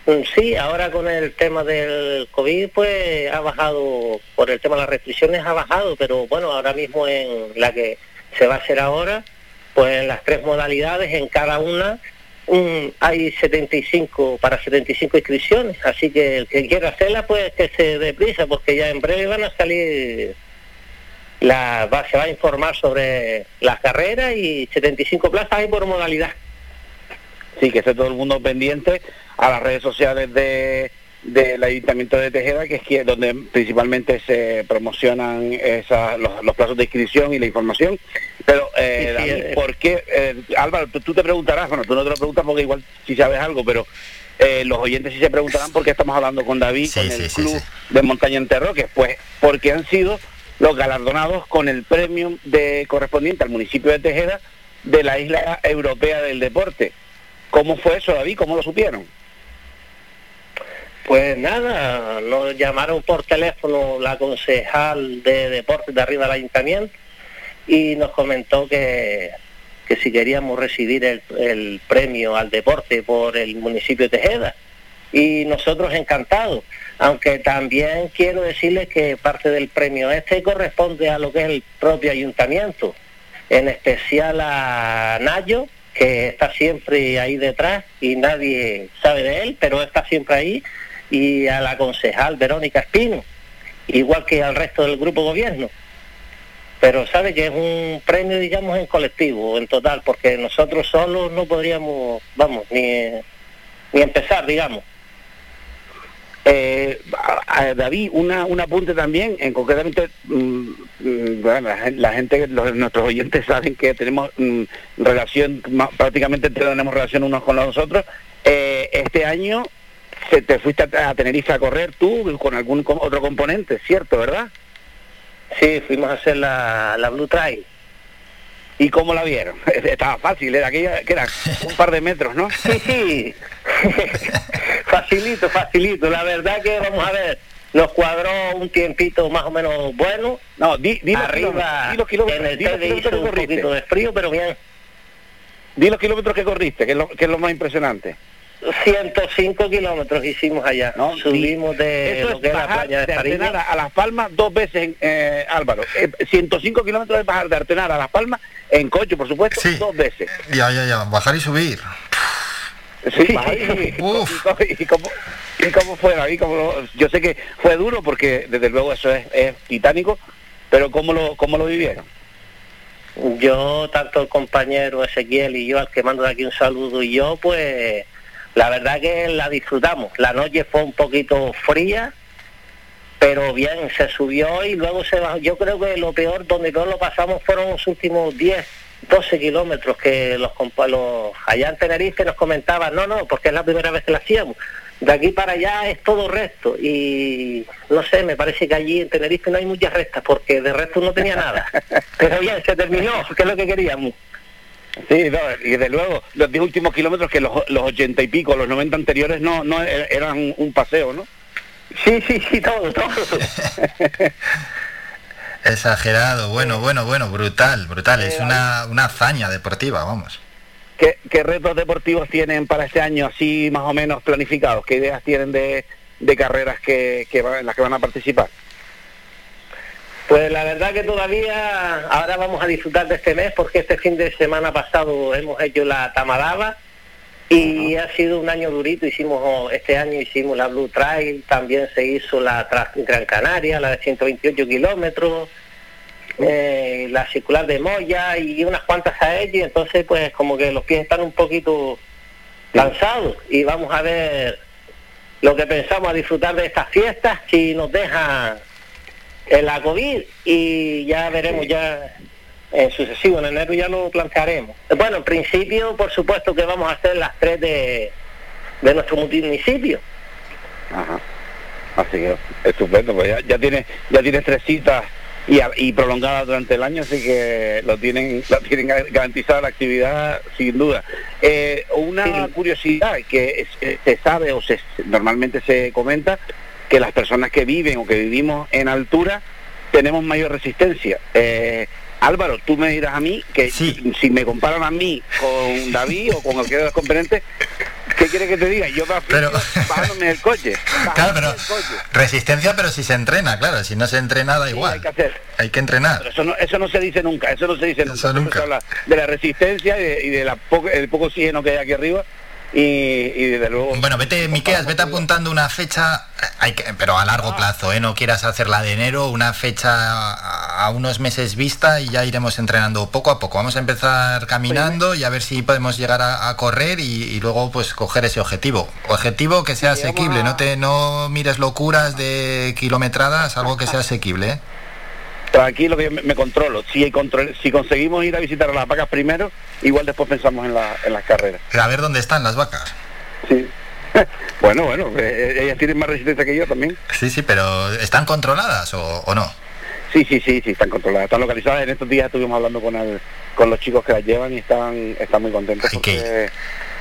Mm, Sí, ahora con el tema del COVID, pues ha bajado, por el tema de las restricciones ha bajado, pero bueno, ahora mismo en la que se va a hacer ahora, pues en las tres modalidades, en cada una mm, hay 75, para 75 inscripciones, así que el que quiera hacerla, pues que se dé prisa, porque ya en breve van a salir, la, va- se va a informar sobre las carreras y 75 plazas hay por modalidad. Sí, que esté todo el mundo pendiente a las redes sociales de del Ayuntamiento de Tejeda, que es donde principalmente se promocionan los, los plazos de inscripción y la información. Pero, eh, Sí, sí, David, eh. ¿por qué? eh, Álvaro, tú, tú te preguntarás, bueno, tú no te lo preguntas porque igual si sabes algo, pero eh, los oyentes sí se preguntarán por qué estamos hablando con David, con el Club de Montaña en Terroques. Pues porque han sido los galardonados con el premio de correspondiente al municipio de Tejeda de la Isla Europea del Deporte. ¿Cómo fue eso, David? ¿Cómo lo supieron? Pues nada, nos llamaron por teléfono la concejal de deportes de arriba del ayuntamiento y nos comentó que, que si queríamos recibir el, el premio al deporte por el municipio de Tejeda. Y nosotros encantados, aunque también quiero decirles que parte del premio este corresponde a lo que es el propio ayuntamiento, en especial a Nayo, que está siempre ahí detrás y nadie sabe de él, pero está siempre ahí, y a la concejal Verónica Espino, igual que al resto del grupo gobierno. Pero sabe que es un premio, digamos, en colectivo, en total, porque nosotros solos no podríamos, vamos, ni, ni empezar, digamos. Eh, a- David, una, un apunte también, en concretamente, mm, bueno, la, gen- la gente, los, nuestros oyentes saben que tenemos mm, relación, ma- prácticamente tenemos relación unos con los otros. Eh, este año se te fuiste a, a Tenerife a correr tú con algún otro componente, ¿cierto, verdad? Sí, fuimos a hacer la, la Blue Trail. ¿Y cómo la vieron? Estaba fácil, era aquella, que era un par de metros, ¿no? Sí, sí. facilito, facilito. La verdad que vamos a ver, nos cuadró un tiempito más o menos bueno. No, di, di los Arriba kilómetros, di los kilómetros, en el di los TD kilómetros hizo que un corriste. poquito de frío, pero bien. Di los kilómetros que corriste, que es lo, que es lo más impresionante. 105 kilómetros hicimos allá. Subimos de Eso lo que es la playa de de Artenara a Las Palmas dos veces, eh, Álvaro. Eh, 105 kilómetros de bajar de Artenara a Las Palmas en coche, por supuesto, dos veces. Ya, ya, ya, bajar y subir. Sí, y. ¿Y, cómo- y cómo, y cómo fue, David? ¿Cómo lo- yo sé que fue duro porque desde luego eso es, es titánico, pero ¿cómo lo, cómo lo vivieron? Yo, tanto el compañero Ezequiel y yo, al que mando de aquí un saludo, y yo, pues, la verdad que la disfrutamos. La noche fue un poquito fría, pero bien, se subió y luego se bajó. Yo creo que lo peor, donde peor lo pasamos fueron los últimos 10, 12 kilómetros que los, compa- los allá en Tenerife nos comentaban, no, no, porque es la primera vez que lo hacíamos. De aquí para allá es todo recto y no sé, me parece que allí en Tenerife no hay muchas rectas porque de resto no tenía nada. Pero bien, se terminó, que es lo que queríamos. Sí, no, y desde luego, los 10 últimos kilómetros que los, los 80 y pico, los 90 anteriores no, no er- eran un paseo, ¿no? Sí, sí, sí, todo, todo. Exagerado, bueno, bueno, bueno, brutal, brutal. Es una, una hazaña deportiva, vamos. ¿Qué, qué retos deportivos tienen para este año, así más o menos planificados? ¿Qué ideas tienen de, de carreras que, que en las que van a participar? Pues la verdad que todavía ahora vamos a disfrutar de este mes porque este fin de semana pasado hemos hecho la Tamadaba y ha sido un año durito. Hicimos este año hicimos la Blue Trail, también se hizo la Gran Canaria, la de 128 kilómetros, eh, la circular de Moya y unas cuantas a ello. y Entonces pues como que los pies están un poquito cansados y vamos a ver lo que pensamos a disfrutar de estas fiestas si nos deja en la COVID y ya veremos ya en sucesivo, en enero ya lo plantearemos. Bueno, en principio, por supuesto que vamos a hacer las tres de, de nuestro municipio. Ajá. Así que estupendo, pues ya, ya tienes ya tienes tres citas y, y prolongadas durante el año, así que lo tienen lo tienen gar- garantizada la actividad sin duda. Eh, una curiosidad que es- eh, se sabe o se normalmente se comenta que las personas que viven o que vivimos en altura tenemos mayor resistencia. Eh, Álvaro, tú me dirás a mí que si me comparan a mí con David o con cualquiera de los componentes, ¿qué quiere que te diga? Yo me Pero- bajándome del coche. Claro, pero resistencia, pero si se entrena, claro, si no se entrena da igual. hay que hacer. Hay que entrenar. Pero eso no, eso no se dice nunca, eso no se dice nunca. Siempre nunca. se habla de la resistencia y de, y de la poco, el poco oxígeno que hay aquí arriba y, y desde luego... Bueno, vete, Miqueas, vete apuntando una fecha, hay que- pero a largo Ah. plazo, ¿eh? No quieras hacerla de enero, una fecha a, unos meses vista y ya iremos entrenando poco a poco. Vamos a empezar caminando y a ver si podemos llegar a, a correr y, y luego pues coger ese objetivo. Objetivo que sea asequible, no te no mires locuras de kilometradas, algo que sea asequible, ¿eh? Tranquilo que yo me, me controlo. Si, control- si conseguimos ir a visitar a las vacas primero, igual después pensamos en, la- en las carreras. A ver dónde están las vacas. Sí. bueno, bueno, eh, ellas tienen más resistencia que yo también. Sí, sí, pero ¿están controladas o, o no? Sí, sí, sí, sí, están controladas, están localizadas. En estos días estuvimos hablando con el, con los chicos que las llevan y están, están muy contentos porque,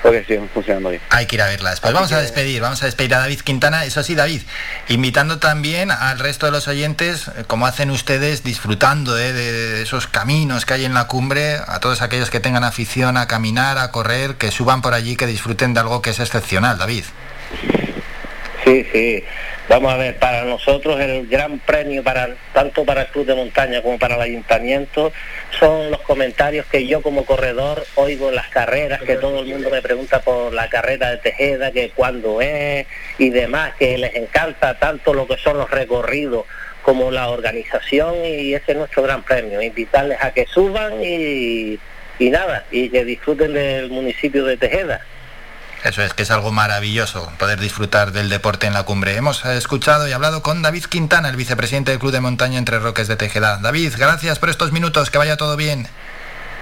porque siguen funcionando bien. Hay que ir a verlas. Pues vamos a despedir, vamos a despedir a David Quintana. Eso sí, David, invitando también al resto de los oyentes, eh, como hacen ustedes, disfrutando eh, de esos caminos que hay en la cumbre, a todos aquellos que tengan afición a caminar, a correr, que suban por allí, que disfruten de algo que es excepcional, David. Sí, sí. Vamos a ver, para nosotros el gran premio, para tanto para el Club de Montaña como para el Ayuntamiento, son los comentarios que yo como corredor oigo en las carreras, que todo el mundo me pregunta por la carrera de Tejeda, que cuándo es y demás, que les encanta tanto lo que son los recorridos como la organización y ese es nuestro gran premio, invitarles a que suban y, y nada, y que disfruten del municipio de Tejeda. Eso es que es algo maravilloso poder disfrutar del deporte en la cumbre. Hemos escuchado y hablado con David Quintana, el vicepresidente del Club de Montaña Entre Roques de Tejeda. David, gracias por estos minutos, que vaya todo bien.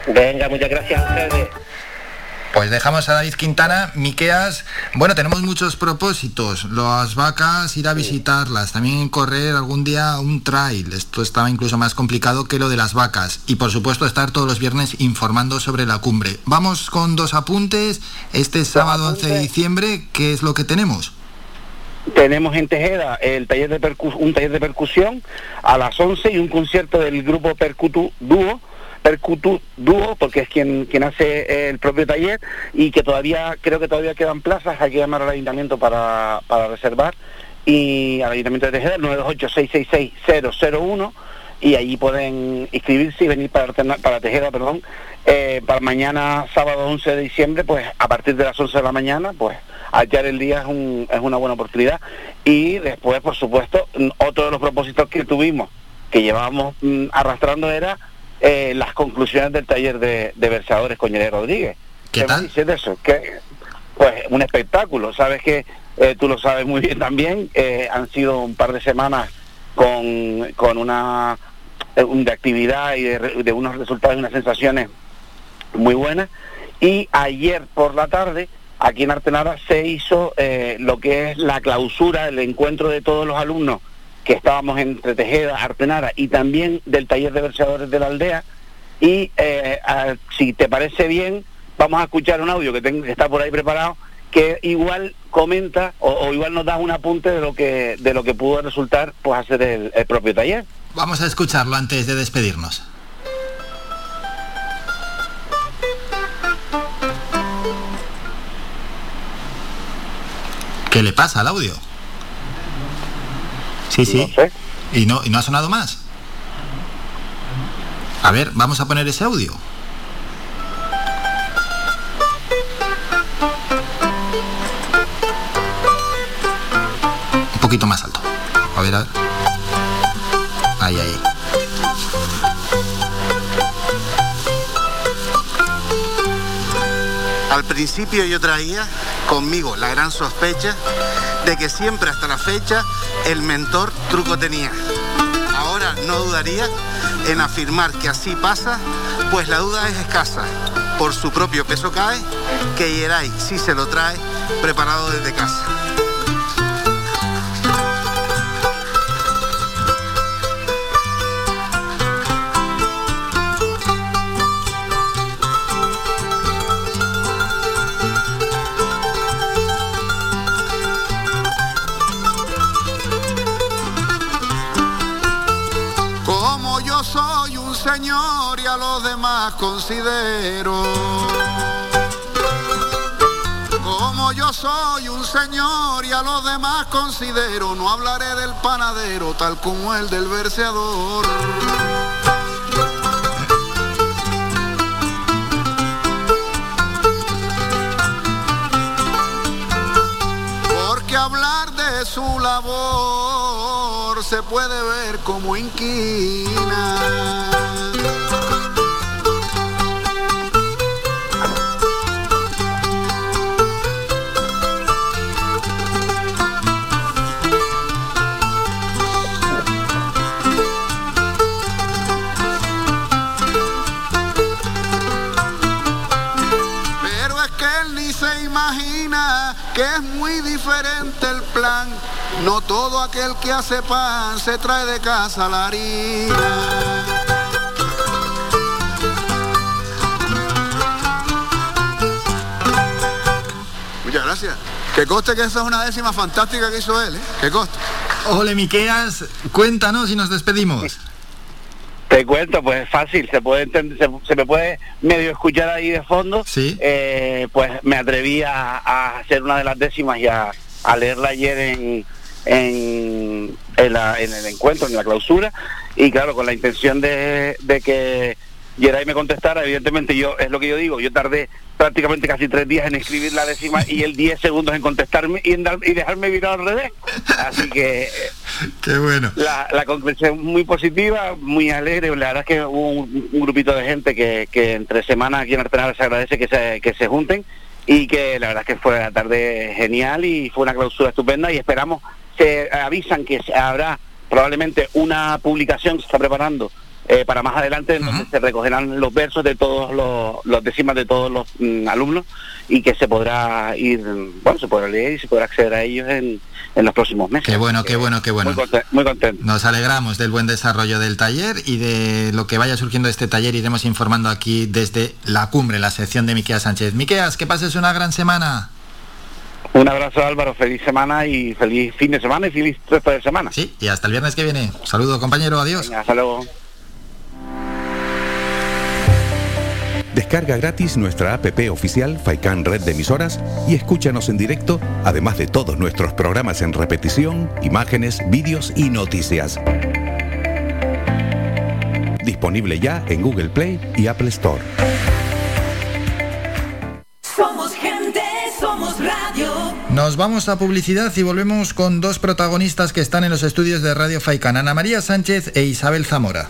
Venga, muchas gracias. Pues dejamos a David Quintana, Miqueas. Bueno, tenemos muchos propósitos. Las vacas, ir a visitarlas. También correr algún día un trail. Esto estaba incluso más complicado que lo de las vacas. Y por supuesto estar todos los viernes informando sobre la cumbre. Vamos con dos apuntes. Este sábado 11 de diciembre, ¿qué es lo que tenemos? Tenemos en Tejeda el taller de percu- un taller de percusión a las 11 y un concierto del grupo Percutu Dúo, Percutu Dúo, porque es quien, quien hace el propio taller y que todavía, creo que todavía quedan plazas, hay que llamar al ayuntamiento para, para reservar y al ayuntamiento de Tejeda, el 928-666-001 y allí pueden inscribirse y venir para, para Tejeda, perdón, eh, para mañana, sábado 11 de diciembre, pues a partir de las 11 de la mañana, pues hallar el día es, un- es una buena oportunidad. Y después, por supuesto, otro de los propósitos que tuvimos, que llevábamos mm, arrastrando, era eh, las conclusiones del taller de, de versadores Coñere Rodríguez. ¿Qué me dices de eso? Que, pues un espectáculo, sabes que eh, tú lo sabes muy bien también, eh, han sido un par de semanas con, con una eh, de actividad y de unos resultados y unas sensaciones muy buenas. Y ayer por la tarde, aquí en Artenara, se hizo eh, lo que es la clausura, el encuentro de todos los alumnos que estábamos entre Tejeda, Artenara y también del taller de versadores de la aldea. Y eh, si te parece bien, vamos a escuchar un audio que, está por ahí preparado que igual comenta o, igual nos da un apunte de lo que de lo que pudo resultar pues hacer el propio taller. Vamos a escucharlo antes de despedirnos. ¿Qué le pasa al audio? Sí, sí. ¿Y, no, ¿Y no ha sonado más? A ver, vamos a poner ese audio. Un poquito más alto. A ver, a ver. Ahí, ahí. Al principio yo traía conmigo la gran sospecha de que siempre hasta la fecha el mentor truco tenía. Ahora no dudaría en afirmar que así pasa, pues la duda es escasa. Por su propio peso cae, que Yeray si se lo trae preparado desde casa. Señor y a los demás considero. Como yo soy un señor y a los demás considero, no hablaré del panadero tal como el del verseador. Porque hablar de su labor se puede ver como inquina. Pero es que él ni se imagina que es muy diferente el plan No todo aquel que hace pan se trae de casa la harina. Muchas gracias. Que coste que esa es una décima fantástica que hizo él, ¿eh? Que coste. Ole, Miqueas, cuéntanos y nos despedimos. Te cuento, pues es fácil, se puede entender- se, se me puede medio escuchar ahí de fondo. Sí. Eh, pues me atreví a, a hacer una de las décimas y a, a leerla ayer en, en, en la- en el encuentro, en la clausura, y claro, con la intención de, de que Geray me contestara, evidentemente yo, es lo que yo digo, yo tardé prácticamente casi tres días en escribir la décima y él 10 segundos en contestarme y, en dar- y dejarme virar al revés. Así que Qué bueno. la, la conclusión muy positiva, muy alegre. La verdad es que hubo un, un grupito de gente que, que entre semanas aquí en Artenal se agradece que se, que se junten y que la verdad es que fue la tarde genial y fue una clausura estupenda y esperamos, se avisan que habrá probablemente una publicación que se está preparando eh, para más adelante en donde se recogerán los versos de todos los, los décimas de todos los mm, alumnos y que se podrá ir, bueno, se podrá leer y se podrá acceder a ellos en, en los próximos meses. Qué bueno, qué bueno, qué bueno. Muy contento. Muy contento. Nos alegramos del buen desarrollo del taller y de lo que vaya surgiendo de este taller iremos informando aquí desde la cumbre, la sección de Miqueas Sánchez. Miqueas, que pases una gran semana. Un abrazo Álvaro, feliz semana y feliz fin de semana y feliz resto de semana. Sí, y hasta el viernes que viene. Saludo compañero, adiós. Venga, hasta luego. Descarga gratis nuestra app oficial Faikan Red de Emisoras y escúchanos en directo, además de todos nuestros programas en repetición, imágenes, vídeos y noticias. Disponible ya en Google Play y Apple Store. Somos gente, somos radio. Nos vamos a publicidad y volvemos con dos protagonistas que están en los estudios de Radio Faikan, Ana María Sánchez e Isabel Zamora.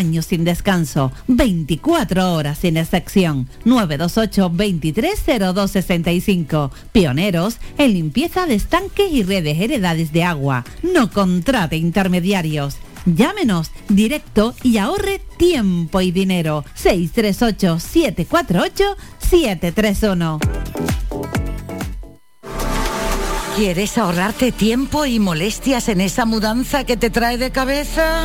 sin descanso. 24 horas sin excepción. 928 230265. Pioneros en limpieza de estanques y redes heredades de agua. No contrate intermediarios. Llámenos directo y ahorre tiempo y dinero. 638 748 731. ¿Quieres ahorrarte tiempo y molestias en esa mudanza que te trae de cabeza?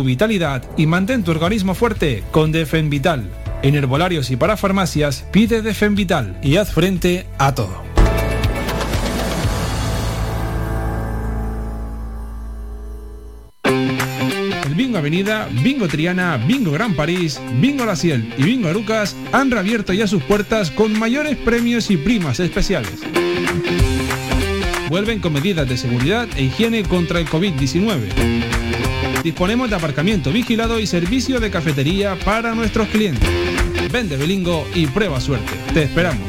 vitalidad y mantén tu organismo fuerte con Defen Vital. En herbolarios y para farmacias pide Defen Vital y haz frente a todo. Bingo Avenida, Bingo Triana, Bingo Gran París, Bingo La Ciel y Bingo Arucas han reabierto ya sus puertas con mayores premios y primas especiales. Vuelven con medidas de seguridad e higiene contra el COVID-19. Disponemos de aparcamiento vigilado y servicio de cafetería para nuestros clientes. Vende Belingo y prueba suerte. Te esperamos.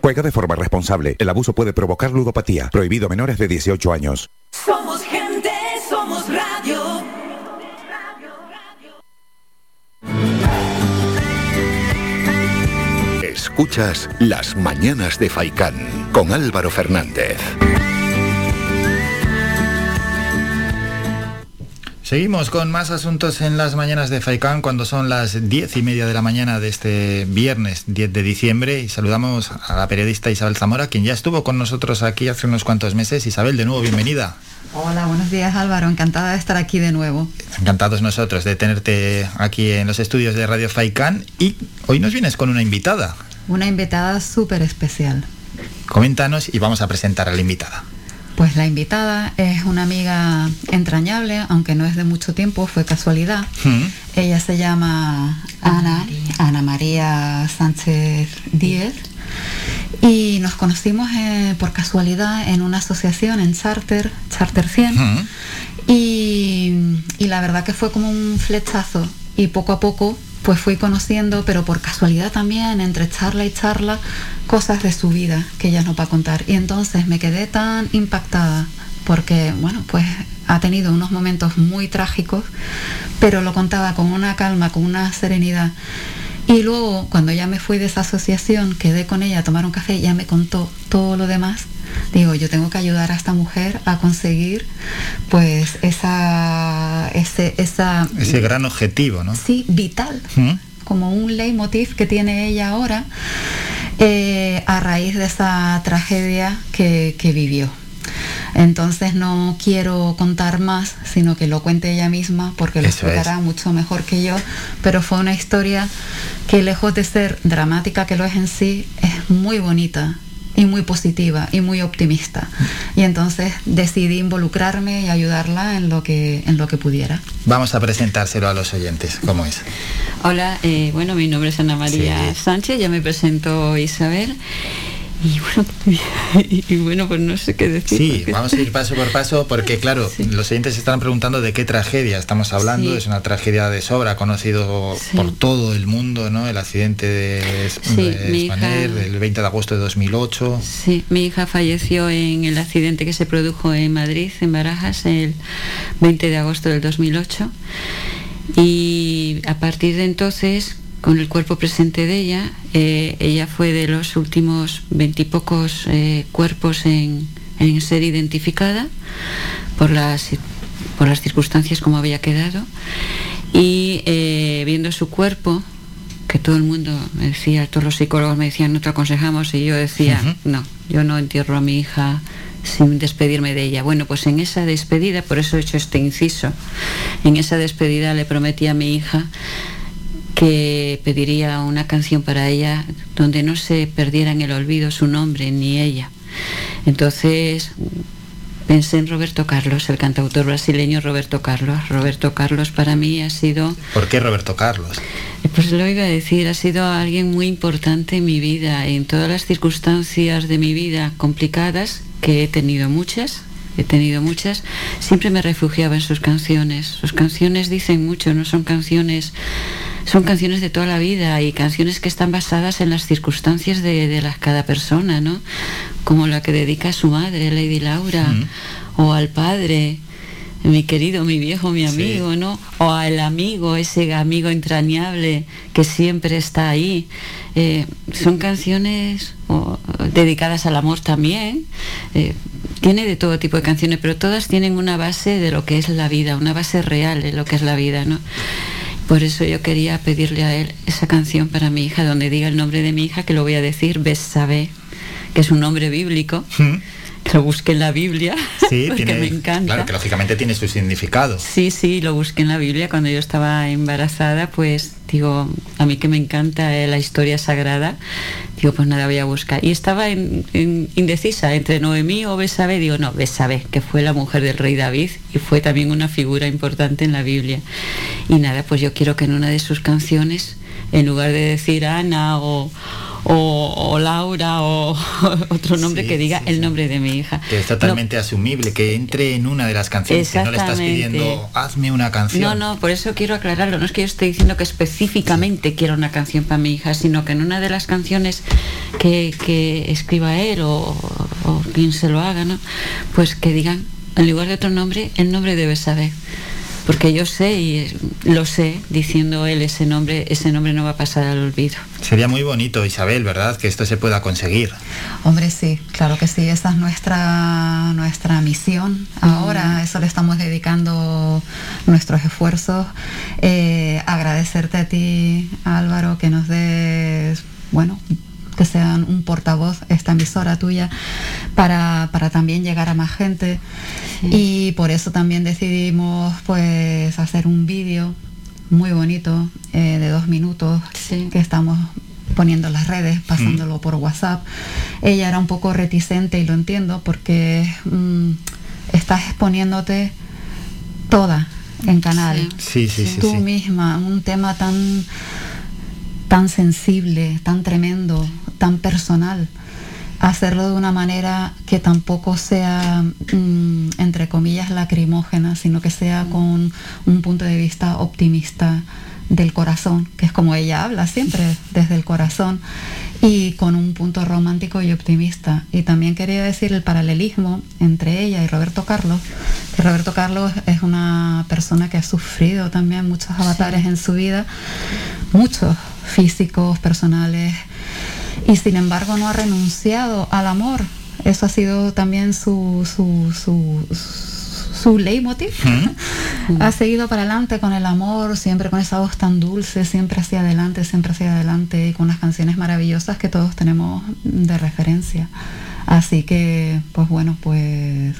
Juega de forma responsable. El abuso puede provocar ludopatía. Prohibido a menores de 18 años. Somos gente, somos radio. Escuchas Las Mañanas de Faicán con Álvaro Fernández. Seguimos con más asuntos en las mañanas de Faicán cuando son las diez y media de la mañana de este viernes 10 de diciembre y saludamos a la periodista Isabel Zamora, quien ya estuvo con nosotros aquí hace unos cuantos meses. Isabel, de nuevo, bienvenida. Hola, buenos días Álvaro, encantada de estar aquí de nuevo. Encantados nosotros de tenerte aquí en los estudios de Radio Faicán y hoy nos vienes con una invitada. Una invitada súper especial. Coméntanos y vamos a presentar a la invitada. Pues la invitada es una amiga entrañable, aunque no es de mucho tiempo, fue casualidad. Ella se llama Ana, Ana María Sánchez Díez. Y nos conocimos eh, por casualidad en una asociación en Charter, Charter 100. Y, y la verdad que fue como un flechazo. Y poco a poco pues fui conociendo, pero por casualidad también, entre charla y charla, cosas de su vida que ella nos va a contar. Y entonces me quedé tan impactada porque, bueno, pues ha tenido unos momentos muy trágicos, pero lo contaba con una calma, con una serenidad. Y luego, cuando ya me fui de esa asociación, quedé con ella a tomar un café, ya me contó todo lo demás. Digo, yo tengo que ayudar a esta mujer a conseguir, pues, esa, ese, esa, Ese gran objetivo, ¿no? sí, vital, ¿Mm? como un leitmotiv que tiene ella ahora, eh, a raíz de esa tragedia que, que vivió. Entonces no quiero contar más, sino que lo cuente ella misma, porque lo Eso explicará mucho mejor que yo. Pero fue una historia que lejos de ser dramática, que lo es en sí, es muy bonita y muy positiva y muy optimista. Y entonces decidí involucrarme y ayudarla en lo que, en lo que pudiera. Vamos a presentárselo a los oyentes. ¿Cómo es? Hola, eh, bueno, mi nombre es Ana María Sánchez, ya me presento Isabel. Y bueno, y, y bueno, pues no sé qué decir. Sí, porque- vamos a ir paso por paso porque claro, los oyentes se están preguntando de qué tragedia estamos hablando. Sí. Es una tragedia de sobra, conocido por todo el mundo, ¿no? El accidente de, de hija- Spanair del 20 de agosto de 2008. Sí, mi hija falleció en el accidente que se produjo en Madrid, en Barajas, el 20 de agosto del 2008. Y a partir de entonces, con el cuerpo presente de ella, eh, ella fue de los últimos veintipocos eh, cuerpos en, en ser identificada por las, por las circunstancias como había quedado. Y eh, viendo su cuerpo, que todo el mundo me decía, todos los psicólogos me decían, no te aconsejamos, y yo decía, no, yo no entierro a mi hija sin despedirme de ella. Bueno, pues en esa despedida, por eso he hecho este inciso, en esa despedida le prometí a mi hija que pediría una canción para ella donde no se perdiera en el olvido su nombre ni ella. Entonces pensé en Roberto Carlos, el cantautor brasileño Roberto Carlos. Roberto Carlos para mí ha sido ¿Por qué Roberto Carlos? pues lo iba a decir, ha sido alguien muy importante en mi vida, en todas las circunstancias de mi vida complicadas, que he tenido muchas, he tenido muchas, siempre me refugiaba en sus canciones. Sus canciones dicen mucho, no son canciones, son canciones de toda la vida y canciones que están basadas en las circunstancias de, de las, cada persona, ¿no? Como la que dedica a su madre, Lady Laura, o al padre, mi querido, mi viejo, mi amigo, ¿no? O al amigo, ese amigo entrañable que siempre está ahí. Eh, son canciones dedicadas al amor también. Eh, tiene de todo tipo de canciones, pero todas tienen una base de lo que es la vida, una base real de lo que es la vida, ¿no? Por eso yo quería pedirle a él esa canción para mi hija, donde diga el nombre de mi hija, que lo voy a decir, Bessabé, que es un nombre bíblico, lo busqué en la Biblia, Sí, porque tiene, me encanta. claro, que lógicamente tiene su significado. Sí, sí, lo busqué en la Biblia cuando yo estaba embarazada, pues digo, a mí que me encanta eh, la historia sagrada, digo, pues nada, voy a buscar. Y estaba en- en- indecisa entre Noemí o Besabé, digo, no, Besabé, que fue la mujer del rey David y fue también una figura importante en la Biblia. Y nada, pues yo quiero que en una de sus canciones, en lugar de decir Ana o, o- o Laura o otro nombre, Sí, que diga sí, el nombre de mi hija. Que es totalmente asumible, que entre en una de las canciones, que no le estás pidiendo, hazme una canción. No, no, por eso quiero aclararlo. No es que yo esté diciendo que específicamente quiero una canción para mi hija, sino que en una de las canciones que, que escriba él o, o quien se lo haga, ¿no? Pues que digan, en lugar de otro nombre, el nombre debe saber. Porque yo sé y lo sé, diciendo él ese nombre, ese nombre no va a pasar al olvido. Sería muy bonito, Isabel, ¿verdad? Que esto se pueda conseguir. Hombre, sí, claro que sí, esa es nuestra, nuestra misión. Ahora a eso le estamos dedicando nuestros esfuerzos. Eh, agradecerte a ti, Álvaro, que nos des, bueno, que sean un portavoz, esta emisora tuya, para, para también llegar a más gente. Y por eso también decidimos pues hacer un vídeo muy bonito eh, de dos minutos que estamos poniendo en las redes, pasándolo por WhatsApp. Ella era un poco reticente y lo entiendo porque mm, estás exponiéndote toda en canal. Sí, sí, sí. Tú sí. misma, un tema tan tan sensible, tan tremendo, tan personal. Hacerlo de una manera que tampoco sea, mm, entre comillas, lacrimógena, sino que sea con un punto de vista optimista del corazón, que es como ella habla siempre, desde el corazón, y con un punto romántico y optimista. Y también quería decir el paralelismo entre ella y Roberto Carlos, que Roberto Carlos es una persona que ha sufrido también muchos avatares en su vida, muchos físicos, personales, y sin embargo no ha renunciado al amor. Eso ha sido también su, su, su, su leitmotiv. ha seguido para adelante con el amor, siempre con esa voz tan dulce, siempre hacia adelante, siempre hacia adelante, y con unas canciones maravillosas que todos tenemos de referencia. Así que, pues bueno, pues...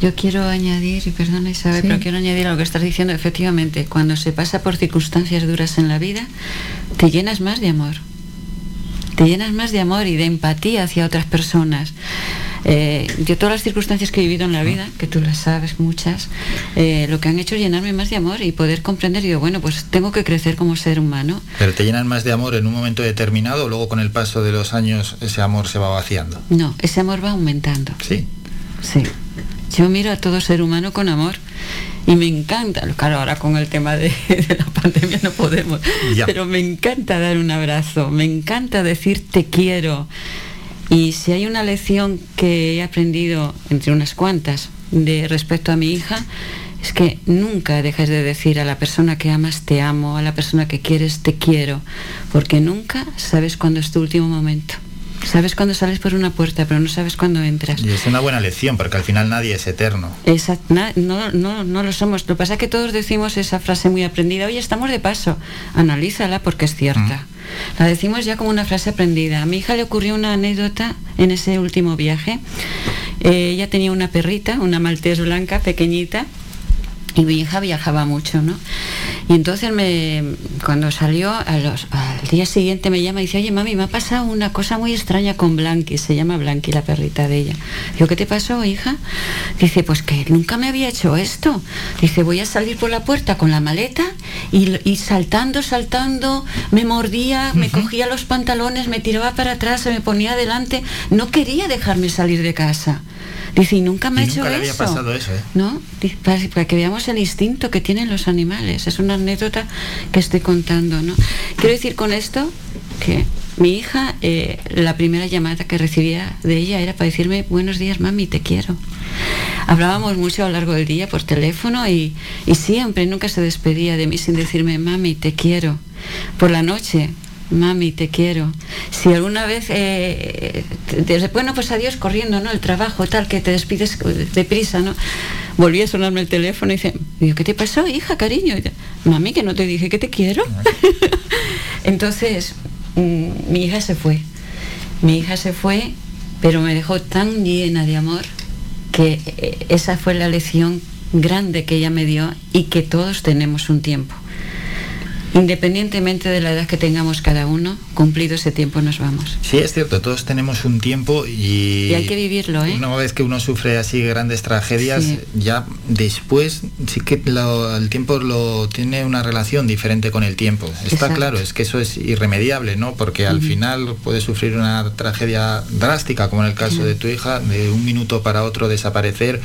Yo quiero añadir, y perdona Isabel, Sí. pero quiero añadir a lo que estás diciendo, efectivamente, cuando se pasa por circunstancias duras en la vida, te llenas más de amor. Te llenas más de amor y de empatía hacia otras personas. Eh, yo todas las circunstancias que he vivido en la vida, que tú las sabes muchas, eh, lo que han hecho es llenarme más de amor y poder comprender, digo, bueno, pues tengo que crecer como ser humano. Pero te llenan más de amor en un momento determinado, luego con el paso de los años ese amor se va vaciando. No, ese amor va aumentando. Sí. Sí. Yo miro a todo ser humano con amor y me encanta, claro, ahora con el tema de, de la pandemia no podemos, Ya. pero me encanta dar un abrazo, me encanta decir te quiero. Y si hay una lección que he aprendido, entre unas cuantas, de respecto a mi hija, es que nunca dejes de decir a la persona que amas te amo, a la persona que quieres te quiero, porque nunca sabes cuándo es tu último momento. Sabes cuándo sales por una puerta, pero no sabes cuándo entras. Y es una buena lección, porque al final nadie es eterno. Na- no, no, no lo somos. Lo que pasa es que todos decimos esa frase muy aprendida. Oye, estamos de paso. Analízala porque es cierta. La decimos ya como una frase aprendida. A mi hija le ocurrió una anécdota en ese último viaje. Eh, ella tenía una perrita, una maltés blanca, pequeñita. Y mi hija viajaba mucho, ¿no? Y entonces me, cuando salió, a los- al día siguiente me llama y dice, oye mami, me ha pasado una cosa muy extraña con Blanqui, se llama Blanqui, la perrita de ella. Digo, ¿qué te pasó, hija? Dice, pues que nunca me había hecho esto. Dice, voy a salir por la puerta con la maleta y, y saltando, saltando, me mordía, me cogía los pantalones, me tiraba para atrás, se me ponía adelante. No quería dejarme salir de casa. Dice, y nunca me Y ha hecho nunca le había eso. pasado eso, ¿eh? ¿no? Dice, Para, para que veamos el instinto que tienen los animales. Es una anécdota que estoy contando, ¿no? Quiero decir con esto que mi hija, eh, la primera llamada que recibía de ella era para decirme, buenos días, mami, te quiero. Hablábamos mucho a lo largo del día por teléfono y, y siempre, nunca se despedía de mí sin decirme, mami, te quiero. Por la noche, mami, te quiero. Si alguna vez, eh, te- bueno, pues adiós corriendo, ¿no? El trabajo, tal, que te despides deprisa, ¿no? Volví a sonarme el teléfono y dice, digo, ¿qué te pasó, hija, cariño? Mami, que no te dije que te quiero. Entonces, mm, mi hija se fue. Mi hija se fue pero me dejó tan llena de amor que eh, esa fue la lección grande que ella me dio y que todos tenemos un tiempo. Independientemente de la edad que tengamos cada uno, cumplido ese tiempo nos vamos. Sí, es cierto, todos tenemos un tiempo y... Y hay que vivirlo, ¿eh? Una vez que uno sufre así grandes tragedias, Sí. ya después sí que lo- el tiempo lo tiene una relación diferente con el tiempo. Está Exacto. claro, es que eso es irremediable, ¿no? Porque al final puedes sufrir una tragedia drástica, como en el caso de tu hija, de un minuto para otro desaparecer,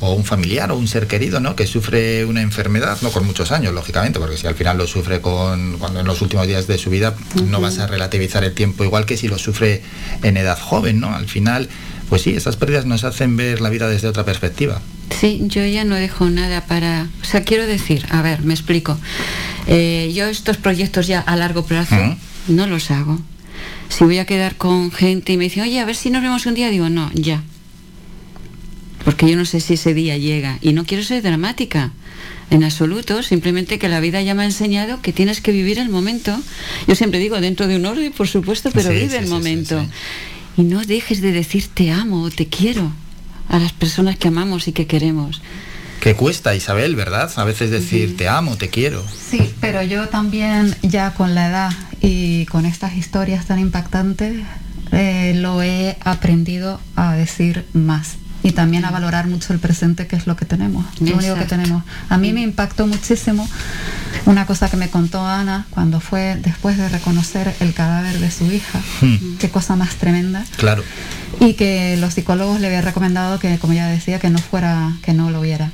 o un familiar o un ser querido, ¿no? Que sufre una enfermedad, no con muchos años, lógicamente, porque si al final lo sufre con cuando en los últimos días de su vida, no vas a relativizar el tiempo igual que si lo sufre en edad joven, ¿no? Al final, pues sí, esas pérdidas nos hacen ver la vida desde otra perspectiva. Sí, yo ya no dejo nada para... O sea, quiero decir, a ver, me explico. Eh, yo estos proyectos ya a largo plazo no los hago. Si voy a quedar con gente y me dicen, oye, a ver si nos vemos un día, digo, no, ya. Porque yo no sé si ese día llega. Y no quiero ser dramática, en absoluto. Simplemente que la vida ya me ha enseñado que tienes que vivir el momento. Yo siempre digo, dentro de un orden, por supuesto, pero Sí, vive sí, el sí, sí, momento. Y no dejes de decir te amo o te quiero a las personas que amamos y que queremos. Que cuesta, Isabel, ¿verdad? A veces decir te amo, te quiero. Sí, pero yo también ya con la edad y con estas historias tan impactantes eh, lo he aprendido a decir más y también a valorar mucho el presente que es lo que tenemos, lo único que tenemos. A mí me impactó muchísimo una cosa que me contó Ana cuando fue después de reconocer el cadáver de su hija, qué cosa más tremenda Claro. y que los psicólogos le habían recomendado que, como ya decía, que no fuera, que no lo viera.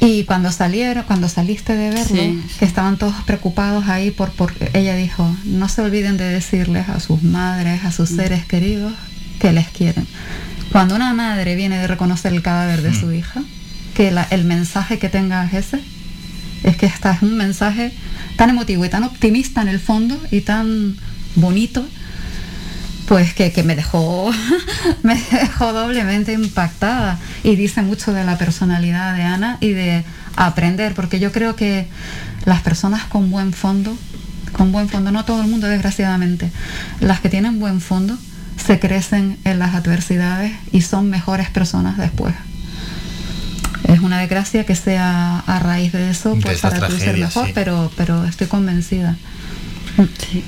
Y cuando salieron, cuando saliste de verlo, Sí. que estaban todos preocupados ahí por, por ella dijo, no se olviden de decirles a sus madres, a sus seres queridos, que les quieren. Cuando una madre viene de reconocer el cadáver de su hija, que la- el mensaje que tenga es ese, es que esta es un mensaje tan emotivo y tan optimista en el fondo y tan bonito pues que, que me dejó me dejó doblemente impactada. Y dice mucho de la personalidad de Ana y de aprender porque yo creo que las personas con buen fondo con buen fondo no todo el mundo desgraciadamente las que tienen buen fondo se crecen en las adversidades y son mejores personas después es una desgracia que sea a raíz de eso pues para tú ser mejor sí. pero pero estoy convencida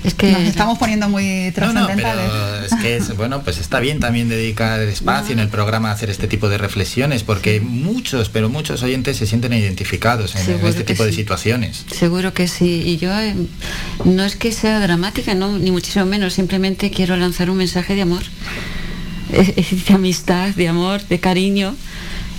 es que nos estamos poniendo muy No, no, trascendentales es que es, bueno, pues está bien también dedicar espacio en el programa a hacer este tipo de reflexiones, porque muchos, pero muchos oyentes se sienten identificados en, este tipo de situaciones. Seguro que sí. Y yo eh, no es que sea dramática, no, ni muchísimo menos. Simplemente quiero lanzar un mensaje de amor, de amistad, de amor, de cariño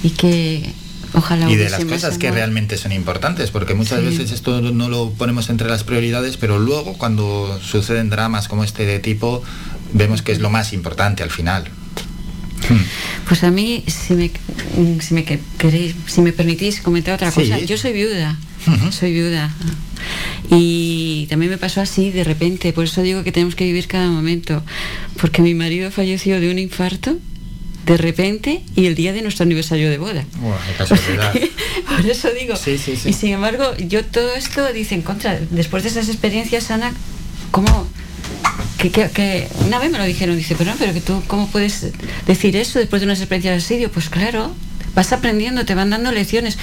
y que ojalá y de las cosas que realmente son importantes, porque muchas Sí. veces esto no lo ponemos entre las prioridades, pero luego cuando suceden dramas como este de tipo, vemos que es lo más importante al final. Pues a mí, si me, mm, si me que- queréis, si me permitís comentar otra Sí. cosa, yo soy viuda, soy viuda. Y también me pasó así de repente, por eso digo que tenemos que vivir cada momento, porque mi marido falleció de un infarto de repente y el día de nuestro aniversario de boda. Casualidad. Por eso digo. Sí, sí, sí. Y sin embargo, yo todo esto dice en contra. Después de esas experiencias, Ana, ¿cómo? Que, que- que una vez me lo dijeron, dice, pero no, pero que tú, ¿cómo puedes decir eso después de unas experiencias así? Digo, pues claro, vas aprendiendo, te van dando lecciones.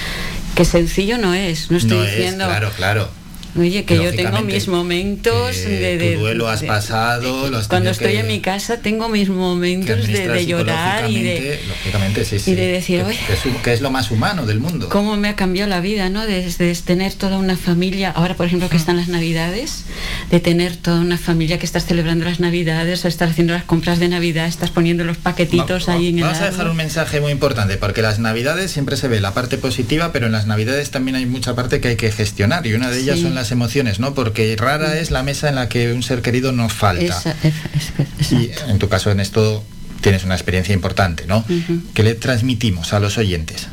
Que sencillo no es, no estoy no es, diciendo. claro, claro. Oye, que yo tengo mis momentos eh, de, de- tu duelo has de- pasado, lo has Cuando estoy que- en mi casa tengo mis momentos de, de llorar y de, lógicamente sí, sí. y de decir, que, "Oye". que es, lo más humano del mundo. cómo me ha cambiado la vida, ¿no? Desde tener toda una familia, ahora por ejemplo que están las navidades, de tener toda una familia que estás celebrando las navidades, o estar haciendo las compras de navidad, estás poniendo los paquetitos ahí en el Vamos a dejar un mensaje muy importante, porque las navidades siempre se ve la parte positiva, pero en las navidades también hay mucha parte que hay que gestionar, y una de ellas Sí. son las emociones, ¿no? Porque rara es la mesa en la que un ser querido no falta. Esa- Y en tu caso en esto tienes una experiencia importante, ¿no? ¿Qué le transmitimos a los oyentes?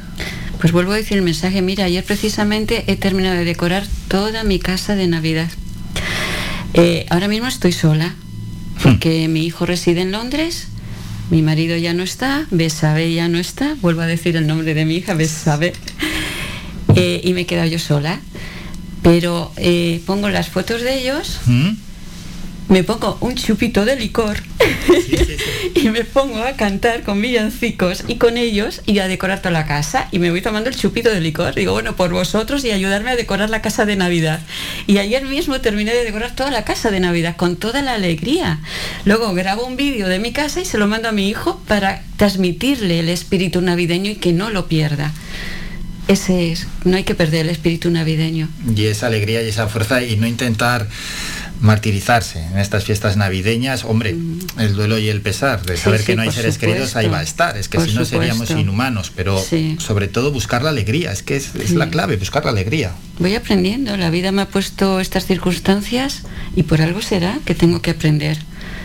Pues vuelvo a decir el mensaje, mira, ayer precisamente he terminado de decorar toda mi casa de Navidad. Eh, ahora mismo estoy sola, porque mi hijo reside en Londres, mi marido ya no está, Besabe ya no está, vuelvo a decir el nombre de mi hija, Besabe, eh, y me he quedado yo sola. Pero eh, pongo las fotos de ellos, ¿Mm? me pongo un chupito de licor y me pongo a cantar con villancicos y con ellos y a decorar toda la casa y me voy tomando el chupito de licor. Digo, bueno, por vosotros y ayudarme a decorar la casa de Navidad. Y ayer mismo terminé de decorar toda la casa de Navidad con toda la alegría. Luego grabo un vídeo de mi casa y se lo mando a mi hijo para transmitirle el espíritu navideño y que no lo pierda. Ese es, no hay que perder el espíritu navideño. Y esa alegría y esa fuerza y no intentar martirizarse en estas fiestas navideñas, hombre, el duelo y el pesar de Mm. Sí, saber sí, que no hay seres queridos ahí va a estar, es que Por si no seríamos inhumanos, pero Sí. sobre todo buscar la alegría, es que es, es la clave, buscar la alegría. Voy aprendiendo, la vida me ha puesto estas circunstancias y por algo será que tengo que aprender.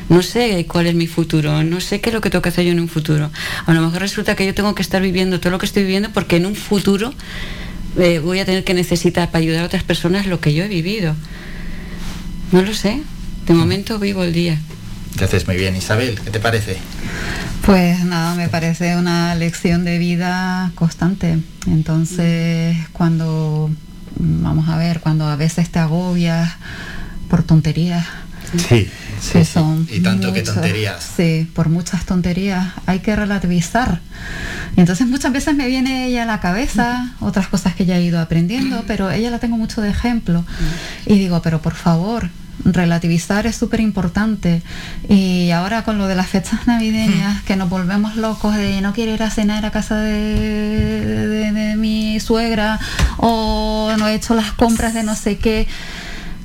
No sé cuál es mi futuro, no sé qué es lo que tengo que hacer yo en un futuro. A lo mejor resulta que yo tengo que estar viviendo todo lo que estoy viviendo porque en un futuro eh, voy a tener que necesitar para ayudar a otras personas lo que yo he vivido. No lo sé, de momento vivo el día. Te haces muy bien, Isabel, ¿qué te parece? Pues nada, me parece una lección de vida constante. Entonces, cuando, vamos a ver, cuando a veces te agobias por tonterías, Sí, que son y tanto que tonterías. Sí, por muchas tonterías hay que relativizar. Y entonces muchas veces me viene ella a la cabeza, otras cosas que ya he ido aprendiendo, pero ella la tengo mucho de ejemplo. Y digo, pero por favor, relativizar es súper importante. Y ahora con lo de las fechas navideñas, que nos volvemos locos de no quiero ir a cenar a casa de, de- de mi suegra o no he hecho las compras de no sé qué.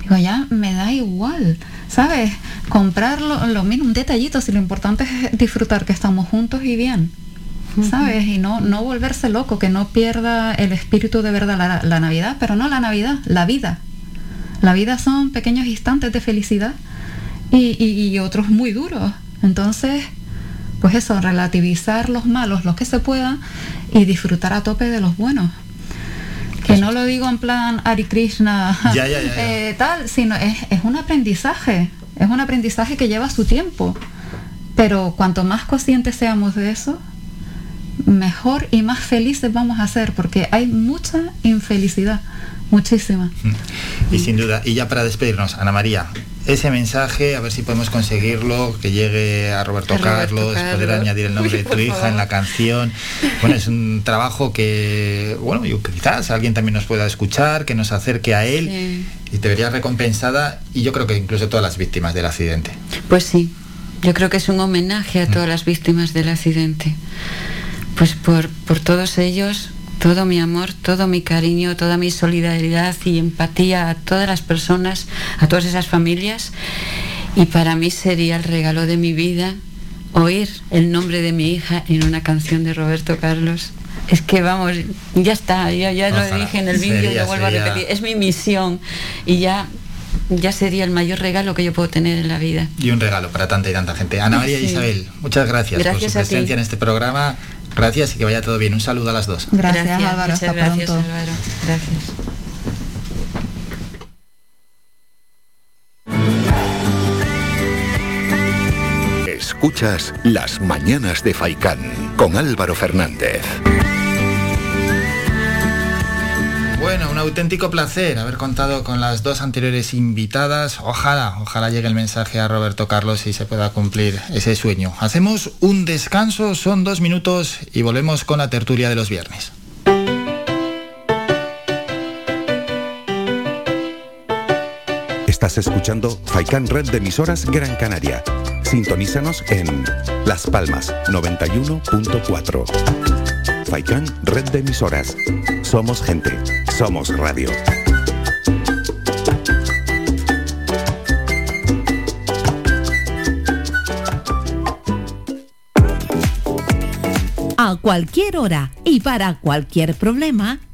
Digo, ya me da igual, ¿sabes? Comprar lo, mismo, un detallito, si lo importante es disfrutar que estamos juntos y bien, ¿sabes? Y no, no volverse loco, que no pierda el espíritu de verdad la, la Navidad, pero no la Navidad, la vida. La vida son pequeños instantes de felicidad y, y- y otros muy duros. Entonces, pues eso, relativizar los malos, los que se pueda, y disfrutar a tope de los buenos. Que no lo digo en plan Ari Krishna, Ya, ya, ya, ya. eh, tal, sino es, es un aprendizaje, es un aprendizaje que lleva su tiempo. Pero cuanto más conscientes seamos de eso, mejor y más felices vamos a ser, porque hay mucha infelicidad, muchísima. Y sin duda, y ya para despedirnos, Ana María, ese mensaje, a ver si podemos conseguirlo, que llegue a Roberto, A Roberto Carlos, poder añadir el nombre Uy, de tu hija en la canción. Bueno, es un trabajo que, bueno, yo, quizás alguien también nos pueda escuchar, que nos acerque a él Sí. y te vería recompensada, y yo creo que incluso todas las víctimas del accidente. Pues sí, yo creo que es un homenaje a todas las víctimas del accidente. Pues por, por todos ellos, todo mi amor, todo mi cariño, toda mi solidaridad y empatía a todas las personas, a todas esas familias. Y para mí sería el regalo de mi vida oír el nombre de mi hija en una canción de Roberto Carlos. Es que vamos, ya está, ya, ya lo dije en el vídeo y lo vuelvo sería- a repetir. Es mi misión y ya, ya sería el mayor regalo que yo puedo tener en la vida. Y un regalo para tanta y tanta gente. Ana María y Sí. Isabel, muchas gracias, Gracias por su presencia en este programa. Gracias y que vaya todo bien. Un saludo a las dos. Gracias, Álvaro, muchas hasta gracias, pronto. Álvaro. Gracias. Escuchas Las Mañanas de Faicán con Álvaro Fernández. Bueno, un auténtico placer haber contado con las dos anteriores invitadas. Ojalá, ojalá llegue el mensaje a Roberto Carlos y se pueda cumplir ese sueño. Hacemos un descanso, son dos minutos y volvemos con la tertulia de los viernes. Estás escuchando Faikan Red de emisoras Gran Canaria. Sintonízanos en Las Palmas 91.4. Faikan Red de emisoras. Somos gente. Somos radio. A cualquier hora y para cualquier problema,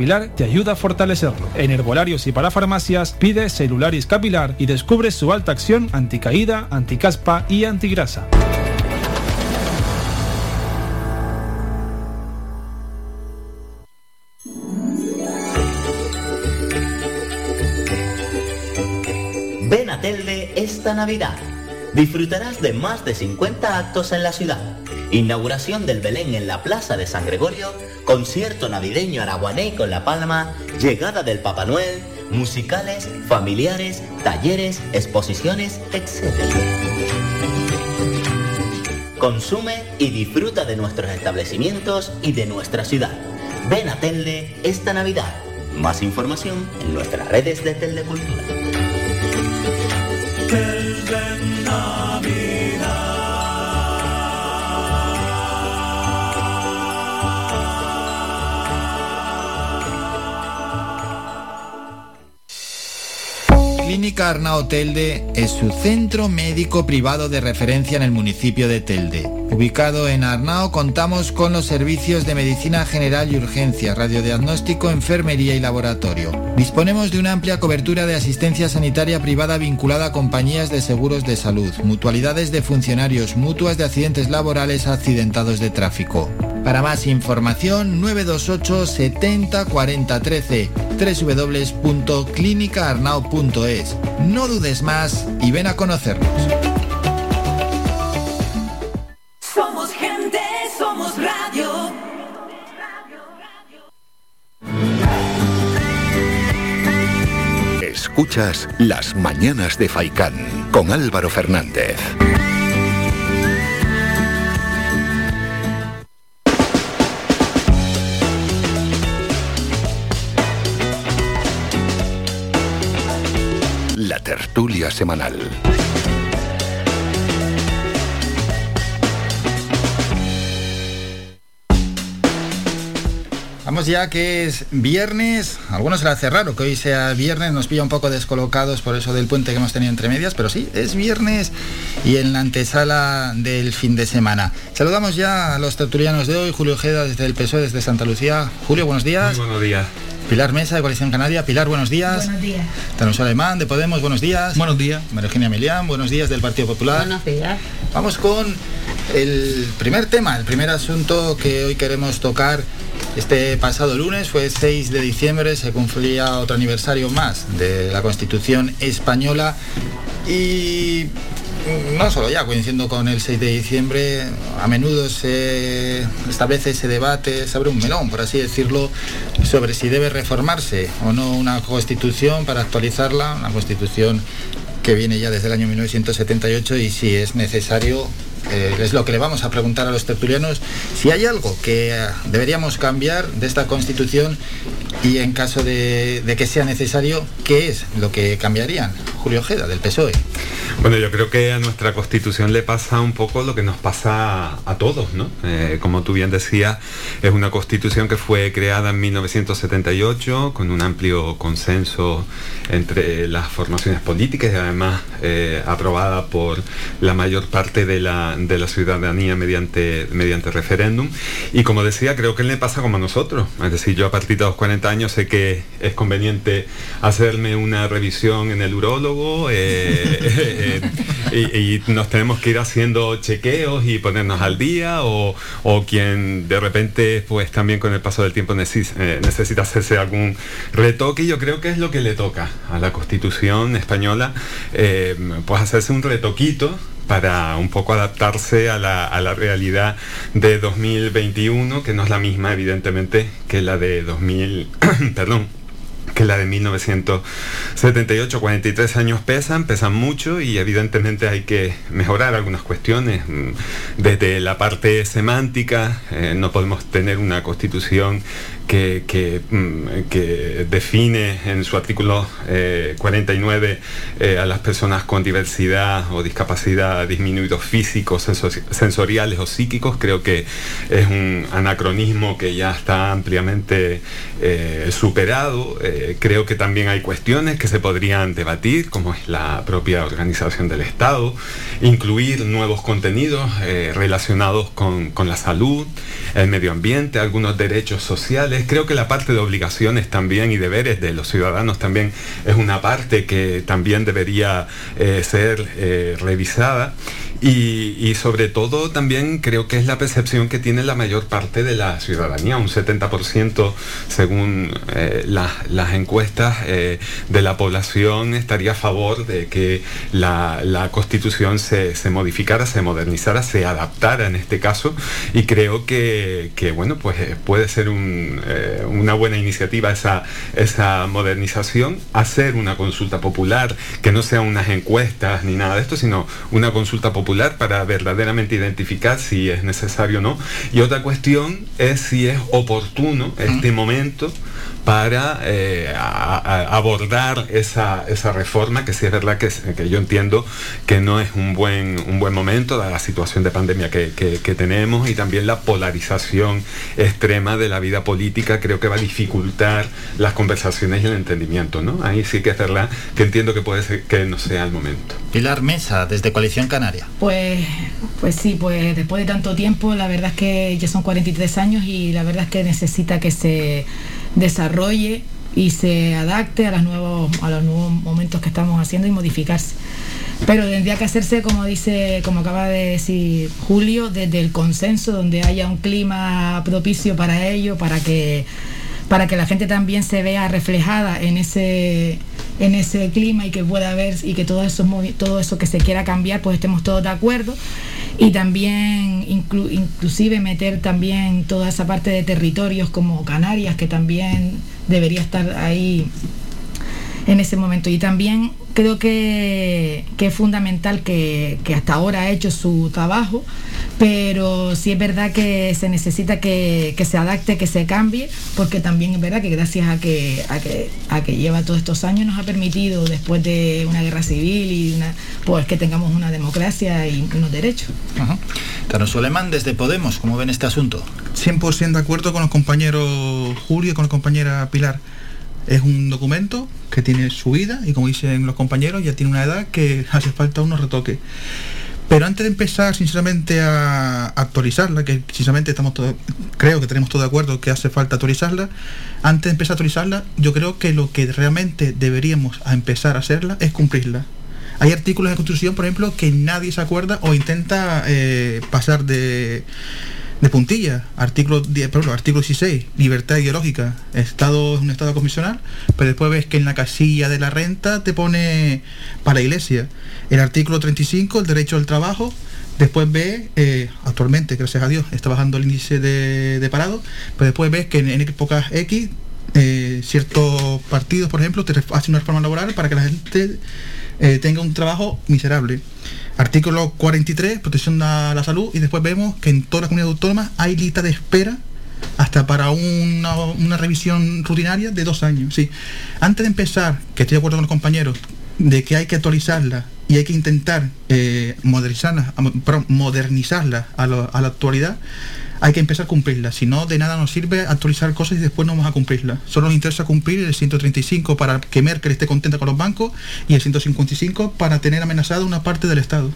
Te ayuda a fortalecerlo. En herbolarios y para farmacias pide Celularis Capilar y descubre su alta acción anticaída, anticaspa y antigrasa. Ven a Telde esta Navidad. Disfrutarás de más de 50 actos en la ciudad. Inauguración del Belén en la Plaza de San Gregorio, concierto navideño araguané con La Palma, llegada del Papá Noel, musicales, familiares, talleres, exposiciones, etc. Consume y disfruta de nuestros establecimientos y de nuestra ciudad. Ven a Telde esta Navidad. Más información en nuestras redes de Telde Cultura. Clínica Arnao Telde es su centro médico privado de referencia en el municipio de Telde. Ubicado en Arnao contamos con los servicios de medicina general y urgencia, radiodiagnóstico, enfermería y laboratorio. Disponemos de una amplia cobertura de asistencia sanitaria privada vinculada a compañías de seguros de salud, mutualidades de funcionarios, mutuas de accidentes laborales accidentados de tráfico. Para más información 928 70 40 13 www.clinicaarnao.es. No dudes más y ven a conocernos. Escuchas Las Mañanas de Faicán con Álvaro Fernández. La tertulia semanal. Vamos ya que es viernes, algunos se le hace raro que hoy sea viernes, nos pilla un poco descolocados por eso del puente que hemos tenido entre medias, pero sí, es viernes y en la antesala del fin de semana. Saludamos ya a los tertulianos de hoy, Julio Ojeda desde el PSOE, desde Santa Lucía. Julio, buenos días. Muy buenos días. Pilar Mesa de Coalición Canaria. Pilar, buenos días. Buenos días. Tanuso Alemán de Podemos, buenos días. Buenos días. María Eugenia Milián, buenos días del Partido Popular. Buenos días. Vamos con el primer tema, el primer asunto que hoy queremos tocar. Este pasado lunes fue 6 de diciembre, se cumplía otro aniversario más de la Constitución española y no solo ya coincidiendo con el 6 de diciembre, a menudo se establece ese debate, se abre un melón, por así decirlo, sobre si debe reformarse o no una constitución para actualizarla, una constitución que viene ya desde el año 1978 y si es necesario eh, es lo que le vamos a preguntar a los tertulianos, si hay algo que eh, deberíamos cambiar de esta constitución y en caso de, que sea necesario, ¿qué es lo que cambiarían? Julio Ojeda, del PSOE. Bueno, yo creo que a nuestra constitución le pasa un poco lo que nos pasa a todos, ¿no? Eh, como tú bien decías, es una constitución que fue creada en 1978 con un amplio consenso entre las formaciones políticas y además aprobada por la mayor parte de la, de la ciudadanía mediante, mediante referéndum. Y como decía, creo que le pasa como a nosotros. Es decir, yo a partir de los 40 años sé que es conveniente hacerme una revisión en el urólogo. eh, eh, y, nos tenemos que ir haciendo chequeos y ponernos al día o, o quien de repente pues también con el paso del tiempo eh, necesita hacerse algún retoque yo creo que es lo que le toca a la constitución española eh, pues hacerse un retoquito para un poco adaptarse a la, a la realidad de 2021 que no es la misma evidentemente que la de 2000 perdón que la de 1978, 43 años pesan, pesan mucho y evidentemente hay que mejorar algunas cuestiones. mm, Desde la parte semántica, eh, no podemos tener una constitución mm, que define en su artículo eh, 49 eh, a las personas con diversidad o discapacidad disminuidos físicos, sensor- sensoriales o psíquicos. Creo que es un anacronismo que ya está ampliamente eh, superado. Eh, creo que también hay cuestiones que se podrían debatir, como es la propia organización del Estado, incluir nuevos contenidos eh, relacionados con la salud, el medio ambiente, algunos derechos sociales. Creo que la parte de obligaciones también y deberes de los ciudadanos también es una parte que también debería eh, ser eh, revisada. Y, y sobre todo también creo que es la percepción que tiene la mayor parte de la ciudadanía, un 70% según eh, la- las encuestas eh, de la población estaría a favor de que la, la constitución se, se modificara, se modernizara, se adaptara en este caso. Y creo que, que, bueno, pues eh, puede ser un, eh, una buena iniciativa esa, esa modernización, hacer una consulta popular, que no sean unas encuestas ni nada de esto, sino una consulta popular para verdaderamente identificar si es necesario o no. Y otra cuestión es si es oportuno este momento para eh, a- a- abordar esa, esa reforma, que sí es verdad que, yo entiendo que no es un buen, un buen momento, dada la situación de pandemia que, que- que tenemos y también la polarización extrema de la vida política, creo que va a dificultar las conversaciones y el entendimiento, ¿no? Ahí sí que es verdad que entiendo que puede ser que no sea el momento. Pilar Mesa, desde Coalición Canaria. Pues, pues sí, pues después de tanto tiempo, la verdad es que ya son 43 años y la verdad es que necesita que se desarrolle y se adapte a los nuevos, a los nuevos momentos que estamos haciendo y modificarse. Pero tendría que hacerse, como dice, como acaba de decir Julio, desde el consenso, donde haya un clima propicio para ello, para que para que la gente también se vea reflejada en ese en ese clima y que pueda ver y que todo eso todo eso que se quiera cambiar pues estemos todos de acuerdo y también inclu- inclusive meter también toda esa parte de territorios como Canarias que también debería estar ahí en ese momento. Y también creo que, que es fundamental que, que hasta ahora ha hecho su trabajo, pero sí es verdad que se necesita que, que se adapte, que se cambie, porque también es verdad que gracias a que, a que, a que lleva todos estos años nos ha permitido, después de una guerra civil, y una, pues que tengamos una democracia y unos derechos. Ajá. Carlos Suleman, desde Podemos, ¿cómo ven este asunto? 100% de acuerdo con los compañeros Julio y con la compañera Pilar. Es un documento que tiene su vida y como dicen los compañeros ya tiene una edad que hace falta unos retoques. Pero antes de empezar sinceramente a actualizarla, que sinceramente estamos todos, creo que tenemos todo de acuerdo que hace falta actualizarla, antes de empezar a actualizarla, yo creo que lo que realmente deberíamos empezar a hacerla es cumplirla. Hay artículos de Constitución, por ejemplo, que nadie se acuerda o intenta eh, pasar de, de puntilla. Artículo, 10, por ejemplo, artículo 16, libertad ideológica. Estado es un estado comisional, pero después ves que en la casilla de la renta te pone para la iglesia. El artículo 35, el derecho al trabajo. Después ves, eh, actualmente, gracias a Dios, está bajando el índice de, de parado, pero después ves que en, épocas X, eh, ciertos partidos, por ejemplo, te hacen una reforma laboral para que la gente eh, tenga un trabajo miserable. Artículo 43, protección a la salud, y después vemos que en todas las comunidades autónomas hay lista de espera hasta para una, revisión rutinaria de dos años. Sí. Antes de empezar, que estoy de acuerdo con los compañeros, de que hay que actualizarla y hay que intentar eh, modernizarla, modernizarla a la actualidad, hay que empezar a cumplirla. Si no, de nada nos sirve actualizar cosas y después no vamos a cumplirlas. Solo nos interesa cumplir el 135 para que Merkel esté contenta con los bancos y el 155 para tener amenazada una parte del Estado.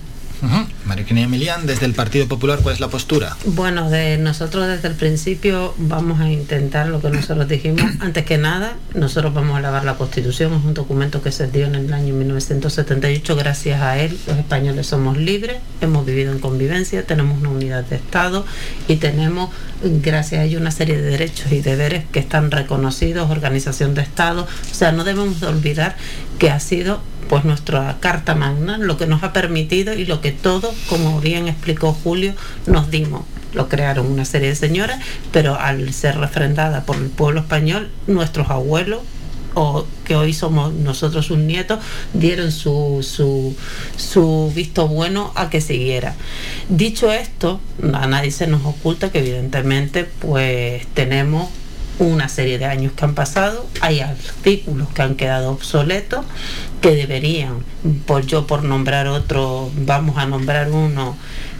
María Eugenia Emilián, desde el Partido Popular, ¿cuál es la postura? Bueno, de nosotros desde el principio vamos a intentar lo que nosotros dijimos. Antes que nada, nosotros vamos a lavar la Constitución. Es un documento que se dio en el año 1978. Gracias a él, los españoles somos libres, hemos vivido en convivencia, tenemos una unidad de Estado y tenemos, gracias a ello, una serie de derechos y deberes que están reconocidos, organización de Estado. O sea, no debemos de olvidar que ha sido pues nuestra carta magna, lo que nos ha permitido y lo que todos, como bien explicó Julio, nos dimos. Lo crearon una serie de señoras, pero al ser refrendada por el pueblo español, nuestros abuelos o que hoy somos nosotros sus nietos, dieron su, su, su visto bueno a que siguiera. Dicho esto, a nadie se nos oculta que evidentemente pues tenemos una serie de años que han pasado, hay artículos que han quedado obsoletos, que deberían, por yo por nombrar otro, vamos a nombrar uno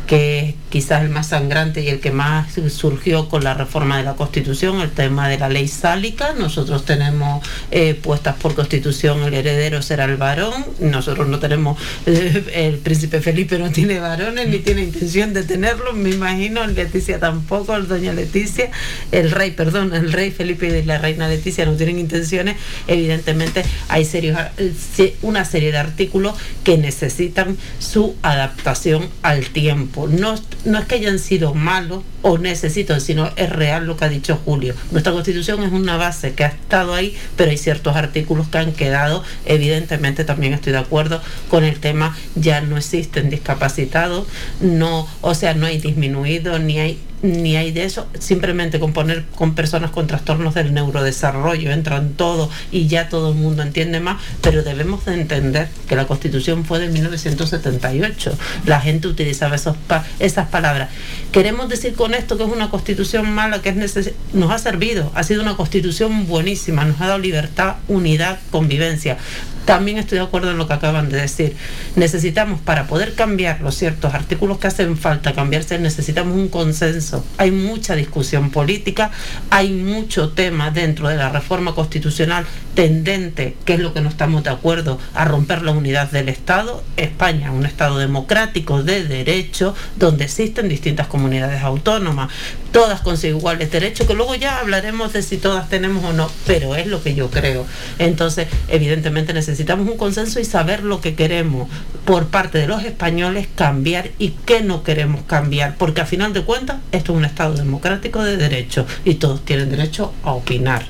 que quizás el más sangrante y el que más surgió con la reforma de la Constitución, el tema de la ley sálica. Nosotros tenemos eh, puestas por Constitución el heredero será el varón. Nosotros no tenemos, eh, el príncipe Felipe no tiene varones ni tiene intención de tenerlos, me imagino, Leticia tampoco, el doña Leticia, el rey, perdón, el rey Felipe y la reina Leticia no tienen intenciones. Evidentemente hay serios, eh, una serie de artículos que necesitan su adaptación al tiempo no, no es que hayan sido malos o necesitan, sino es real lo que ha dicho Julio. Nuestra constitución es una base que ha estado ahí, pero hay ciertos artículos que han quedado. Evidentemente también estoy de acuerdo con el tema, ya no existen discapacitados, no, o sea, no hay disminuido, ni hay ni hay de eso, simplemente con poner con personas con trastornos del neurodesarrollo, entran todos y ya todo el mundo entiende más, pero debemos de entender que la constitución fue de 1978, la gente utilizaba esos esas palabras. Queremos decir con esto que es una constitución mala, que es nos ha servido, ha sido una constitución buenísima, nos ha dado libertad, unidad, convivencia, también estoy de acuerdo en lo que acaban de decir. Necesitamos, para poder cambiar los ciertos artículos que hacen falta cambiarse, necesitamos un consenso. Hay mucha discusión política, hay mucho tema dentro de la reforma constitucional tendente, que es lo que no estamos de acuerdo, a romper la unidad del Estado. España, un Estado democrático de derecho, donde existen distintas comunidades autónomas, todas con iguales derechos, que luego ya hablaremos de si todas tenemos o no, pero es lo que yo creo. Entonces, evidentemente necesitamos un consenso y saber lo que queremos por parte de los españoles cambiar y qué no queremos cambiar, porque a final de cuentas esto es un Estado democrático de derecho y todos tienen derecho a opinar.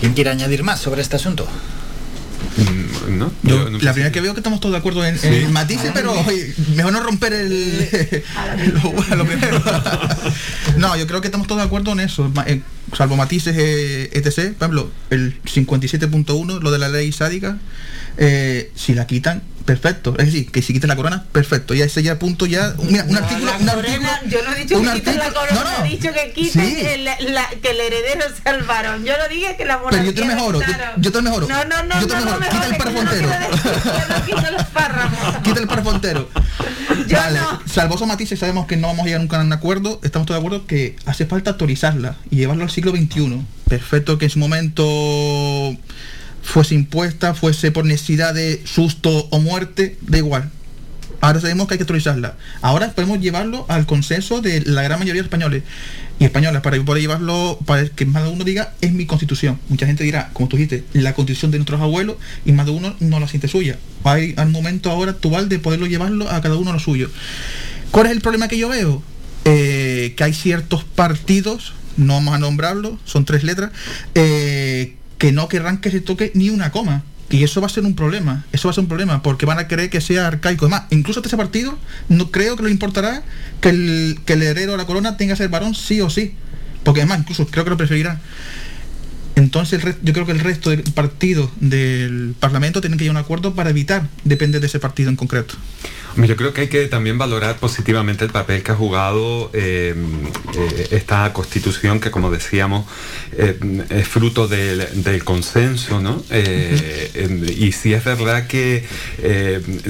¿Quién quiere añadir más sobre este asunto? Mm, ¿No? Yo, la primera que veo que estamos todos de acuerdo en, en matices, pero oye, mejor no romper el, lo, lo primero. no, yo creo que estamos todos de acuerdo en eso, salvo matices eh, etc. Por ejemplo, el 57.1, lo de la ley sádica, eh, si la quitan, perfecto. Es decir, que si quitan la corona, perfecto. Ya ese ya punto ya. Mira, un artículo, un artículo. yo no he dicho que quiten la corona, no, no. he dicho que quiten Sí. el, la- que el heredero sea el varón. Yo no dije que la monarquía Pero yo te lo mejoro, yo, te lo mejoro. No, no, no, yo te lo mejoro. Quita el los párrafos. Quita el parafontero. vale, salvo esos matices, sabemos que no vamos a llegar nunca a un acuerdo. Estamos todos de acuerdo que hace falta actualizarla y llevarlo al siglo XXI. Perfecto que en su momento fuese impuesta, fuese por necesidad de susto o muerte, da igual. Ahora sabemos que hay que actualizarla. Ahora podemos llevarlo al consenso de la gran mayoría de españoles y españolas para poder llevarlo, para que más de uno diga, es mi constitución. Mucha gente dirá, como tú dijiste, la constitución de nuestros abuelos y más de uno no la siente suya. Hay al momento ahora actual de poderlo llevarlo a cada uno lo suyo. ¿Cuál es el problema que yo veo? Eh, que hay ciertos partidos, no vamos a nombrarlos, son tres letras, eh, que no querrán que se toque ni una coma. Y eso va a ser un problema, eso va a ser un problema, porque van a querer que sea arcaico. Además, incluso hasta ese partido, no creo que le importará que el, que el heredero de la corona tenga que ser varón sí o sí. Porque además, incluso creo que lo preferirá. Entonces yo creo que el resto del partido del Parlamento tienen que llegar a un acuerdo para evitar depender de ese partido en concreto. Yo creo que hay que también valorar positivamente el papel que ha jugado eh, eh, esta constitución que, como decíamos, eh, es fruto del, del consenso, ¿no? Eh, y sí es verdad que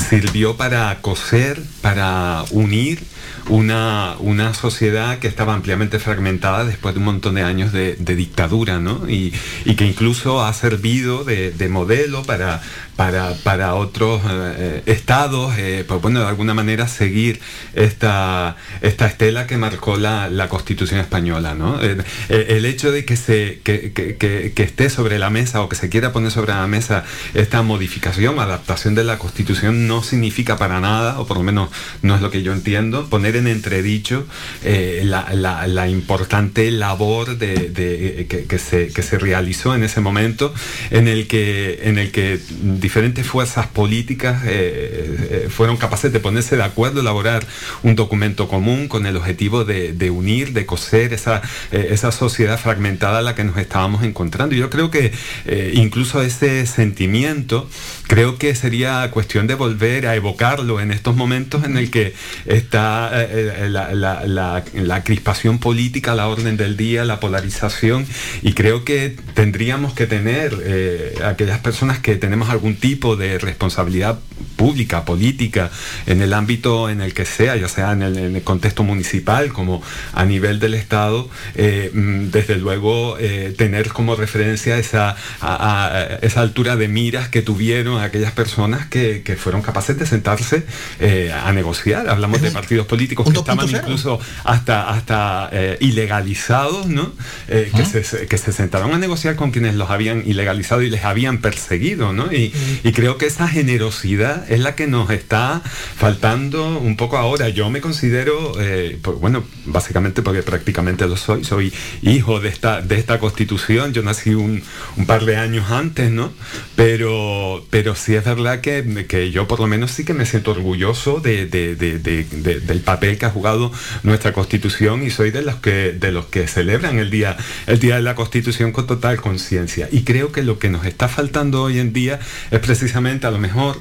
sirvió para coser, para unir una, una sociedad que estaba ampliamente fragmentada después de un montón de años de, de dictadura, ¿no? Y, y que incluso ha servido de, de modelo para, para, para otros eh, estados, eh, pues bueno, de alguna manera seguir esta, esta estela que marcó la, la Constitución española, ¿no? El, el hecho de que, se, que, que- que- que esté sobre la mesa o que se quiera poner sobre la mesa esta modificación, adaptación de la Constitución no significa para nada, o por lo menos no es lo que yo entiendo, poner en entredicho eh, la, importante labor de, de- que, se, que se realizó en ese momento en el que, en el que diferentes fuerzas políticas eh, eh, fueron capaces de ponerse de acuerdo, elaborar un documento común con el objetivo de, unir, de coser esa, eh, esa sociedad fragmentada a la que nos estábamos encontrando. Yo creo que eh, incluso ese sentimiento, creo que sería cuestión de volver a evocarlo en estos momentos en el que está eh, eh, la, crispación política, la orden del día, la polarización, y creo que tendríamos que tener eh, aquellas personas que tenemos algún tipo de responsabilidad pública, política, en el ámbito en el que sea, ya sea en el, en el contexto municipal como a nivel del Estado, eh, mm, desde luego eh, tener como referencia esa, a- a- esa altura de miras que tuvieron aquellas personas que, que fueron capaces de sentarse eh, a negociar. Hablamos de partidos políticos que estaban 2.0. incluso hasta, hasta eh, ilegalizados, ¿no? Que, se, que se sentaron a negociar con quienes los habían ilegalizado y les habían perseguido, ¿no? Y, y creo que esa generosidad es la que nos está faltando un poco ahora. Yo me considero, eh, pues, bueno, básicamente porque prácticamente lo soy, soy hijo de esta, de esta constitución, yo nací un, par de años antes, ¿no? Pero, pero sí es verdad que, que yo por lo menos sí que me siento orgulloso de- del papel que ha jugado nuestra constitución y soy de los que, de los que celebran el día, el día de la constitución con total conciencia. Y creo que lo que nos está faltando hoy en día es precisamente a lo mejor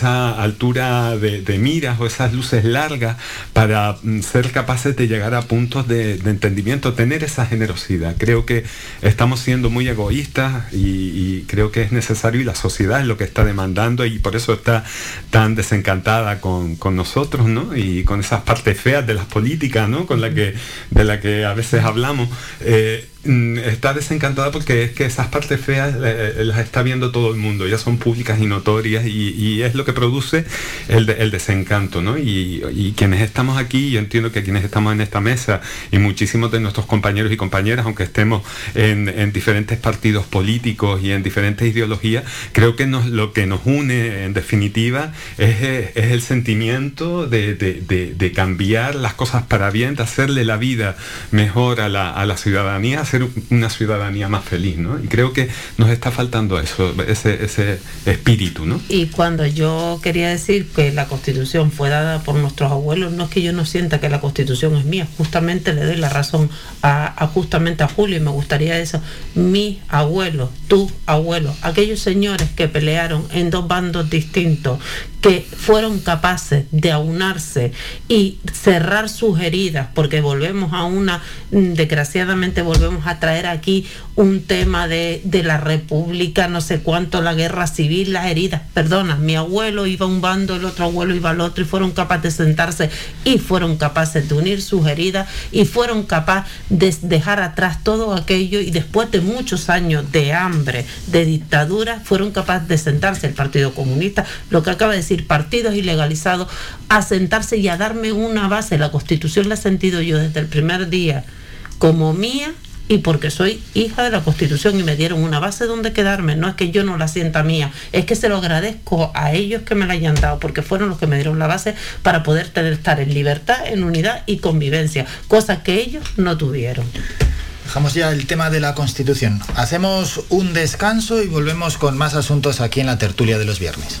esa altura de, miras o esas luces largas para mm, ser capaces de llegar a puntos de, entendimiento, tener esa generosidad. Creo que estamos siendo muy egoístas y, creo que es necesario y la sociedad es lo que está demandando y por eso está tan desencantada con, nosotros, ¿no? Y con esas partes feas de las políticas, ¿no? Con la que, de la que a veces hablamos. Eh, está desencantada porque es que esas partes feas eh, eh, las está viendo todo el mundo, ya son públicas y notorias y, es lo que produce el, de- el desencanto, ¿no? Y, quienes estamos aquí, yo entiendo que quienes estamos en esta mesa y muchísimos de nuestros compañeros y compañeras, aunque estemos en, en diferentes partidos políticos y en diferentes ideologías, creo que nos, lo que nos une en definitiva es, es el sentimiento de- de- de cambiar las cosas para bien, de hacerle la vida mejor a la, a la ciudadanía, hacer una ciudadanía más feliz, ¿no? Y creo que nos está faltando eso, ese, ese espíritu, ¿no? Y cuando yo quería decir que la constitución fue dada por nuestros abuelos, no es que yo no sienta que la constitución es mía, justamente le doy la razón a, a justamente a Julio y me gustaría eso. Mi abuelo, tu abuelo, aquellos señores que pelearon en dos bandos distintos, que fueron capaces de aunarse y cerrar sus heridas, porque volvemos a una, mm, desgraciadamente volvemos a traer aquí un tema de, de la república, no sé cuánto, la guerra civil, las heridas, perdona, mi abuelo iba a un bando, el otro abuelo iba al otro y fueron capaces de sentarse y fueron capaces de unir sus heridas y fueron capaces de dejar atrás todo aquello y después de muchos años de hambre, de dictadura, fueron capaces de sentarse. El Partido Comunista, lo que acaba de decir, partidos ilegalizados, a sentarse y a darme una base, la constitución la he sentido yo desde el primer día como mía y porque soy hija de la Constitución y me dieron una base donde quedarme. No es que yo no la sienta mía, es que se lo agradezco a ellos que me la hayan dado, porque fueron los que me dieron la base para poder tener, estar en libertad, en unidad y convivencia, cosa que ellos no tuvieron. Dejamos ya el tema de la Constitución. Hacemos un descanso y volvemos con más asuntos aquí en la tertulia de los viernes.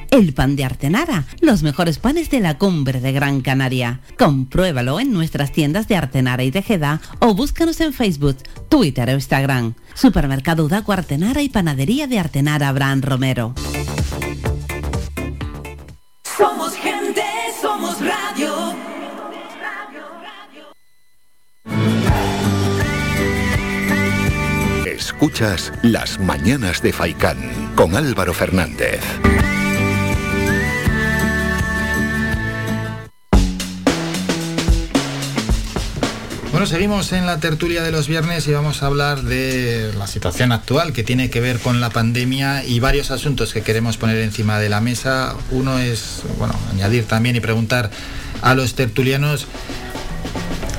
el pan de Artenara, los mejores panes de la cumbre de Gran Canaria. Compruébalo en nuestras tiendas de Artenara y Tejeda o búscanos en Facebook, Twitter o Instagram. Supermercado Udaco Artenara y Panadería de Artenara Abraham Romero. Somos gente, somos radio. Escuchas Las Mañanas de Faicán con Álvaro Fernández. Bueno, seguimos en la tertulia de los viernes y vamos a hablar de la situación actual que tiene que ver con la pandemia y varios asuntos que queremos poner encima de la mesa. Uno es, bueno, añadir también y preguntar a los tertulianos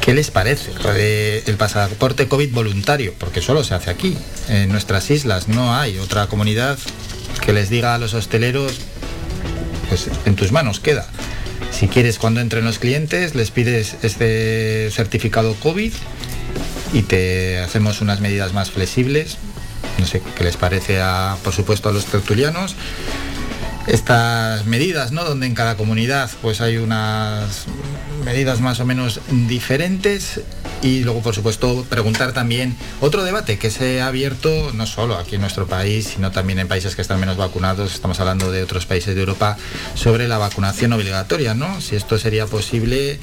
qué les parece el pasaporte COVID voluntario, porque solo se hace aquí, en nuestras islas, no hay otra comunidad que les diga a los hosteleros, pues en tus manos queda. Si quieres, cuando entren los clientes, les pides este certificado COVID y te hacemos unas medidas más flexibles. No sé qué les parece, a, por supuesto, a los tertulianos. Estas medidas, ¿no? Donde en cada comunidad pues hay unas medidas más o menos diferentes y luego, por supuesto, preguntar también otro debate que se ha abierto no solo aquí en nuestro país, sino también en países que están menos vacunados. Estamos hablando de otros países de Europa sobre la vacunación obligatoria, ¿no? Si esto sería posible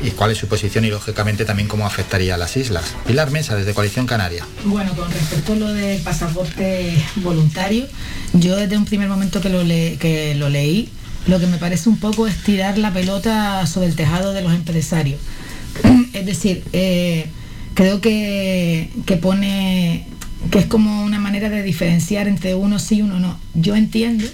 y cuál es su posición y, lógicamente, también cómo afectaría a las islas. Pilar Mesa, desde Coalición Canaria. Bueno, con respecto a lo del pasaporte voluntario, yo desde un primer momento que lo, le- que lo leí, lo que me parece un poco es tirar la pelota sobre el tejado de los empresarios. Es decir, eh, creo que, que pone que es como una manera de diferenciar entre uno sí y uno no. Yo entiendo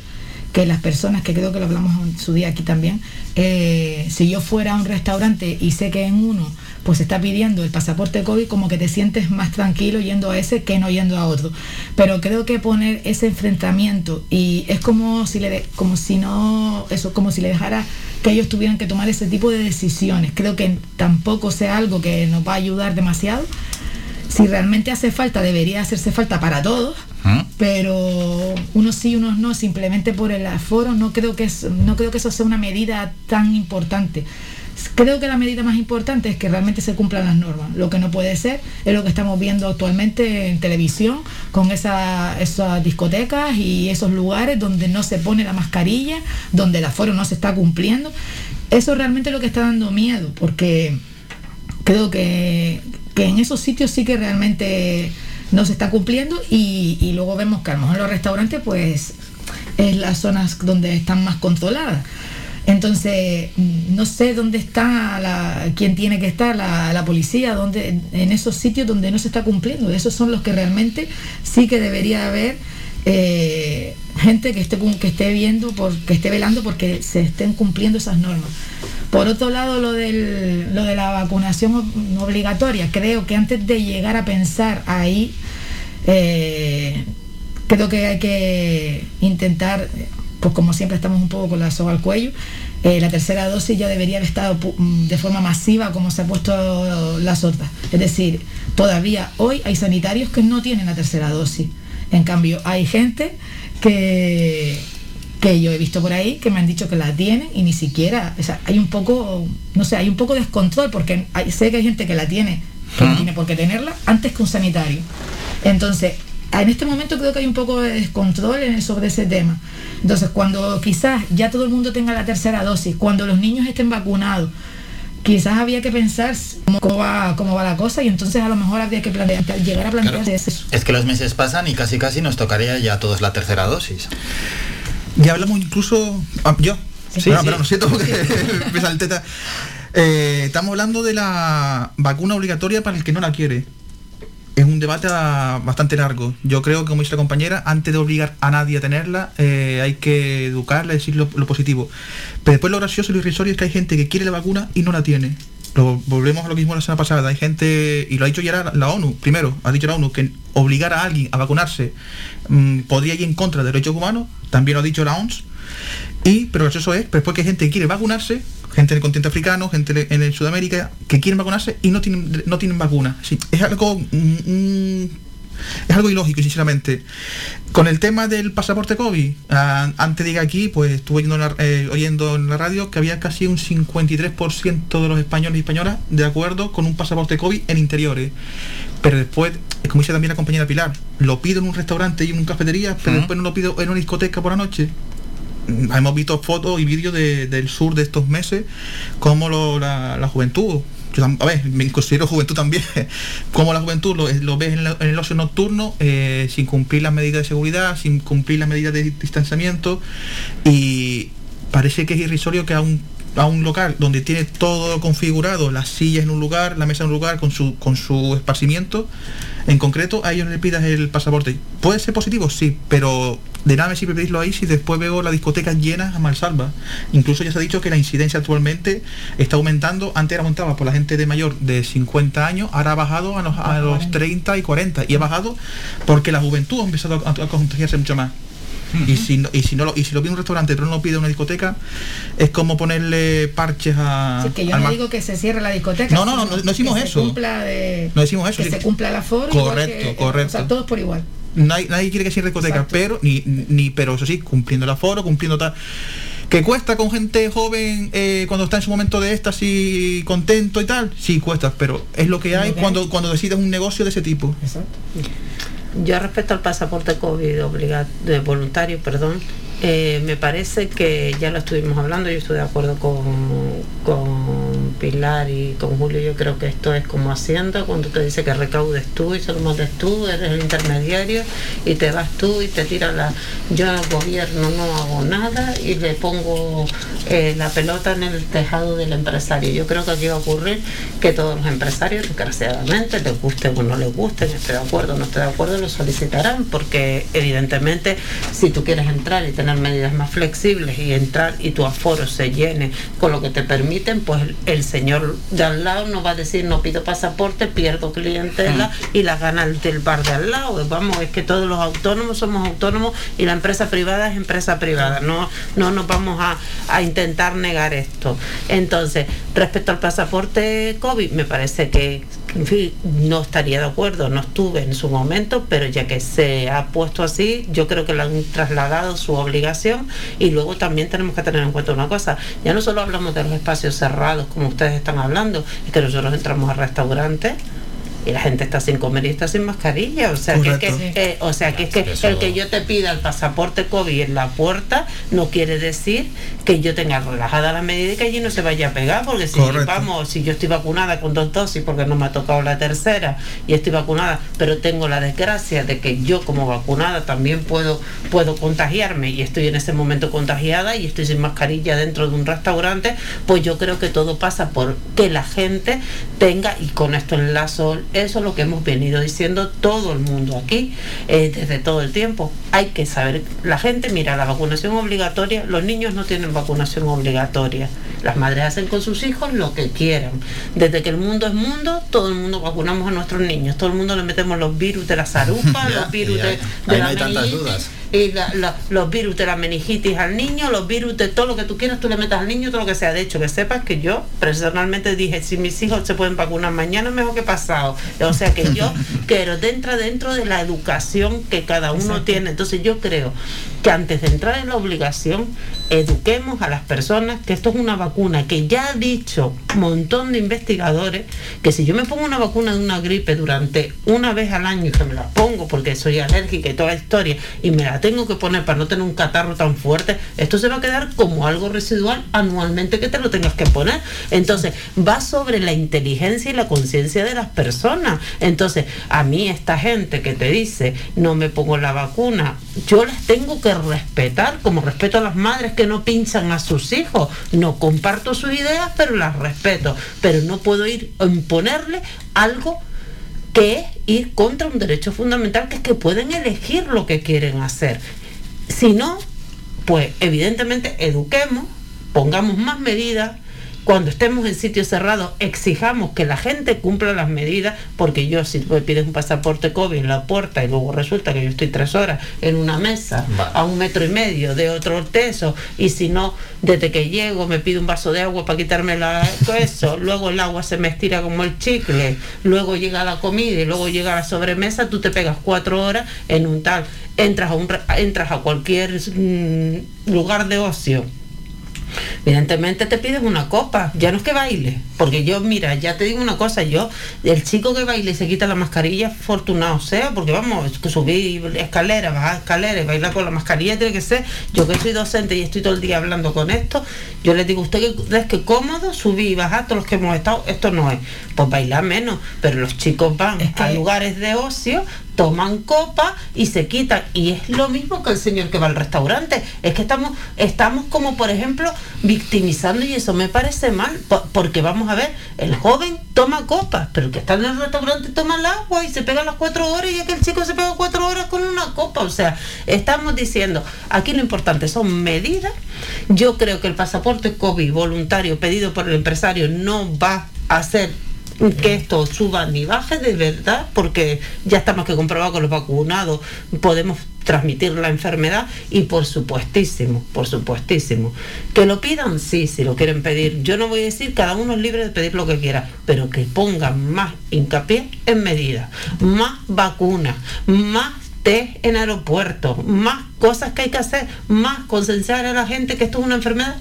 que las personas, que creo que lo hablamos en su día aquí también, eh, si yo fuera a un restaurante y sé que en uno pues está pidiendo el pasaporte COVID, como que te sientes más tranquilo yendo a ese que no yendo a otro. Pero creo que poner ese enfrentamiento y es como si le de- como si no eso como si le dejara que ellos tuvieran que tomar ese tipo de decisiones. Creo que tampoco sea algo que nos va a ayudar demasiado. Si realmente hace falta, debería hacerse falta para todos, pero unos sí, unos no, simplemente por el aforo, no creo que no creo que eso sea una medida tan importante. Creo que la medida más importante es que realmente se cumplan las normas. Lo que no puede ser es lo que estamos viendo actualmente en televisión, con esa- esas discotecas y esos lugares donde no se pone la mascarilla, donde el aforo no se está cumpliendo. Eso realmente es lo que está dando miedo, porque creo que en esos sitios sí que realmente no se está cumpliendo y, y luego vemos que a lo mejor los restaurantes pues es las zonas donde están más controladas. Entonces, no sé dónde está la, quién tiene que estar, la, la policía, donde, en esos sitios donde no se está cumpliendo. Esos son los que realmente sí que debería haber eh, gente que esté, que esté viendo, por, que esté velando porque se estén cumpliendo esas normas. Por otro lado, lo, del, lo de la vacunación ob- obligatoria, creo que antes de llegar a pensar ahí, eh, creo que hay que intentar, pues como siempre estamos un poco con la soga al cuello, eh, la tercera dosis ya debería haber estado de forma masiva como se ha puesto la sorda. Es decir, todavía hoy hay sanitarios que no tienen la tercera dosis. En cambio, hay gente que, que yo he visto por ahí que me han dicho que la tienen y ni siquiera, o sea, hay un poco, no sé, hay un poco de descontrol porque hay- sé que hay gente que la tiene, que no tiene por qué tenerla, antes que un sanitario. Entonces, en este momento creo que hay un poco de descontrol en- sobre ese tema. Entonces, cuando quizás ya todo el mundo tenga la tercera dosis, cuando los niños estén vacunados, quizás había que pensar cómo, cómo va, cómo va la cosa y entonces a lo mejor habría que plantear, llegar a plantearse eso. Es que los meses pasan y casi casi nos tocaría ya a todos la tercera dosis. Ya hablamos incluso. ah, yo. Sí, Bueno, sí. pero lo siento porque me. Eh, estamos hablando de la vacuna obligatoria para el que no la quiere. Es un debate ah, bastante largo. Yo creo que, como dice la compañera, antes de obligar a nadie a tenerla, eh, hay que educarla, decir lo, lo positivo. Pero después lo gracioso y lo irrisorio es que hay gente que quiere la vacuna y no la tiene. lo- volvemos a lo mismo la semana pasada. Hay gente, y lo ha dicho ya la, la ONU, primero, ha dicho la ONU que obligar a alguien a vacunarse mm, podría ir en contra de derechos humanos, también lo ha dicho la OMS. Y, pero lo gracioso es, después que gente que quiere vacunarse, gente en el continente africano, gente en el Sudamérica, que quieren vacunarse y no tienen, no tienen vacuna. Sí, es algo mm, mm, es algo ilógico, sinceramente. Con el tema del pasaporte COVID, ah, antes de ir aquí, pues estuve oyendo en, la, eh, oyendo en la radio que había casi un 53% de los españoles y españolas de acuerdo con un pasaporte COVID en interiores. Pero después, es como dice también la compañera Pilar, lo pido en un restaurante y en una cafetería, pero después no lo pido en una discoteca por la noche. Hemos visto fotos y vídeos de- del sur de estos meses, como lo- la, la juventud, yo a ver, me considero juventud también, como la juventud lo, lo ves en, el ocio nocturno, eh, sin cumplir las medidas de seguridad, sin cumplir las medidas de distanciamiento, y parece que es irrisorio que a un, a un local donde tiene todo configurado, las sillas en un lugar, la mesa en un lugar, con su, con su esparcimiento, en concreto a ellos le pidas el pasaporte. ¿Puede ser positivo? Sí, pero de nada me sirve pedirlo ahí si después veo las discotecas llenas a malsalva. Incluso ya se ha dicho que la incidencia actualmente está aumentando. Antes era aumentaba por la gente de mayor de 50 años, ahora ha bajado a los, a los 30 y 40. Y ha bajado porque la juventud ha empezado a, a contagiarse mucho más. Y si no, y si no lo, y si lo pide un restaurante pero no lo pide una discoteca, es como ponerle parches a. Así que yo no mar- digo que se cierre la discoteca. No, no, no, no- no decimos que se eso. cumpla de- No decimos eso, Que sí. se cumpla el aforo. igual Correcto, que- correcto. O sea, todos por igual. Nadie, nadie quiere que sea discoteca, pero ni, ni pero eso sí, cumpliendo el aforo, cumpliendo tal. ¿Que cuesta con gente joven eh, cuando está en su momento de éxtasis contento y tal? Sí, cuesta, pero es lo que hay cuando, cuando decides un negocio de ese tipo. Yo respecto al pasaporte COVID obliga- de voluntario, perdón, eh, me parece que ya lo estuvimos hablando, yo estoy de acuerdo con, con Pilar y con Julio, yo creo que esto es como Hacienda, cuando te dice que recaudes tú y se lo mandes tú, eres el intermediario y te vas tú y te tiras la... Yo al gobierno no hago nada y le pongo eh, la pelota en el tejado del empresario. Yo creo que aquí va a ocurrir que todos los empresarios, desgraciadamente, les guste o no les guste, esté de acuerdo o no esté de acuerdo, lo solicitarán, porque evidentemente si tú quieres entrar y tener medidas más flexibles y entrar y tu aforo se llene con lo que te permiten, pues el señor de al lado no va a decir no pido pasaporte, pierdo clientela y la gana el del bar de al lado. Vamos, es que todos los autónomos somos autónomos y la empresa privada es empresa privada. No, no nos vamos a, a intentar negar esto. Entonces, respecto al pasaporte COVID, me parece que en fin, no estaría de acuerdo, no estuve en su momento, pero ya que se ha puesto así, yo creo que le han trasladado su obligación y luego también tenemos que tener en cuenta una cosa, ya no solo hablamos de los espacios cerrados como ustedes están hablando, es que nosotros entramos a restaurantes y la gente está sin comer y está sin mascarilla, o sea que, es que Correcto. eh, o sea que es que Eso- el que yo te pida el pasaporte COVID en la puerta no quiere decir que yo tenga relajada la medida y que allí no se vaya a pegar, porque si Correcto. vamos, si yo estoy vacunada con dos dosis porque no me ha tocado la tercera y estoy vacunada, pero tengo la desgracia de que yo como vacunada también puedo puedo contagiarme y estoy en ese momento contagiada y estoy sin mascarilla dentro de un restaurante, pues yo creo que todo pasa por que la gente tenga y con esto enlazo eso es lo que hemos venido diciendo todo el mundo aquí eh, desde todo el tiempo. Hay que saber, la gente mira la vacunación obligatoria, los niños no tienen vacunación obligatoria. Las madres hacen con sus hijos lo que quieran. Desde que el mundo es mundo, todo el mundo vacunamos a nuestros niños. Todo el mundo le metemos los virus de la zarupa, los virus ya. de, Ahí de no la hay tantas dudas. Y la- la- los virus de la meningitis al niño, los virus de todo lo que tú quieras, tú le metas al niño, todo lo que sea. De hecho, que sepas que yo personalmente dije, si mis hijos se pueden vacunar mañana, mejor que pasado. O sea que yo quiero dentro, dentro de la educación que cada uno tiene. Entonces yo creo que antes de entrar en la obligación, eduquemos a las personas que esto es una vacuna que ya ha dicho un montón de investigadores que si yo me pongo una vacuna de una gripe durante una vez al año y que me la pongo porque soy alérgica y toda la historia y me la tengo que poner para no tener un catarro tan fuerte, esto se va a quedar como algo residual anualmente que te lo tengas que poner. Entonces, va sobre la inteligencia y la conciencia de las personas. Entonces, a mí esta gente que te dice, no me pongo la vacuna, yo las tengo que respetar, como respeto a las madres que no pinchan a sus hijos. No comparto sus ideas, pero las respeto. Pero no puedo ir a imponerle algo que es ir contra un derecho fundamental que es que pueden elegir lo que quieren hacer. Si no, pues evidentemente eduquemos, pongamos más medidas, cuando estemos en sitios cerrados, exijamos que la gente cumpla las medidas, porque yo si me pides un pasaporte COVID en la puerta y luego resulta que yo estoy tres horas en una mesa a un metro y medio de otro teso, y si no, desde que llego me pido un vaso de agua para quitarme la, todo eso, luego el agua se me estira como el chicle, luego llega la comida y luego llega la sobremesa, tú te pegas cuatro horas en un tal, entras a, un, entras a cualquier mm, lugar de ocio Evidentemente te pides una copa, ya no es que baile, porque yo, mira, ya te digo una cosa, yo, el chico que baile y se quita la mascarilla, afortunado sea, porque vamos, subir escaleras, bajar escaleras, y bailar con la mascarilla tiene que ser, yo que soy docente y estoy todo el día hablando con esto, yo les digo, usted que es que cómodo, subir y bajar, todos los que hemos estado, esto no es, pues bailar menos, pero los chicos van a lugares de ocio, toman copa y se quitan. Y es lo mismo que el señor que va al restaurante. Es que estamos, estamos como por ejemplo victimizando y eso me parece mal, po- porque vamos a ver, el joven toma copas, pero el que está en el restaurante toma el agua y se pega las cuatro horas y es que el chico se pega cuatro horas con una copa. O sea, estamos diciendo, aquí lo importante son medidas. Yo creo que el pasaporte COVID voluntario pedido por el empresario no va a ser que esto suba ni baje de verdad, porque ya está más que comprobado que los vacunados podemos transmitir la enfermedad y por supuestísimo, por supuestísimo. Que lo pidan, sí, si lo quieren pedir. Yo no voy a decir, cada uno es libre de pedir lo que quiera, pero que pongan más hincapié en medidas, más vacunas, más test en aeropuertos, más cosas que hay que hacer, más concienciar a la gente que esto es una enfermedad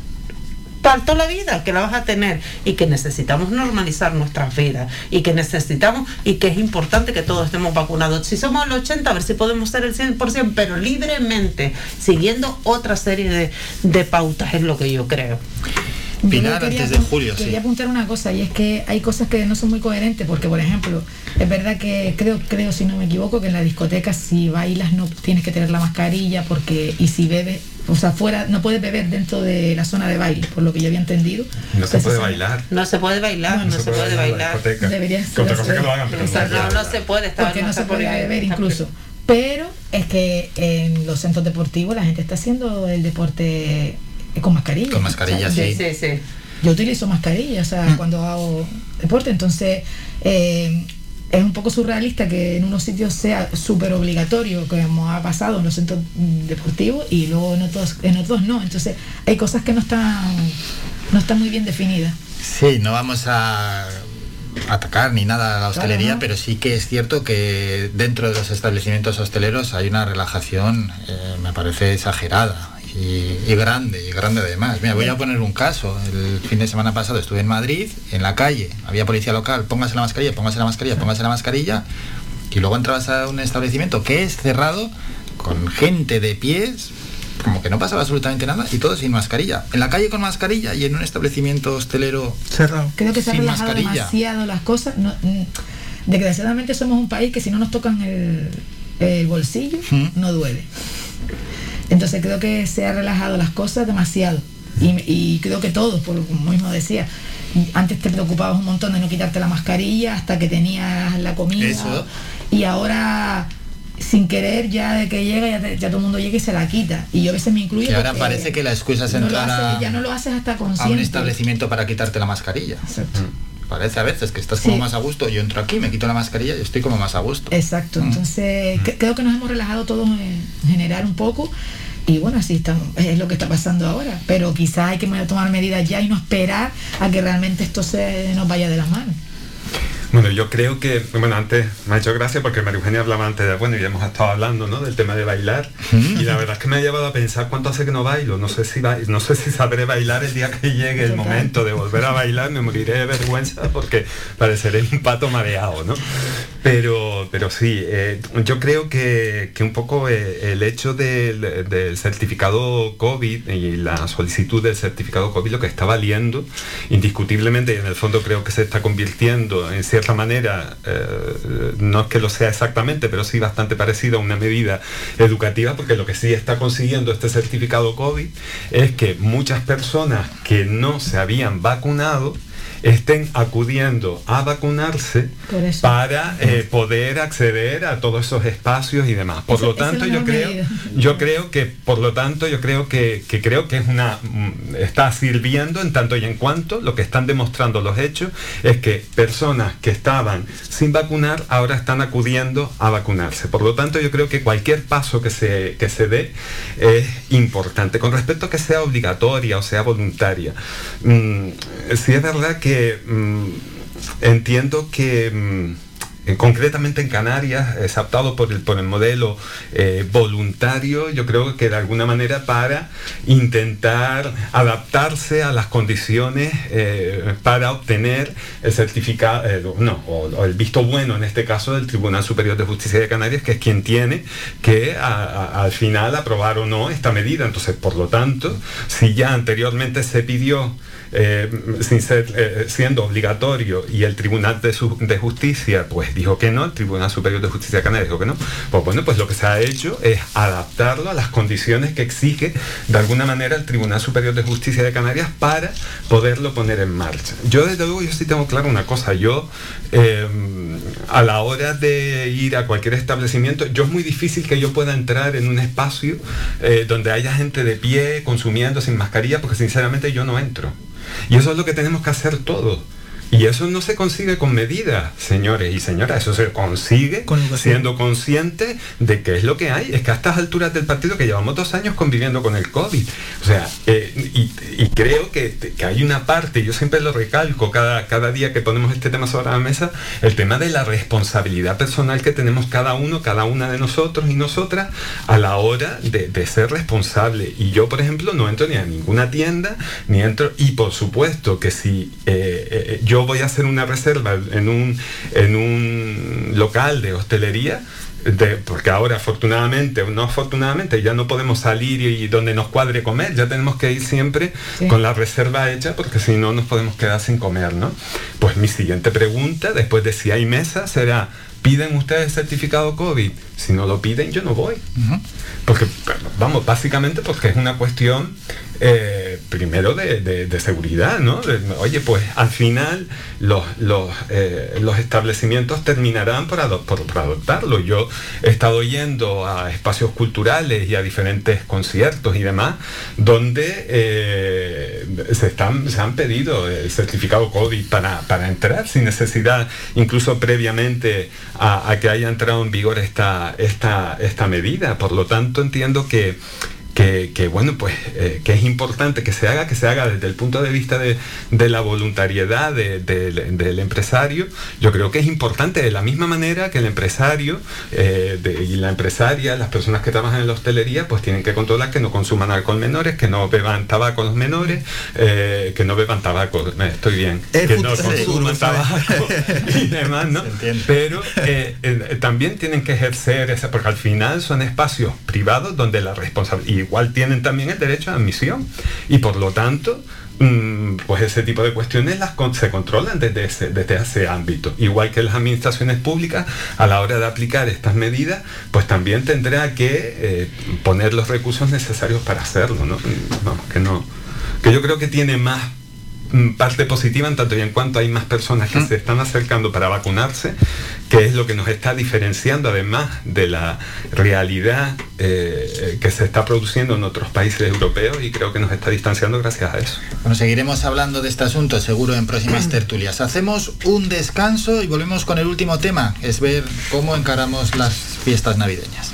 toda la vida que la vas a tener y que necesitamos normalizar nuestras vidas y que necesitamos y que es importante que todos estemos vacunados. Si somos el 80, a ver si podemos ser el 100%, pero libremente, siguiendo otra serie de, de pautas, es lo que yo creo. Yo quería antes de julio, sí. Quería apuntar una cosa y es que hay cosas que no son muy coherentes porque, por ejemplo, es verdad que creo, creo si no me equivoco, que en la discoteca si bailas no tienes que tener la mascarilla porque y si bebes, o sea, fuera no puedes beber dentro de la zona de baile, por lo que yo había entendido. No se puede bailar. No se puede bailar, no, se, puede bailar. Debería Que otra ser cosa que lo hagan, pero no. No, no se puede estar porque no se puede beber incluso. Pero es que en los centros deportivos la gente está haciendo el deporte eh, con mascarilla. Con mascarilla, sí. Sí, sí. Yo utilizo mascarilla, o sea, Mm. cuando hago deporte, entonces eh, es un poco surrealista que en unos sitios sea súper obligatorio, como ha pasado en los centros mm, deportivos, y luego en otros, en otros no. Entonces hay cosas que no están, no están muy bien definidas. Sí, no vamos a atacar ni nada a la hostelería, pero sí que es cierto que dentro de los establecimientos hosteleros hay una relajación, eh, me parece exagerada. Y, y grande, y grande además. Mira, voy a poner un caso. El fin de semana pasado estuve en Madrid, en la calle, había policía local, póngase la mascarilla, póngase la mascarilla, póngase la mascarilla, y luego entrabas a un establecimiento que es cerrado, con gente de pies, como que no pasaba absolutamente nada, y todo sin mascarilla. En la calle con mascarilla y en un establecimiento hostelero cerrado. Creo que se han relajado demasiado las cosas. No, mm, desgraciadamente somos un país que si no nos tocan el, el bolsillo, no duele. Entonces creo que se ha relajado las cosas demasiado. Y, y creo que todos, por como mismo decía, antes te preocupabas un montón de no quitarte la mascarilla hasta que tenías la comida. Eso. Y ahora, sin querer, ya de que llega, ya, te- ya todo el mundo llega y se la quita. Y yo a veces me incluyo. Y ahora parece que la excusa es no lo entrar haces- a, ya no lo haces hasta a un consciente. establecimiento para quitarte la mascarilla. Mm. Parece a veces que estás como Sí. más a gusto. Yo entro aquí, me quito la mascarilla y estoy como más a gusto. Exacto, Mm. entonces cre- creo que nos hemos relajado todos en general un poco y bueno, así estamos, es lo que está pasando ahora, pero quizás hay que tomar medidas ya y no esperar a que realmente esto se nos vaya de las manos. Bueno, yo creo que, bueno, antes me ha hecho gracia porque María Eugenia hablaba antes de, bueno, y hemos estado hablando, ¿no? Del tema de bailar. Y la verdad es que me ha llevado a pensar cuánto hace que no bailo. No sé si ba- no sé si sabré bailar el día que llegue el momento de volver a bailar, me moriré de vergüenza porque pareceré un pato mareado, ¿no? Pero, pero sí, eh, yo creo que, que un poco eh, el hecho del, del certificado COVID y la solicitud del certificado COVID lo que está valiendo indiscutiblemente y en el fondo creo que se está convirtiendo en cierta manera, eh, no es que lo sea exactamente, pero sí bastante parecido a una medida educativa porque lo que sí está consiguiendo este certificado COVID es que muchas personas que no se habían vacunado estén acudiendo a vacunarse para eh, poder acceder a todos esos espacios y demás. Por lo tanto, yo creo, medida. yo creo que, por lo tanto, yo creo que, que creo que es una mm, está sirviendo en tanto y en cuanto lo que están demostrando los hechos es que personas que estaban sin vacunar ahora están acudiendo a vacunarse. Por lo tanto, yo creo que cualquier paso que se, que se dé es importante. Con respecto a que sea obligatoria o sea voluntaria, mm, sí es verdad que mm, entiendo que mm, eh, concretamente en Canarias es optado por el, por el modelo eh, voluntario, yo creo que de alguna manera para intentar adaptarse a las condiciones eh, para obtener el certificado, no, o, el visto bueno en este caso del Tribunal Superior de Justicia de Canarias, que es quien tiene que al final aprobar o no esta medida. Entonces, por lo tanto, si ya anteriormente se pidió eh, sin ser, eh, siendo obligatorio y el Tribunal de, Justicia pues dijo que no, el Tribunal Superior de Justicia de Canarias dijo que no, pues bueno, pues lo que se ha hecho es adaptarlo a las condiciones que exige de alguna manera el Tribunal Superior de Justicia de Canarias para poderlo poner en marcha. Yo desde luego yo sí tengo claro una cosa, yo eh, a la hora de ir a cualquier establecimiento, yo es muy difícil que yo pueda entrar en un espacio eh, donde haya gente de pie consumiendo sin mascarilla, porque sinceramente yo no entro. Y eso es lo que tenemos que hacer todos. Y eso no se consigue con medidas, señores y señoras, eso se consigue siendo consciente de qué es lo que hay. Es que a estas alturas del partido que llevamos dos años conviviendo con el COVID. O sea, eh, y, y creo que, que hay una parte, yo siempre lo recalco cada, cada día que ponemos este tema sobre la mesa, el tema de la responsabilidad personal que tenemos cada uno, cada una de nosotros y nosotras a la hora de, de ser responsable. Y yo, por ejemplo, no entro ni a ninguna tienda, ni entro, y por supuesto que si eh, eh, yo voy a hacer una reserva en un, en un local de hostelería, de- porque ahora afortunadamente o no afortunadamente ya no podemos salir y, y donde nos cuadre comer, ya tenemos que ir siempre Sí. con la reserva hecha porque si no nos podemos quedar sin comer, ¿no? Pues mi siguiente pregunta, después de si hay mesa, será, ¿piden ustedes certificado COVID? Si no lo piden, yo no voy. Porque, vamos, básicamente porque es una cuestión eh, primero de, de- seguridad, ¿no? Oye, pues al final los, los, eh, los establecimientos terminarán por- por adoptarlo. Yo he estado yendo a espacios culturales y a diferentes conciertos y demás, donde eh, se, están, se han pedido el certificado COVID para, para entrar sin necesidad, incluso previamente a, a que haya entrado en vigor esta, esta, esta medida. Por lo tanto, entiendo que que, que, bueno, pues eh, que es importante que se haga, que se haga desde el punto de vista de, de la voluntariedad de- del- del empresario. Yo creo que es importante de la misma manera que el empresario eh, y la empresaria, las personas que trabajan en la hostelería, pues tienen que controlar que no consuman alcohol menores, que no beban tabaco los menores, eh, que no beban tabaco, estoy bien, que no consuman tabaco y demás, ¿no? Pero también tienen que ejercer esa, porque al final son espacios privados donde la responsabilidad, igual tienen también el derecho a admisión y por lo tanto, mm, pues ese tipo de cuestiones las se controlan desde ese, desde ese ámbito. Igual que las administraciones públicas, a la hora de aplicar estas medidas, pues también tendrá que eh, poner los recursos necesarios para hacerlo. Mm, Vamos, que no, que yo creo que tiene más parte positiva en tanto y en cuanto hay más personas que se están acercando para vacunarse, que es lo que nos está diferenciando además de la realidad eh, que se está produciendo en otros países europeos y creo que nos está distanciando gracias a eso. Bueno, seguiremos hablando de este asunto seguro en próximas tertulias. Hacemos un descanso y volvemos con el último tema, es ver cómo encaramos las fiestas navideñas.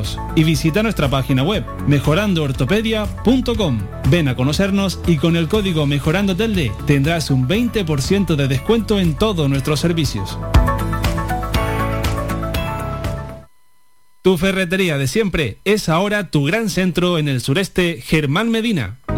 y visita nuestra página web mejorandoortopedia.com. Ven a conocernos y con el código Mejorando Telde tendrás un 20% de descuento en todos nuestros servicios. Tu ferretería de siempre es ahora tu gran centro en el sureste Germán Medina.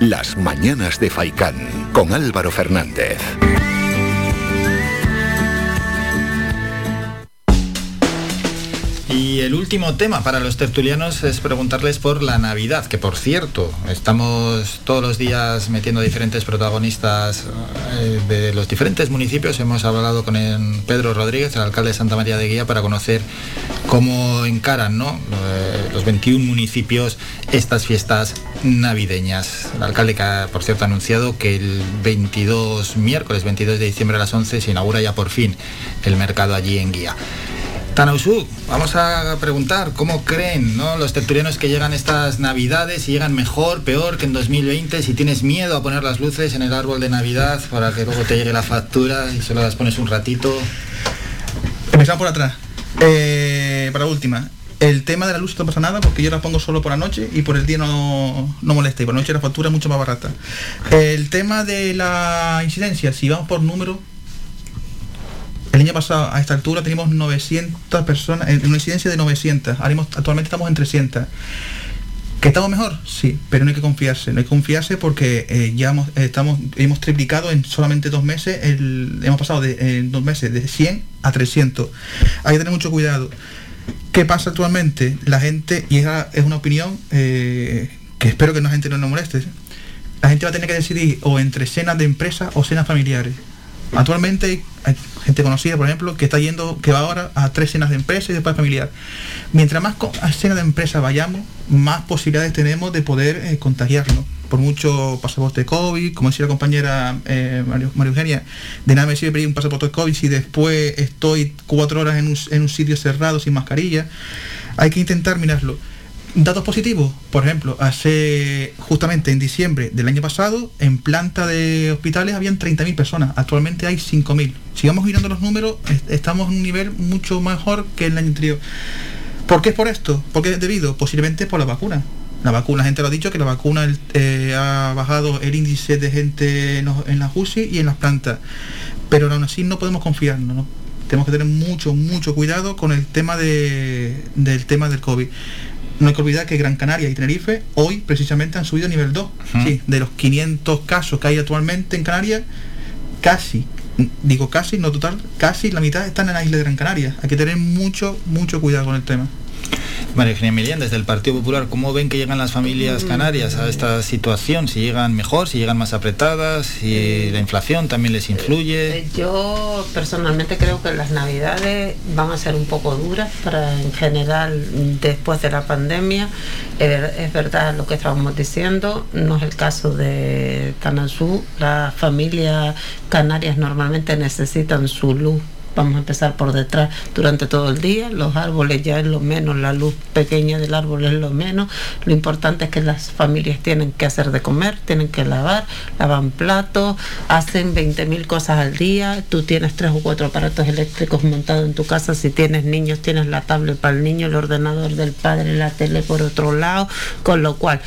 Las Mañanas de Faicán con Álvaro Fernández. Y el último tema para los tertulianos es preguntarles por la Navidad, que por cierto, estamos todos los días metiendo diferentes protagonistas eh, de los diferentes municipios. Hemos hablado con Pedro Rodríguez, el alcalde de Santa María de Guía, para conocer cómo encaran ¿no? Eh, los 21 municipios estas fiestas navideñas. El alcalde, que por cierto, ha anunciado que el 22, miércoles 22 de diciembre a las 11, se inaugura ya por fin el mercado allí en Guía. Tanausú, vamos a preguntar cómo creen ¿no? los tertulianos que llegan estas navidades, si llegan mejor, peor que en 2020, si tienes miedo a poner las luces en el árbol de Navidad para que luego te llegue la factura y solo las pones un ratito. Empezamos por atrás. Eh, para última. El tema de la luz no pasa nada porque yo la pongo solo por la noche y por el día no, no molesta y por la noche la factura es mucho más barata. El tema de la incidencia, si vamos por número, el año pasado a esta altura teníamos 900 personas, en una incidencia de 900, ahora actualmente estamos en 300. ¿Que estamos mejor? Sí, pero no hay que confiarse, no hay que confiarse porque eh, ya hemos, eh, estamos, hemos triplicado en solamente dos meses, hemos pasado de, en dos meses de 100 a 300. Hay que tener mucho cuidado. ¿Qué pasa actualmente? La gente, y esa es una opinión eh, que espero que la gente no nos moleste, la gente va a tener que decidir o entre cenas de empresa o cenas familiares. Actualmente hay, gente conocida, por ejemplo, que está yendo, que va ahora a tres cenas de empresa y después familiar. Mientras más a cenas de empresa vayamos, más posibilidades tenemos de poder eh, contagiarnos. Por mucho pasaporte COVID, como decía la compañera eh, María Eugenia, de nada me sirve pedir un pasaporte COVID si después estoy cuatro horas en un, en un sitio cerrado sin mascarilla. Hay que intentar mirarlo. Datos positivos, por ejemplo, hace justamente en diciembre del año pasado, en planta de hospitales habían 30.000 personas, actualmente hay 5.000. Si vamos mirando los números, est- estamos en un nivel mucho mejor que el año anterior. ¿Por qué es por esto? ¿Por qué es debido? Posiblemente por la vacuna. La vacuna, gente lo ha dicho, que la vacuna eh, ha bajado el índice de gente en, los- en las UCI y en las plantas. Pero aún así no podemos confiarnos, ¿no? Tenemos que tener mucho, mucho cuidado con el tema de, del tema del COVID. No hay que olvidar que Gran Canaria y Tenerife hoy precisamente han subido a nivel 2. Sí, de los 500 casos que hay actualmente en Canarias, casi digo casi, no total, casi la mitad están en la isla de Gran Canaria. Hay que tener mucho, mucho cuidado con el tema. María Eugenia Emilián, desde el Partido Popular, ¿cómo ven que llegan las familias canarias a esta situación? Si llegan mejor, si llegan más apretadas, si la inflación también les influye. Eh, Yo personalmente creo que las navidades van a ser un poco duras para en general después de la pandemia. Es verdad lo que estábamos diciendo, no es el caso de Tanazú. Las familias canarias normalmente necesitan su luz. Vamos a empezar por detrás durante todo el día. Los árboles ya es lo menos, la luz pequeña del árbol es lo menos. Lo importante es que las familias tienen que hacer de comer, tienen que lavar, lavan platos, hacen 20.000 cosas al día. Tú tienes tres o cuatro aparatos eléctricos montados en tu casa. Si tienes niños, tienes la tablet para el niño, el ordenador del padre, la tele por otro lado. Con lo cual,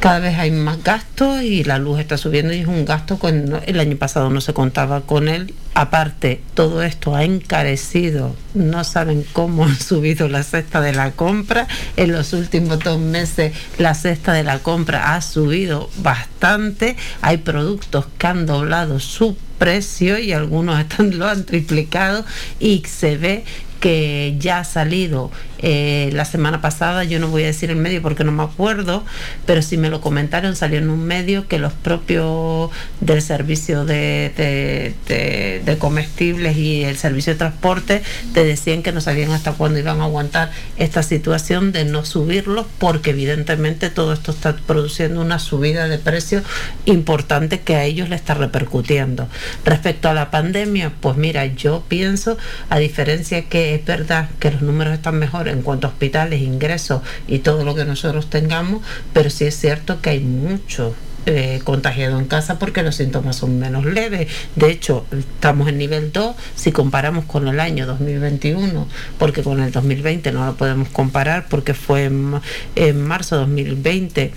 cada vez hay más gastos y la luz está subiendo y es un gasto que el año pasado no se contaba con él. Aparte, todo esto ha encarecido, no saben cómo han subido la cesta de la compra. En los últimos dos meses la cesta de la compra ha subido bastante. Hay productos que han doblado su precio y algunos están, lo han triplicado y se ve que ya ha salido eh, la semana pasada, yo no voy a decir el medio porque no me acuerdo, pero si me lo comentaron, salió en un medio que los propios del servicio de, de- de- de comestibles y el servicio de transporte te decían que no sabían hasta cuándo iban a aguantar esta situación de no subirlos porque evidentemente todo esto está produciendo una subida de precios importante que a ellos le está repercutiendo. Respecto a la pandemia, pues mira, yo pienso, a diferencia que es verdad que los números están mejor en cuanto a hospitales, ingresos y todo lo que nosotros tengamos, pero sí es cierto que hay mucho eh, contagiado en casa porque los síntomas son menos leves. De hecho, estamos en nivel 2 si comparamos con el año 2021, porque con el 2020 no lo podemos comparar porque fue en, en marzo 2020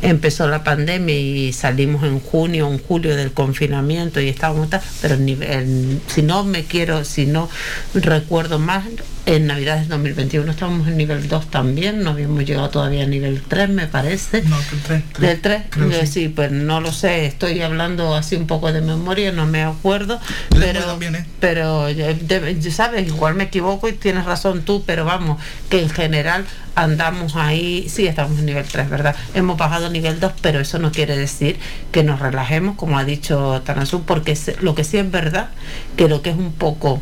empezó la pandemia y salimos en junio, en julio del confinamiento y estábamos pero en nivel, si no me quiero, si no recuerdo más, en Navidades 2021 estábamos en nivel 2 también, no habíamos llegado todavía a nivel 3 me parece. No, tres. Del 3, Creo que sí. pues no lo sé, estoy hablando así un poco de memoria, no me acuerdo, pero, ¿eh? pero eh, sabes, igual me equivoco y tienes razón tú, pero vamos, que en general andamos ahí, sí estamos en nivel 3, ¿verdad? Hemos bajado a nivel 2, pero eso no quiere decir que nos relajemos, como ha dicho Tanazú, porque lo que sí es verdad, que lo que es un poco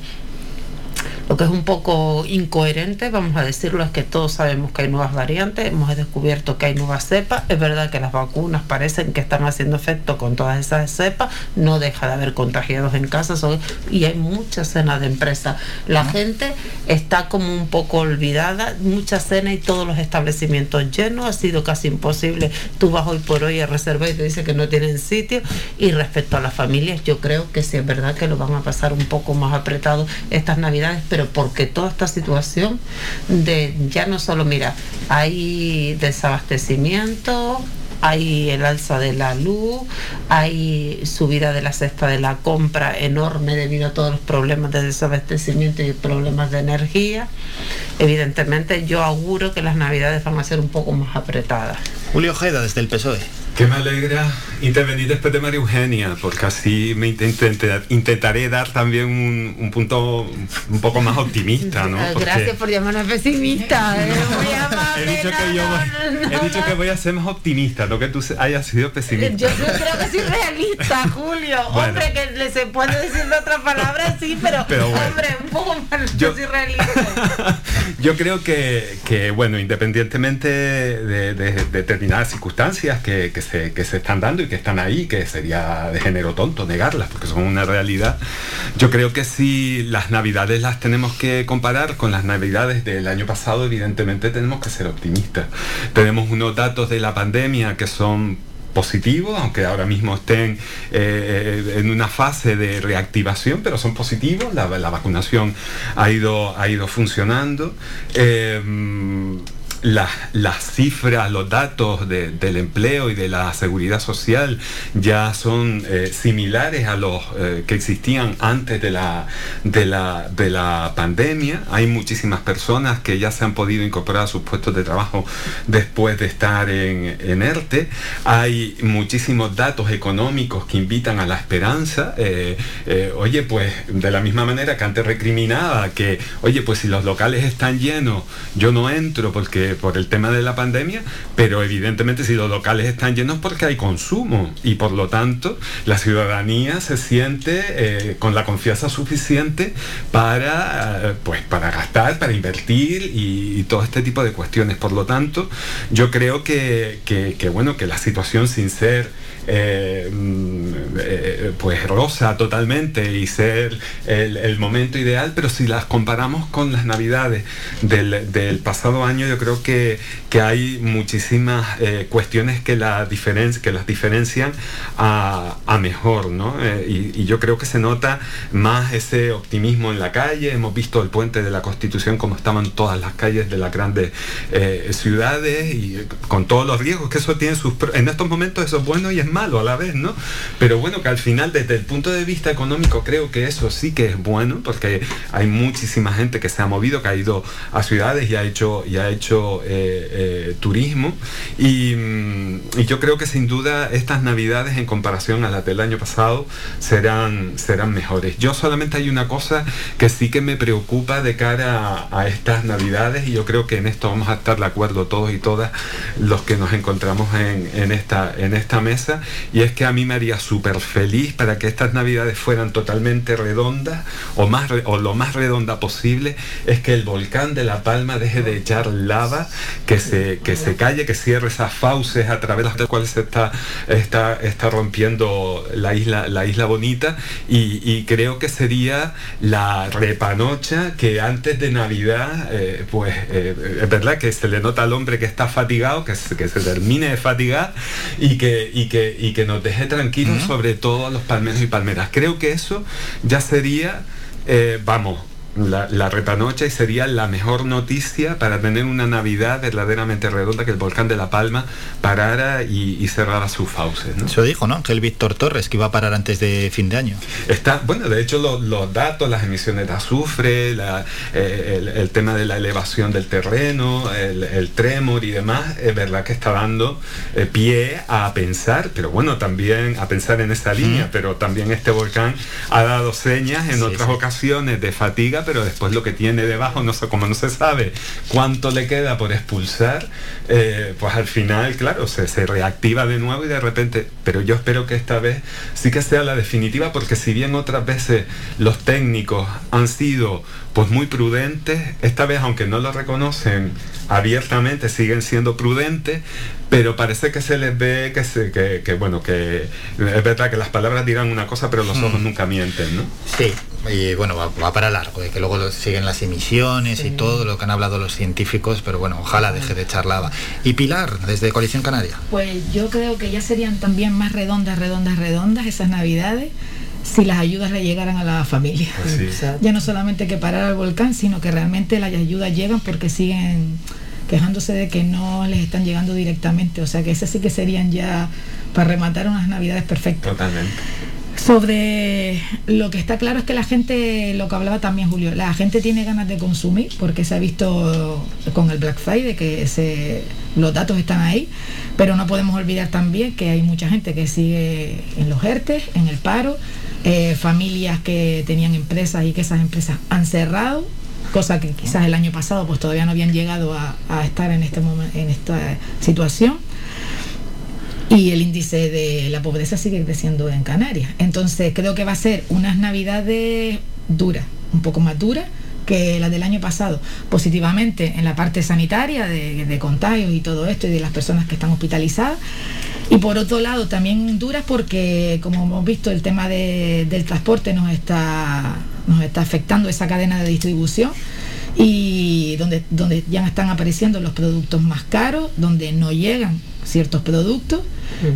lo que es un poco incoherente, vamos a decirlo, es que todos sabemos que hay nuevas variantes, hemos descubierto que hay nuevas cepas, es verdad que las vacunas parecen que están haciendo efecto con todas esas cepas, no deja de haber contagiados en casa son- y hay mucha cena de empresa. La gente está como un poco olvidada, mucha cena y todos los establecimientos llenos, ha sido casi imposible. Tú vas hoy por hoy a reservar y te dice que no tienen sitio. Y respecto a las familias, yo creo que sí es verdad que lo van a pasar un poco más apretado estas navidades, pero porque toda esta situación de ya no solo, mira, hay desabastecimiento, hay el alza de la luz, hay subida de la cesta de la compra enorme debido a todos los problemas de desabastecimiento y problemas de energía. Evidentemente yo auguro que las navidades van a ser un poco más apretadas. Julio Ojeda, desde el PSOE. Que me alegra intervenir después de María Eugenia, porque así me intentaré dar también un, un punto un poco más optimista, ¿no? Porque Gracias por llamarme pesimista. eh, muy he dicho que yo voy, he dicho que voy a ser más optimista, no que tú hayas sido pesimista. Yo creo que soy realista, Julio. Bueno. Hombre, que le se puede decir de otra palabra, sí, pero, Pero bueno. hombre, un poco más. Yo- Yo soy realista. Yo creo que, que, bueno, independientemente de, de determinadas circunstancias que, que se, están dando y que están ahí, que sería de género tonto negarlas, porque son una realidad, yo creo que si las navidades las tenemos que comparar con las navidades del año pasado, evidentemente tenemos que ser optimistas. Tenemos unos datos de la pandemia que son positivos, aunque ahora mismo estén eh, en una fase de reactivación, pero son positivos, la, la vacunación ha ido, ha ido funcionando. Eh, las, las cifras, los datos de- del empleo y de la seguridad social ya son eh, similares a los eh, que existían antes de la, de, la, de la pandemia. Hay muchísimas personas que ya se han podido incorporar a sus puestos de trabajo después de estar en, en ERTE. Hay muchísimos datos económicos que invitan a la esperanza. Eh, oye, pues de la misma manera que antes recriminaba que, oye, pues si los locales están llenos, yo no entro porque por el tema de la pandemia, pero evidentemente si los locales están llenos porque hay consumo y por lo tanto la ciudadanía se siente eh, con la confianza suficiente para, eh, pues, para gastar, para invertir y, todo este tipo de cuestiones. Por lo tanto, yo creo que- que, bueno, que la situación sin ser eh, mm, eh, pues rosa totalmente y ser el, momento ideal, pero si las comparamos con las navidades del, pasado año, yo creo que, que hay muchísimas eh, cuestiones que, que las diferencian a, a mejor, ¿no? Eh, y, yo creo que se nota más ese optimismo en la calle, hemos visto el puente de la Constitución como estaban todas las calles de las grandes ciudades y con todos los riesgos que eso tiene sus... En estos momentos eso es bueno y es malo a la vez, ¿no? Pero bueno, que al final desde el punto de vista económico creo que eso sí que es bueno porque hay muchísima gente que se ha movido, que ha ido a ciudades y ha hecho, y ha hecho eh, eh, turismo y, mm, y yo creo que sin duda estas navidades en comparación a las del año pasado serán, serán mejores. Yo solamente hay una cosa que sí que me preocupa de cara a, estas navidades y yo creo que en esto vamos a estar de acuerdo todos y todas los que nos encontramos en, en esta, en esta mesa y es que a mí me haría súper feliz para que estas navidades fueran totalmente redondas o, más, o lo más redonda posible es que el volcán de La Palma deje de echar lava, que se, que se calle, que cierre esas fauces a través de las cuales se está, está, está rompiendo la isla, la isla bonita. Y, y creo que sería la repanocha que antes de Navidad, eh, pues eh, es verdad que se le nota al hombre que está fatigado, que se, que se termine de fatigar y que, y que, y que nos deje tranquilos sobre todos los palmeros y palmeras. Creo que eso ya sería, eh, vamos, la, la repanocha y sería la mejor noticia para tener una Navidad verdaderamente redonda que el volcán de La Palma parara y, y cerrara sus fauces. ¿no? Eso dijo, ¿no? Ángel Víctor Torres, que iba a parar antes de fin de año. Está, bueno, de hecho los, los datos, las emisiones de azufre, la- eh, el, el tema de la elevación del terreno, el, el trémor y demás, es verdad que está dando eh, pie a pensar, pero bueno, también a pensar en esa línea, pero también este volcán ha dado señas en otras ocasiones de fatiga, pero después lo que tiene debajo, no sé, como no se sabe cuánto le queda por expulsar, eh, pues al final, claro, se, se reactiva de nuevo y de repente, pero yo espero que esta vez sí que sea la definitiva, porque si bien otras veces los técnicos han sido pues muy prudentes, esta vez aunque no lo reconocen abiertamente, siguen siendo prudentes, pero parece que se les ve que, se, que, que, bueno, que es verdad que las palabras dirán una cosa, pero los ojos nunca mienten, ¿no? Sí, y bueno, va, va para largo, de que luego lo- siguen las emisiones y todo lo que han hablado los científicos, pero bueno, ojalá deje de echar lava. Y Pilar, desde Coalición Canaria. Pues yo creo que ya serían también más redondas, redondas, redondas esas navidades si las ayudas le llegaran a la familia. Ya no solamente que parar el volcán, sino que realmente las ayudas llegan porque siguen quejándose de que no les están llegando directamente. O sea que esas sí que serían ya para rematar unas navidades perfectas. Totalmente. Sobre lo que está claro es que la gente, lo que hablaba también Julio, la gente tiene ganas de consumir porque se ha visto con el Black Friday que se, los datos están ahí, pero no podemos olvidar también que hay mucha gente que sigue en los ERTES, en el paro, eh, familias que tenían empresas y que esas empresas han cerrado, cosa que quizás el año pasado pues todavía no habían llegado a, estar en este en esta situación y el índice de la pobreza sigue creciendo en Canarias. Entonces creo que va a ser unas navidades duras, un poco más duras que las del año pasado, positivamente en la parte sanitaria de, contagios y todo esto y de las personas que están hospitalizadas. Y por otro lado también duras porque, como hemos visto, el tema de- del transporte nos está, nos está afectando esa cadena de distribución y donde, donde ya están apareciendo los productos más caros, donde no llegan ciertos productos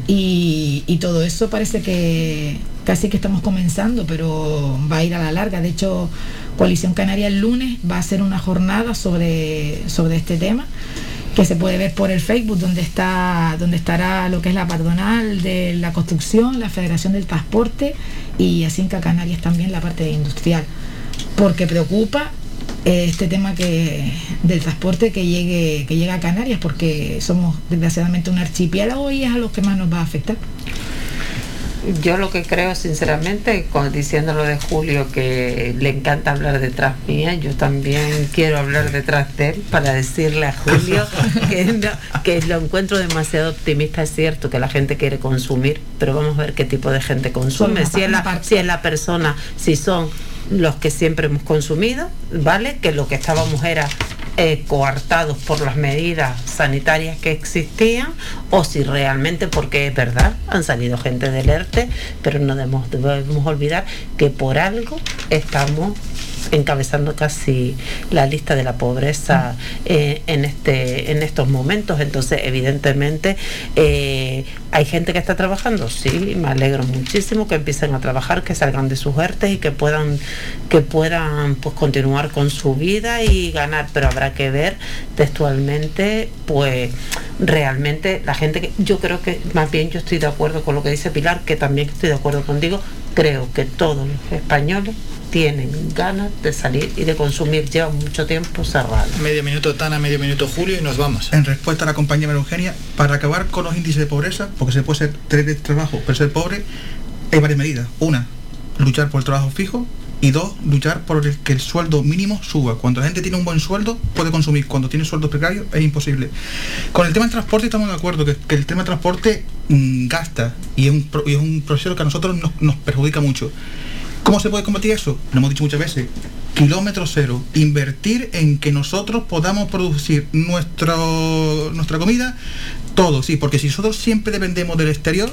y, y todo eso parece que casi que estamos comenzando, pero va a ir a la larga. De hecho, Coalición Canaria el lunes va a hacer una jornada sobre, sobre este tema que se puede ver por el Facebook, donde está, donde estará lo que es la patronal de la construcción, la Federación del Transporte y Asinca Canarias también la parte industrial. Porque preocupa este tema que del transporte que llegue, que llega a Canarias, porque somos desgraciadamente un archipiélago y es a los que más nos va a afectar. Yo lo que creo sinceramente, con, diciendo lo de Julio que le encanta hablar detrás mía, yo también quiero hablar detrás de él para decirle a Julio que, no- que lo encuentro demasiado optimista. Es cierto que la gente quiere consumir, pero vamos a ver qué tipo de gente consume. Si es la, si es la persona, si son los que siempre hemos consumido, ¿vale? Que lo que estábamos era eh, coartados por las medidas sanitarias que existían o si realmente, porque es verdad, han salido gente del ERTE, pero no debemos, debemos olvidar que por algo estamos encabezando casi la lista de la pobreza eh, en este en estos momentos. Entonces evidentemente eh, hay gente que está trabajando sí me alegro muchísimo que empiecen a trabajar que salgan de sus ERTE y que puedan que puedan pues continuar con su vida y ganar. Pero habrá que ver textualmente pues realmente la gente que yo creo que más bien yo estoy de acuerdo con lo que dice Pilar que también estoy de acuerdo contigo. Creo que todos los españoles tienen ganas de salir y de consumir llevan mucho tiempo cerrados Medio minuto Tana, medio minuto Julio y nos vamos. En respuesta a la compañera Eugenia, para acabar con los índices de pobreza, porque se puede ser tener trabajo, pero ser pobre, hay varias medidas. Una, luchar por el trabajo fijo. Y dos, luchar por el que el sueldo mínimo suba. Cuando la gente tiene un buen sueldo, puede consumir. Cuando tiene sueldo precario, es imposible. Con el tema del transporte estamos de acuerdo, que, que el tema del transporte mm, gasta y es, un, y es un proceso que a nosotros nos, nos perjudica mucho. ¿Cómo se puede combatir eso? Lo hemos dicho muchas veces. Kilómetro cero. Invertir en que nosotros podamos producir nuestro, nuestra comida todo, sí, porque si nosotros siempre dependemos del exterior,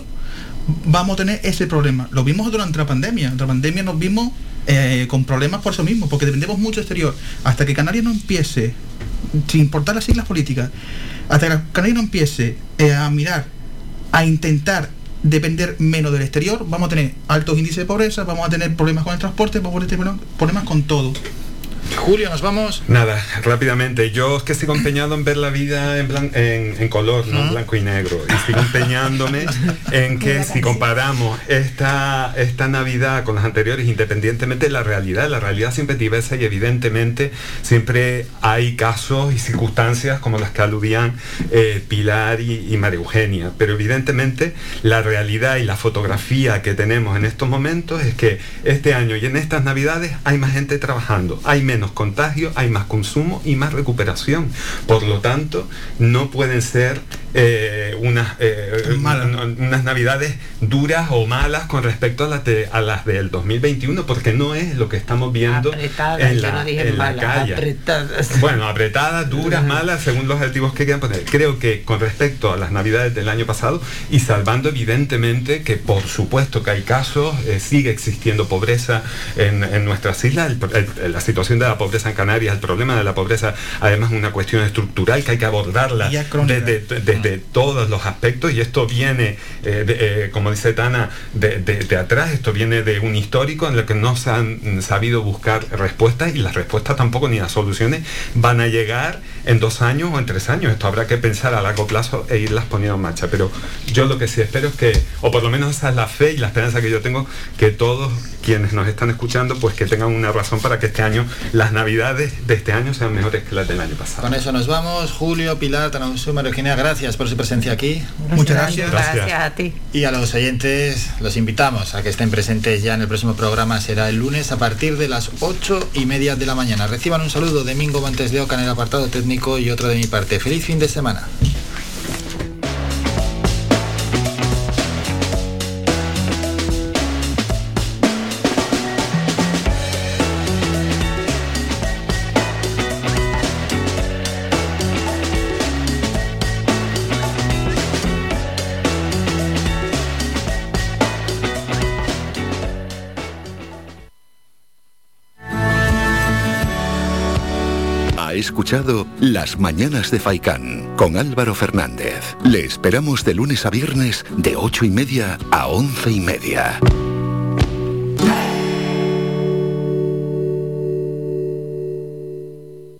vamos a tener ese problema. Lo vimos durante la pandemia. Durante la pandemia nos vimos eh, con problemas por eso mismo, porque dependemos mucho del exterior. Hasta que Canarias no empiece, sin importar las siglas políticas, hasta que Canarias no empiece eh, a mirar, a intentar depender menos del exterior, vamos a tener altos índices de pobreza, vamos a tener problemas con el transporte, vamos a tener problemas con todo. Julio, nos vamos. Nada, rápidamente. Yo es que sigo empeñado en ver la vida en, blan- en, en color, no en blanco y negro. Y sigo empeñándome en que si comparamos esta, esta Navidad con las anteriores, independientemente de la realidad, la realidad siempre es diversa y evidentemente siempre hay casos y circunstancias como las que aludían eh, Pilar y, y María Eugenia. Pero evidentemente la realidad y la fotografía que tenemos en estos momentos es que este año y en estas Navidades hay más gente trabajando, hay menos contagio, hay más consumo y más recuperación. Por lo tanto, no pueden ser eh, unas, eh, unas navidades duras o malas con respecto a las, de- a las del 2021, porque no es lo que estamos viendo apretadas en la, no dije en la malas, calle. apretadas Bueno, apretadas, duras, malas, según los adjetivos que quieran poner. Creo que con respecto a las navidades del año pasado y salvando evidentemente que por supuesto que hay casos, eh, sigue existiendo pobreza en, en nuestras islas, el- el- la situación de la pobreza en Canarias, el problema de la pobreza además es una cuestión estructural que hay que abordarla desde, desde todos los aspectos y esto viene, eh, de- eh, como dice Tana, de, de- de atrás, esto viene de un histórico en el que no se han sabido buscar respuestas y las respuestas tampoco ni las soluciones van a llegar en dos años o en tres años. Esto habrá que pensar a largo plazo e irlas poniendo en marcha. Pero yo lo que sí espero es que, o por lo menos esa es la fe y la esperanza que yo tengo, que todos quienes nos están escuchando, pues que tengan una razón para que este año, las navidades de este año sean mejores que las del año pasado. Con eso nos vamos. Julio, Pilar, Tanausu, María Eugenia, gracias por su presencia aquí. Muchas gracias. gracias a ti Y a los oyentes los invitamos a que estén presentes ya en el próximo programa. Será el lunes a partir de las ocho y media de la mañana. Reciban un saludo de Mingo Montes de Oca en el apartado técnico y otro de mi parte. Feliz fin de semana. Las Mañanas de Faicán con Álvaro Fernández. Le esperamos de lunes a viernes de ocho y media a once y media.